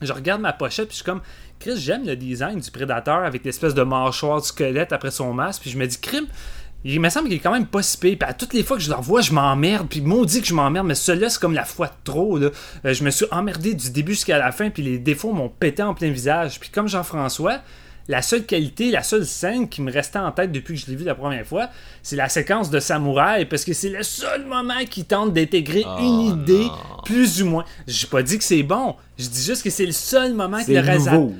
je regarde ma pochette puis je suis comme Chris j'aime le design du prédateur avec l'espèce de mâchoire de squelette après son masque puis je me dis crime il me semble qu'il est quand même pas si pire. Puis à toutes les fois que je le revois, je m'emmerde. Puis maudit que je m'emmerde, mais celui-là, c'est comme la fois de trop. Là. Euh, je me suis emmerdé du début jusqu'à la fin, puis les défauts m'ont pété en plein visage. Puis comme Jean-François, la seule qualité, la seule scène qui me restait en tête depuis que je l'ai vu la première fois, c'est la séquence de samouraï, parce que c'est le seul moment qui tente d'intégrer
Oh
une idée,
non.
plus ou moins. J'ai pas dit que c'est bon, je dis juste que c'est le seul moment que le,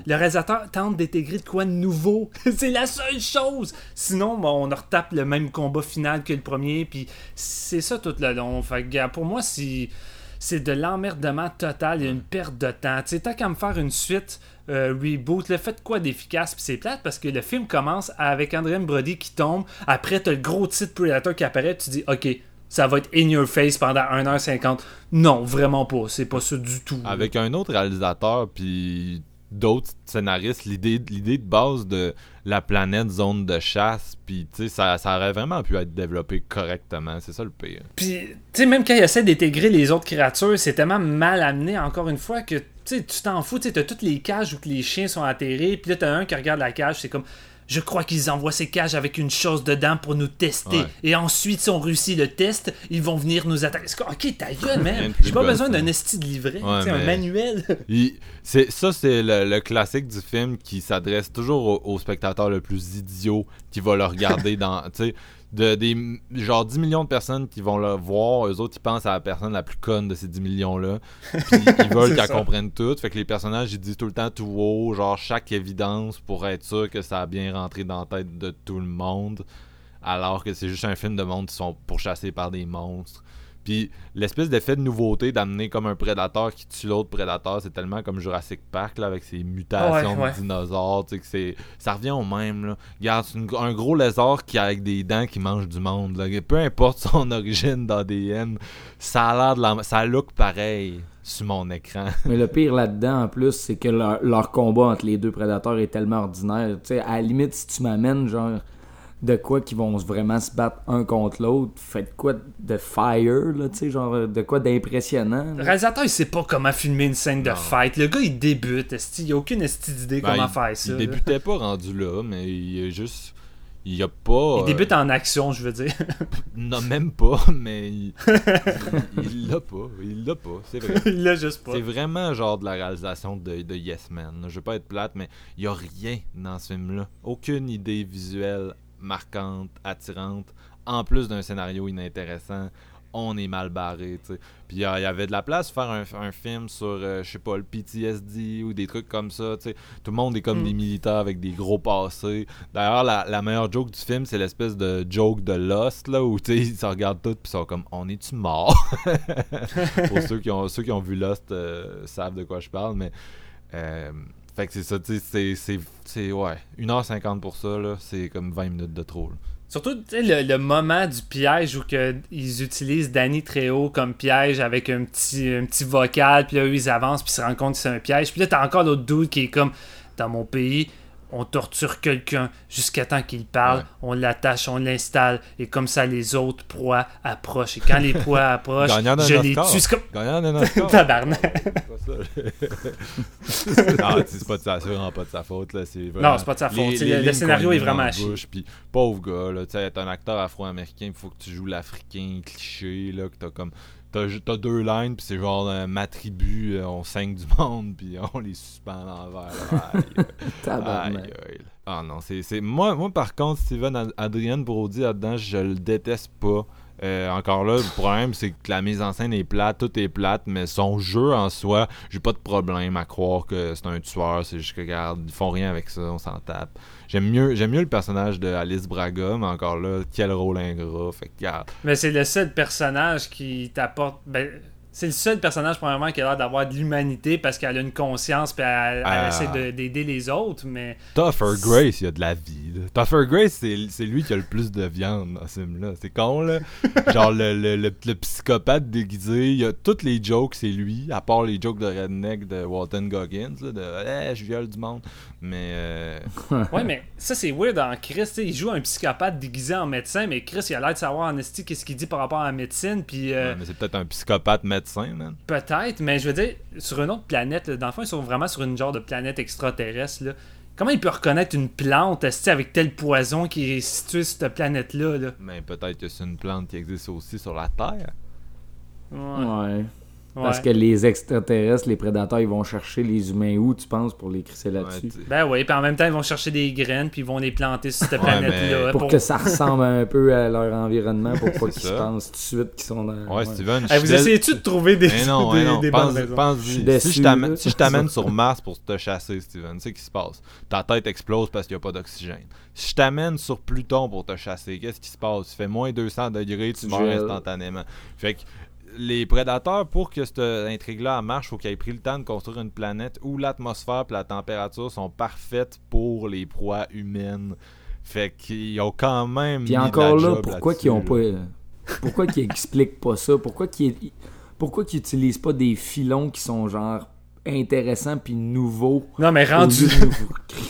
le réalisateur tente d'intégrer de quoi de nouveau. (laughs) c'est la seule chose. Sinon, bon, on retape le même combat final que le premier, puis c'est ça tout le long. Fait que, pour moi, c'est c'est de l'emmerdement total, a une perte de temps. Tu sais, tant qu'à me faire une suite euh, reboot, le fait quoi d'efficace, puis c'est plate parce que le film commence avec André Brody qui tombe, après t'as le gros titre Predator qui apparaît, tu dis ok, ça va être in your face pendant 1h50. Non, vraiment pas, c'est pas ça du tout.
Avec un autre réalisateur, puis d'autres scénaristes, l'idée de base de la planète zone de chasse, puis ça, ça aurait vraiment pu être développé correctement. C'est ça le pire.
Puis, tu sais, même quand il essaie d'intégrer les autres créatures, c'est tellement mal amené, encore une fois, que tu t'en fous. Tu t'as toutes les cages où les chiens sont atterrés, puis là, t'as un qui regarde la cage, c'est comme. Je crois qu'ils envoient ces cages avec une chose dedans pour nous tester.
Ouais.
Et ensuite, si on réussit le test, ils vont venir nous attaquer. Ok, ta gueule, man. J'ai pas besoin d'un esti de livret,
Ouais,
un manuel. (laughs)
Il- c'est ça c'est le, le classique du film qui s'adresse toujours au, au spectateur le plus idiot qui va le regarder (laughs) dans de des genre 10 millions de personnes qui vont le voir eux autres ils pensent à la personne la plus conne de ces 10 millions là puis (laughs) ils veulent qu'elle comprenne tout. Fait que les personnages ils disent tout le temps tout haut genre chaque évidence pour être sûr que ça a bien rentré dans la tête de tout le monde alors que c'est juste un film de monde qui sont pourchassés par des monstres puis l'espèce d'effet de nouveauté d'amener comme un prédateur qui tue l'autre prédateur, c'est tellement comme Jurassic Park là, avec ses mutations
Ouais, ouais.
de dinosaures, tu sais que c'est ça revient au même là. Regarde, c'est une- un gros lézard qui a avec des dents qui mange du monde là. Peu importe (laughs) son origine d'ADN, ça a l'air de la ça look pareil sur mon écran. (laughs)
Mais le pire là-dedans, en plus, c'est que leur, leur combat entre les deux prédateurs est tellement ordinaire. Tu sais, à la limite, si tu m'amènes, genre, de quoi qui vont vraiment se battre un contre l'autre, faites quoi de fire, là, tu sais, genre, de quoi d'impressionnant.
Le réalisateur, il sait pas comment filmer une scène de fight. Le gars, il débute. Il a aucune esti d'idée
Ben,
comment
il,
faire ça.
il
là.
débutait pas rendu là, mais il est juste il y a pas
Il
euh,
débute en action, je veux dire. (laughs)
non même pas mais il l'a pas, il l'a pas, c'est vrai. (laughs)
il l'a juste pas.
C'est vraiment genre de la réalisation de, de Yes Man. Je veux pas être plate, mais il y a rien dans ce film-là. Aucune idée visuelle marquante, attirante, en plus d'un scénario inintéressant, on est mal barré, tu sais. Puis il y, avait de la place pour faire un, un film sur, euh, je sais pas, le PTSD ou des trucs comme ça, tu sais. Tout le monde est comme
Mm.
des militaires avec des gros passés. D'ailleurs, la, la meilleure joke du film, c'est l'espèce de joke de Lost, là, où, ils se regardent tous puis ils sont comme, on est-tu mort? (laughs) pour ceux qui ont, ceux qui ont vu Lost euh, savent de quoi je parle, mais... c'est ça, tu sais, c'est- ouais, 1h50 pour ça, là, c'est comme 20 minutes de trop, là.
Surtout, le, le moment du piège où ils utilisent Danny Trejo comme piège avec un petit, un petit vocal, puis là, eux, ils avancent, puis ils se rendent compte que c'est un piège. Puis là, t'as encore l'autre dude qui est comme, dans mon pays, on torture quelqu'un jusqu'à temps qu'il parle,
Ouais.
on l'attache, on l'installe, et comme ça, les autres proies approchent. Et quand les (laughs) proies approchent, je les tue. C'est comme... (laughs) Tabarnak.
Non, sais, (laughs) c'est pas de sa, vraiment pas de sa faute. Là. C'est vraiment-
Non, c'est pas de sa faute.
Les- les
le- scénario est vraiment à chier.
Puis, pauvre gars, là, tu sais, être un acteur afro-américain, il faut que tu joues l'africain cliché, là, que t'as comme. T'as, deux lines, puis c'est genre euh, ma tribu, euh, on saigne du (laughs) monde, puis on les suspend à l'envers. (laughs) Ah non, c'est. c'est- Moi, moi, par contre, Steven Ad- Adrian Brody là-dedans, je le déteste pas. Euh, encore là, le problème, c'est que la mise en scène est plate, tout est plate, mais son jeu en soi, j'ai pas de problème à croire que c'est un tueur. C'est juste que, regarde, ils font rien avec ça, on s'en tape. J'aime mieux, j'aime mieux le personnage de Alice Braga, mais encore là, quel rôle ingrat. Fait.
Mais c'est le seul personnage qui t'apporte. Ben, c'est le seul personnage, premièrement, qui a l'air d'avoir de l'humanité parce qu'elle a une conscience puis elle, elle
Ah.
essaie de- d'aider les autres. Mais
Tougher Grace, il y a de la vie. là. Tougher Grace, c'est lui qui a le plus de viande dans ce film-là. C'est con, là. (laughs) Genre, le, le, le- le psychopathe déguisé, il y a toutes les jokes, c'est lui, à part les jokes de Redneck de Walton Goggins, là, de hey, je viole du monde. Mais, euh,
ouais, mais ça, c'est weird en Chris. Il joue un psychopathe déguisé en médecin, mais Chris, il a l'air de savoir en esti qu'est-ce qu'il dit par rapport à la médecine. Puis euh,
ouais, mais c'est peut-être un psychopathe médecin, man.
peut-être, mais je veux dire, sur une autre planète, là, dans le fond, ils sont vraiment sur une genre de planète extraterrestre. Là. Comment il peut reconnaître une plante avec tel poison qui est situé sur cette planète-là? Là?
Mais peut-être que c'est une plante qui existe aussi sur la Terre.
Ouais.
Ouais. Parce que les extraterrestres, les prédateurs, ils vont chercher les humains où, tu penses, pour les crisser là-dessus?
Ben oui, puis en même temps, ils vont chercher des graines, puis ils vont les planter sur cette
Ouais,
planète-là.
mais-
pour que ça ressemble un peu à leur environnement, pour (laughs) pas qu'ils pensent tout de suite qu'ils sont dans...
Ouais, Steven,
Hey, vous essayez-tu de trouver des,
Mais non, (laughs)
des,
mais non.
des
pense,
bonnes raisons?
pense-
Je suis
si je t'amène si (laughs) sur Mars pour te chasser, Steven, tu sais ce qui se passe? Ta tête explose parce qu'il n'y a pas d'oxygène. Si je t'amène sur Pluton pour te chasser, qu'est-ce qui se passe? Tu fais moins 200 degrés, tu meurs instantanément. Fait que les prédateurs, pour que cette intrigue-là marche, faut qu'ils aient pris le temps de construire une planète où l'atmosphère et la température sont parfaites pour les proies humaines. Fait qu'ils ont quand même.
Puis encore là, pourquoi qu'ils ont pas... Pourquoi qu'ils expliquent pas ça? Pourquoi qu'ils pourquoi qu'ils utilisent pas des filons qui sont genre intéressants puis nouveaux?
Non, mais rendu.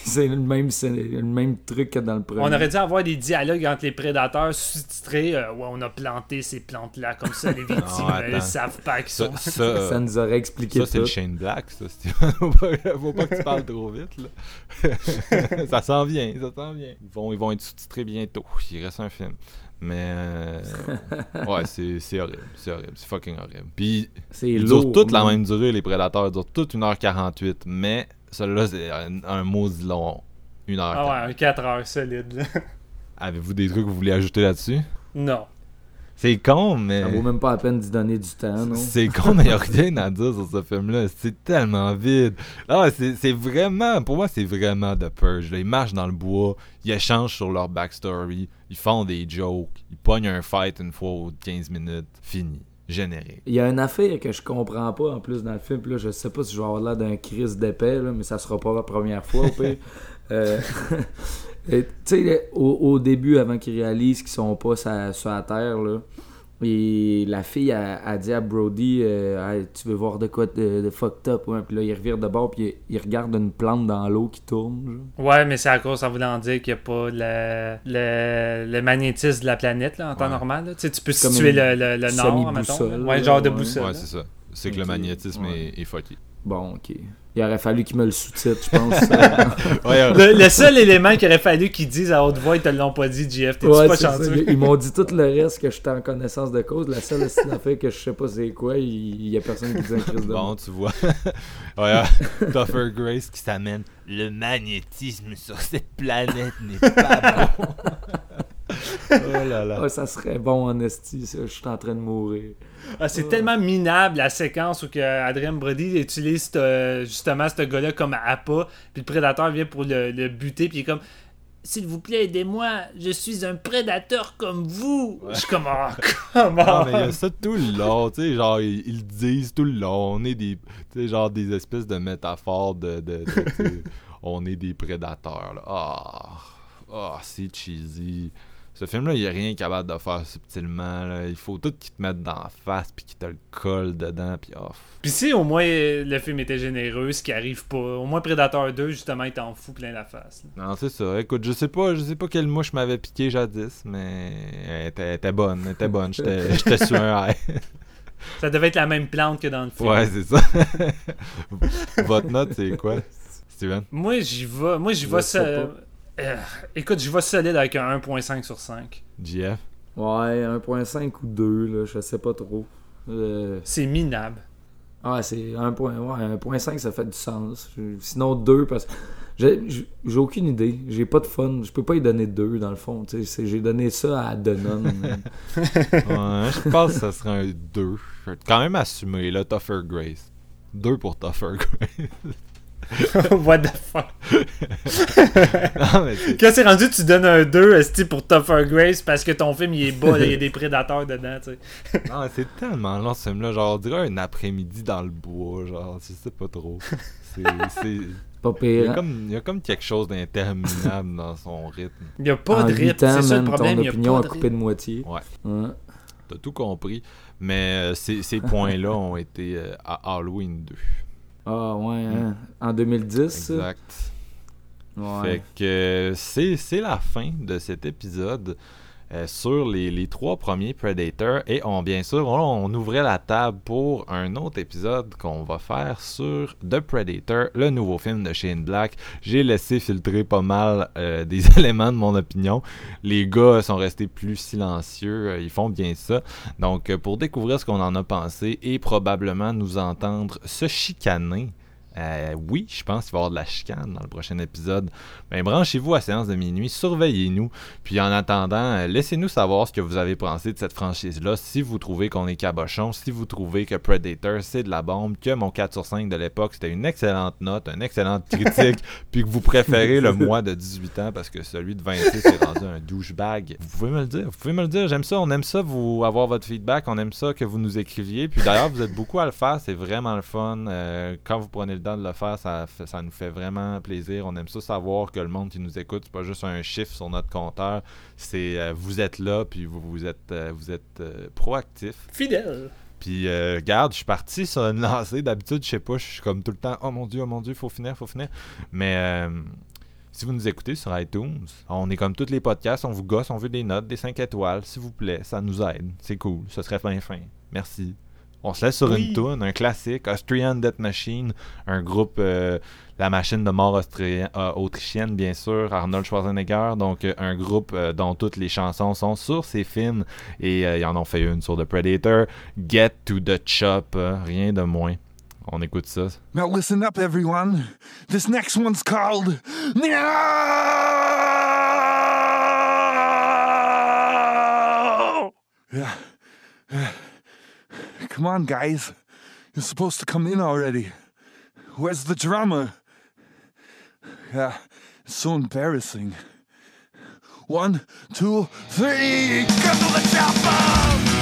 C'est le même, c'est le même truc que dans le premier.
On aurait dû avoir des dialogues entre les prédateurs sous-titrés. euh, ouais, on a planté ces plantes-là, comme ça, les (laughs) victimes,
Non,
euh,
attends.
ils savent pas qu'ils
Ça,
sont.
ça, euh,
Ça nous aurait expliqué
Ça, c'est le. Shane Black, ça, (laughs) faut, pas, faut pas que tu parles trop vite, là. (laughs) ça s'en vient, ça s'en vient. Ils vont, ils vont être sous-titrés bientôt. Il reste un film. Mais, euh, ouais, c'est c'est horrible. C'est horrible. C'est fucking horrible. Puis, ils
lourd.
durent toutes la même durée, les prédateurs. Ils durent toutes 1h48. Mais, celui-là, c'est un, un maudit long. 1h40.
Ah ouais, un 4 heures solide.
Avez-vous des trucs que vous voulez ajouter là-dessus?
Non.
C'est con, mais.
Ça vaut même pas la peine d'y donner du temps, non?
C'est con, mais il n'y a rien à dire sur ce film-là. C'est tellement vide. Ah, c'est vraiment, pour moi, c'est vraiment The Purge. là. Ils marchent dans le bois, ils échangent sur leur backstory, ils font des jokes, ils pognent un fight une fois aux 15 minutes. Fini. Générique.
Il y a une affaire que je comprends pas en plus dans le film. Puis là, je sais pas si je vais avoir l'air d'un crise d'épais, mais ça sera pas la première fois au pire. (laughs) Euh, tu sais, au, au début, avant qu'ils réalisent qu'ils sont pas sur la terre, là, et la fille a, a dit à Brody euh, Hey, Tu veux voir de quoi de, de fucked up ouais? Puis là, il revire de bord, puis il, il regarde une plante dans l'eau qui tourne. genre.
Ouais, mais c'est à cause, ça voulant dire qu'il n'y a pas le, le, le magnétisme de la planète là, en temps normal. là. Tu sais, tu peux situer
une
le, le, le nord, mettons. Ouais, genre de boussole.
Ouais, c'est ça. C'est que le magnétisme
Ouais.
est, est fucké.
Bon, ok. Il aurait fallu qu'il me le sous-titre, je pense. (laughs)
Le, le seul élément qu'il aurait fallu qu'ils disent à haute voix, ils te l'ont pas dit, JF. T'es-tu
Ouais,
pas chanceux?
Ils m'ont dit tout le reste que j'étais en connaissance de cause. La seule affaire que je sais pas c'est quoi, il y a personne qui dit un crise de
Bon, tu vois. (laughs) ouais, Tougher Grace qui s'amène. Le magnétisme sur cette planète n'est pas bon. (laughs) Oh là là.
Ah, ça serait bon en esti, ça. Je suis en train de mourir.
Ah, c'est tellement minable la séquence où que Adrien Brody utilise justement ce gars-là comme appât, puis le prédateur vient pour le, le buter, puis il est comme S'il vous plaît, aidez-moi, je suis un prédateur comme vous. Je suis comme Ah, comment
Ah, mais il y a ça tout le long, tu sais, genre, ils, disent tout le long. On est des, tu sais, genre, des espèces de métaphores de, (laughs) on est des prédateurs, là. Ah, ah, c'est cheesy. Ce film-là, il n'y a rien capable de faire subtilement, là. Il faut tout qu'ils te mettent dans la face, puis qu'ils te le collent dedans, puis off.
Puis si au moins le film était généreux, ce qui arrive pas, au moins Prédateur 2, justement, il t'en fout plein la face. là.
Non, c'est ça. Écoute, je sais pas, je sais pas quelle mouche m'avait piqué jadis, mais elle était, elle était bonne, elle était bonne. J'étais (laughs) j'étais sur un high.
Ça devait être la même plante que dans le film.
Ouais, c'est ça. (laughs) Votre note, c'est quoi, Steven?
Moi, j'y vais. Moi, j'y vais. Euh, écoute, j'y vais solide avec un 1.5 sur 5.
JF?
Ouais, 1.5 ou 2, là, je sais pas trop. Euh,
C'est minable.
Ah, c'est 1.5, ouais, 1.5, ça fait du sens. Je- Sinon 2, parce que j'ai aucune idée. J'ai pas de fun. Je peux pas y donner 2, dans le fond. tu sais, c'est- J'ai donné ça à Denon. (laughs)
Ouais, je pense que ça serait un 2. Je vais quand même assumer, là, Tougher Grace. 2 pour Tougher Grace. (laughs)
What the fuck? (laughs) Quand c'est rendu, tu donnes un 2 esti, pour Tougher Grace parce que ton film il est bas, il y a des prédateurs dedans, tu sais. (laughs)
Non, c'est tellement long ce film-là. Genre, on dirait un après-midi dans le bois. Genre, je sais pas trop. C'est...
pas
Il, y
pire.
a
hein?
comme, il y a comme quelque chose d'interminable dans son rythme.
Il y a pas
en
de
8
rythme,
ans,
c'est ça le problème,
ton
il y a
opinion a coupé de moitié.
Ouais.
Ouais.
T'as tout compris. Mais euh, ces, ces points-là ont été euh, à Halloween 2.
Ah, ouais, hein. En 2010, ça?
Exact.
Ouais.
Fait que c'est, c'est la fin de cet épisode euh, sur les, trois premiers Predators. Et on, bien sûr, on, ouvrait la table pour un autre épisode qu'on va faire sur The Predator, le nouveau film de Shane Black. J'ai laissé filtrer pas mal euh, des (laughs) éléments de mon opinion. Les gars sont restés plus silencieux, euh, ils font bien ça. Donc, pour découvrir ce qu'on en a pensé et probablement nous entendre se chicaner. Euh, oui, je pense qu'il va y avoir de la chicane dans le prochain épisode. Ben, branchez-vous à séance de minuit, surveillez-nous. Puis en attendant, euh, laissez-nous savoir ce que vous avez pensé de cette franchise-là. Si vous trouvez qu'on est cabochon, si vous trouvez que Predator c'est de la bombe, que mon 4 sur 5 de l'époque c'était une excellente note, une excellente critique, (laughs) puis que vous préférez le mois de 18 ans parce que celui de 26 est rendu un douchebag. Vous pouvez me le dire, vous pouvez me le dire. J'aime ça, on aime ça, vous avoir votre feedback, on aime ça que vous nous écriviez. Puis d'ailleurs, vous êtes beaucoup à le faire, c'est vraiment le fun. Euh, quand vous prenez le temps de le faire, ça, nous fait vraiment plaisir. On aime ça savoir que le monde qui nous écoute, c'est pas juste un chiffre sur notre compteur. C'est euh, vous êtes là, puis vous, vous êtes, euh, vous êtes euh, proactif.
Fidèle.
Puis, euh, regarde, je suis parti (laughs) sur une lancée. D'habitude, je sais pas, je suis comme tout le temps, oh mon dieu, oh mon dieu, faut finir, faut finir. Mais euh, si vous nous écoutez sur iTunes, on est comme tous les podcasts, on vous gosse, on veut des notes, des 5 étoiles, s'il vous plaît, ça nous aide. C'est cool, ce serait fin fin. Merci. On se laisse sur
Oui.
une tune, un classique, Austrian Death Machine, un groupe, euh, la machine de mort euh, autrichienne, bien sûr, Arnold Schwarzenegger, donc euh, un groupe dont toutes les chansons sont sur ces films, et ils en ont fait une sur The Predator, Get to the Chop, rien de moins. On écoute ça.
Now listen up, everyone. This next one's called. No! Yeah. Come on, guys. You're supposed to come in already. Where's the drama? Yeah, it's so embarrassing. One, two, three, get to the chopper!